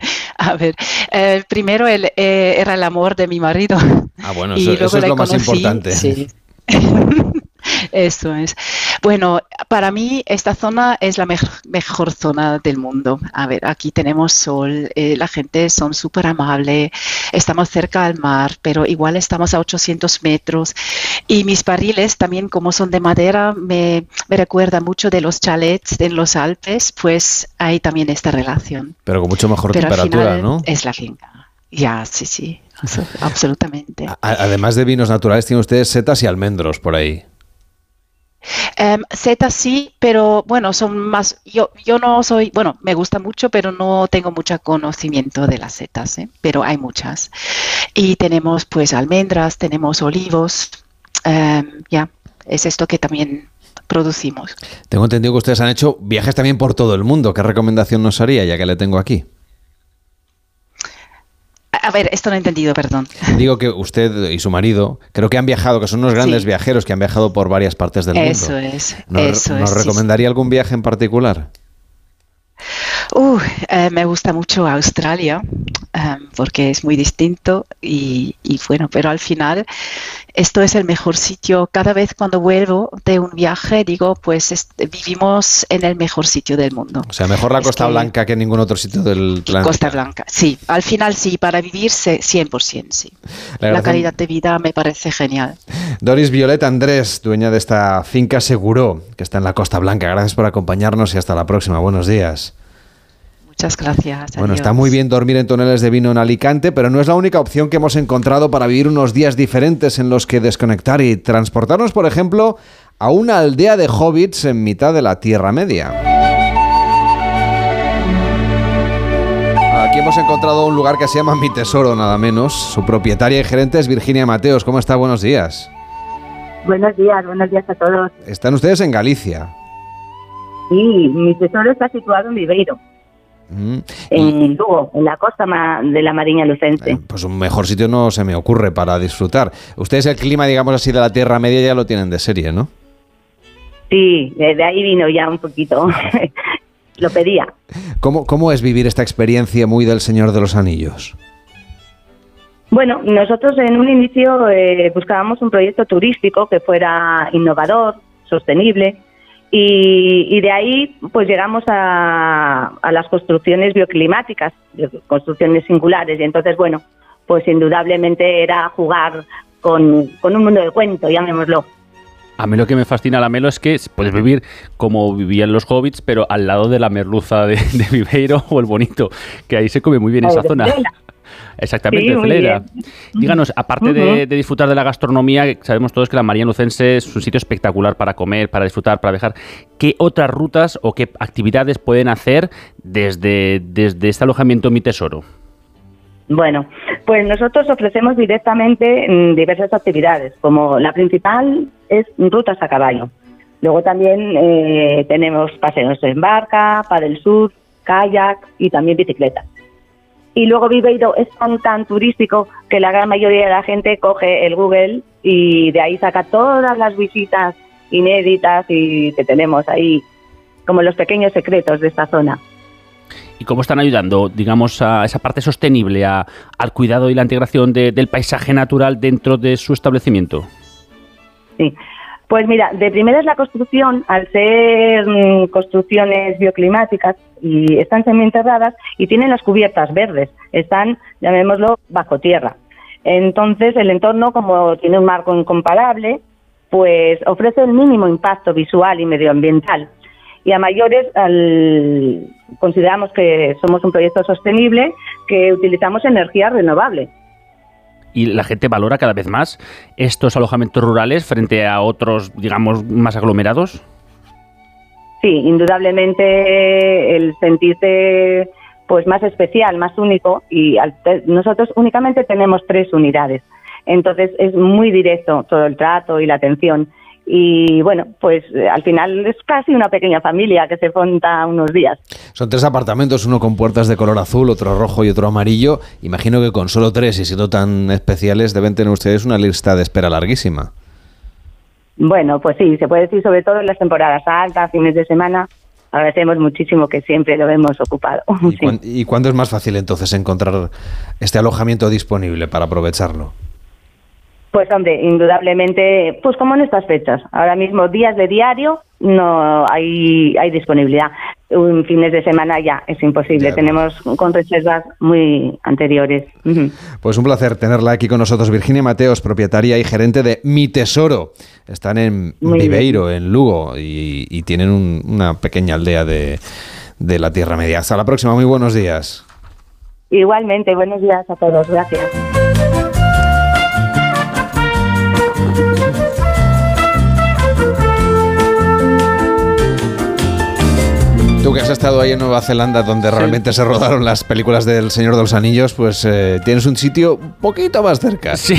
A ver, eh, primero eh, era el amor de mi marido. Ah, bueno, eso, es lo más importante. Sí. Eso es. Bueno, para mí esta zona es la mejor zona del mundo. A ver, aquí tenemos sol, eh, la gente son súper amable, estamos cerca al mar, pero igual estamos a 800 metros. Y mis barriles también, como son de madera, me, me recuerdan mucho de los chalets en los Alpes, pues hay también esta relación. Pero con mucho mejor temperatura, ¿no? Es la finca. Ya, sí, sí, absolutamente. Además de vinos naturales, tienen ustedes setas y almendros por ahí. Um, sí, pero bueno, son más. Yo, yo no soy. Bueno, me gusta mucho, pero no tengo mucho conocimiento de las setas, ¿eh? pero hay muchas. Y tenemos pues almendras, tenemos olivos. Em, ya, es esto que también producimos. Tengo entendido que ustedes han hecho viajes también por todo el mundo. ¿Qué recomendación nos haría ya que le tengo aquí? A ver, esto no he entendido, perdón. Digo que usted y su marido creo que han viajado, que son unos grandes viajeros que han viajado por varias partes del mundo. Eso es. ¿Nos, recomendaría algún viaje en particular? Uh, eh, me gusta mucho Australia eh, porque es muy distinto y, bueno, pero al final esto es el mejor sitio. Cada vez cuando vuelvo de un viaje digo, pues vivimos en el mejor sitio del mundo. O sea, mejor la Costa Blanca que ningún otro sitio del planeta. Costa Blanca, sí. Al final sí, para vivir 100%, sí. La, calidad de vida me parece genial. Doris Violeta Andrés, dueña de esta finca Seguro, que está en la Costa Blanca. Gracias por acompañarnos y hasta la próxima. Buenos días. Muchas gracias. Bueno, está muy bien dormir en toneles de vino en Alicante, pero no es la única opción que hemos encontrado para vivir unos días diferentes en los que desconectar y transportarnos, por ejemplo, a una aldea de hobbits en mitad de la Tierra Media. Aquí hemos encontrado un lugar que se llama Mi Tesoro, nada menos. Su propietaria y gerente es Virginia Mateos. ¿Cómo está? Buenos días. Buenos días, buenos días a todos. Están ustedes en Galicia. Sí, mi tesoro está situado en Viveiro. En Lugo, en la costa de la Mariña Lucense. Eh, pues un mejor sitio no se me ocurre para disfrutar. Ustedes el clima, digamos así, de la Tierra Media ya lo tienen de serie, ¿no? Sí, de ahí vino ya un poquito. lo pedía. ¿Cómo, ¿Cómo es vivir esta experiencia muy del Señor de los Anillos? Bueno, nosotros en un inicio eh, buscábamos un proyecto turístico que fuera innovador, sostenible, y, de ahí pues llegamos a, las construcciones bioclimáticas, construcciones singulares. Y entonces, bueno, pues indudablemente era jugar con, un mundo de cuento, llamémoslo. A mí lo que me fascina la Melo es que puedes vivir como vivían los hobbits, pero al lado de la merluza de, Viveiro o el bonito, que ahí se come muy bien esa zona. Exactamente, Sí, Díganos, aparte de, de disfrutar de la gastronomía, sabemos todos que la María Lucense es un sitio espectacular para comer, para disfrutar, para viajar. ¿Qué otras rutas o qué actividades pueden hacer desde, desde este alojamiento Mi Tesoro? Bueno, pues nosotros ofrecemos directamente mm, diversas actividades, como la principal es rutas a caballo. Luego también eh, tenemos paseos en barca, del sur, kayak y también bicicleta. Y luego Viveiro es tan, tan turístico que la gran mayoría de la gente coge el Google y de ahí saca todas las visitas inéditas y que tenemos ahí como los pequeños secretos de esta zona. ¿Y cómo están ayudando, digamos, a esa parte sostenible, a- al cuidado y la integración de- del paisaje natural dentro de su establecimiento? Sí. Pues mira, de primera es la construcción, al ser mm, construcciones bioclimáticas y están semienterradas y tienen las cubiertas verdes, están, llamémoslo, bajo tierra. Entonces, el entorno, como tiene un marco incomparable, pues ofrece el mínimo impacto visual y medioambiental. Y a mayores, al- consideramos que somos un proyecto sostenible que utilizamos energía renovable. Y la gente valora cada vez más estos alojamientos rurales frente a otros, digamos, más aglomerados. Sí, indudablemente el sentirse pues más especial, más único y nosotros únicamente tenemos tres unidades. Entonces es muy directo todo el trato y la atención y bueno, pues eh, al final es casi una pequeña familia que se monta unos días. Son tres apartamentos, uno con puertas de color azul, otro rojo y otro amarillo. Imagino que con solo tres y siendo tan especiales deben tener ustedes una lista de espera larguísima. Bueno, pues sí, se puede decir sobre todo en las temporadas altas, fines de semana. Agradecemos muchísimo que siempre lo vemos ocupado. ¿Y, cuán- y cuándo es más fácil entonces encontrar este alojamiento disponible para aprovecharlo? Pues hombre, indudablemente, pues como en estas fechas. Ahora mismo días de diario no hay, hay disponibilidad. Un fines de semana ya es imposible. Tenemos con reservas muy anteriores. Pues un placer tenerla aquí con nosotros, Virginia Mateos, propietaria y gerente de Mi Tesoro. Están en Muy bien. Viveiro, en Lugo, y, y tienen un- una pequeña aldea de, de la Tierra Media. Hasta la próxima, muy buenos días. Igualmente, buenos días a todos. Gracias. Tú que has estado ahí en Nueva Zelanda, donde realmente se rodaron las películas del Señor de los Anillos, pues eh, tienes un sitio un poquito más cerca. Sí,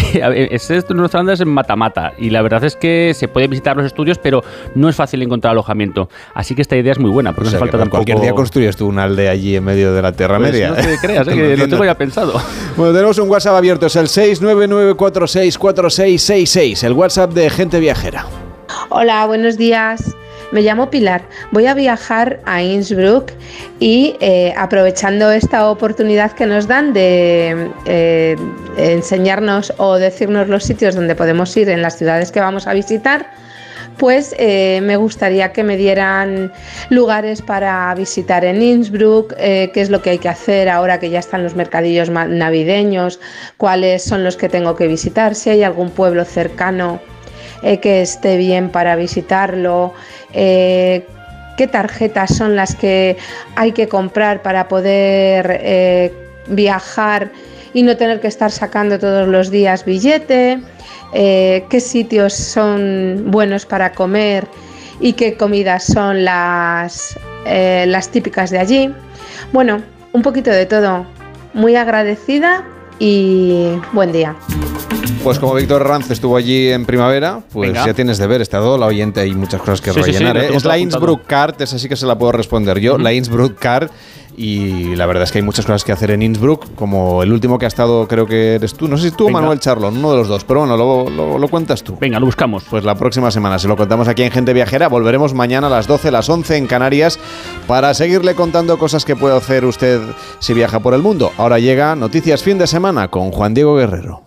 este es Nueva Zelanda es en Matamata y la verdad es que se puede visitar los estudios, pero no es fácil encontrar alojamiento. Así que esta idea es muy buena, porque O sea, no falta por cualquier tampoco- día construyes tú una aldea allí en medio de la Tierra Pues Media. no te creas, eh, que lo tengo ya pensado. Bueno, tenemos un WhatsApp abierto, es el 699464666, el WhatsApp de Gente Viajera. Hola, buenos días. Me llamo Pilar. Voy a viajar a Innsbruck y eh, aprovechando esta oportunidad que nos dan de eh, enseñarnos o decirnos los sitios donde podemos ir en las ciudades que vamos a visitar, pues eh, me gustaría que me dieran lugares para visitar en Innsbruck, qué es lo que hay que hacer ahora que ya están los mercadillos navideños, cuáles son los que tengo que visitar, si hay algún pueblo cercano eh, que esté bien para visitarlo, eh, qué tarjetas son las que hay que comprar para poder eh, viajar y no tener que estar sacando todos los días billete, qué sitios son buenos para comer y qué comidas son las típicas de allí. Bueno, un poquito de todo. Muy agradecida y buen día. Pues como Víctor Ranz estuvo allí en primavera, pues Venga. ya tienes deber, estado la oyente, hay muchas cosas que Sí, sí, sí, rellenar. ¿eh? es la. Innsbruck Card, es así que se la puedo responder yo, la Innsbruck Card. Y la verdad es que hay muchas cosas que hacer en Innsbruck, como el último que ha estado, creo que eres tú, no sé si tú o. Manuel Charlon, uno de los dos, pero bueno, lo, lo- lo cuentas tú. Venga, lo buscamos. Pues la próxima semana se lo contamos aquí en Gente Viajera, volveremos mañana a las 12, las 11 en Canarias, para seguirle contando cosas que puede hacer usted si viaja por el mundo. Ahora llega Noticias Fin de Semana con Juan Diego Guerrero.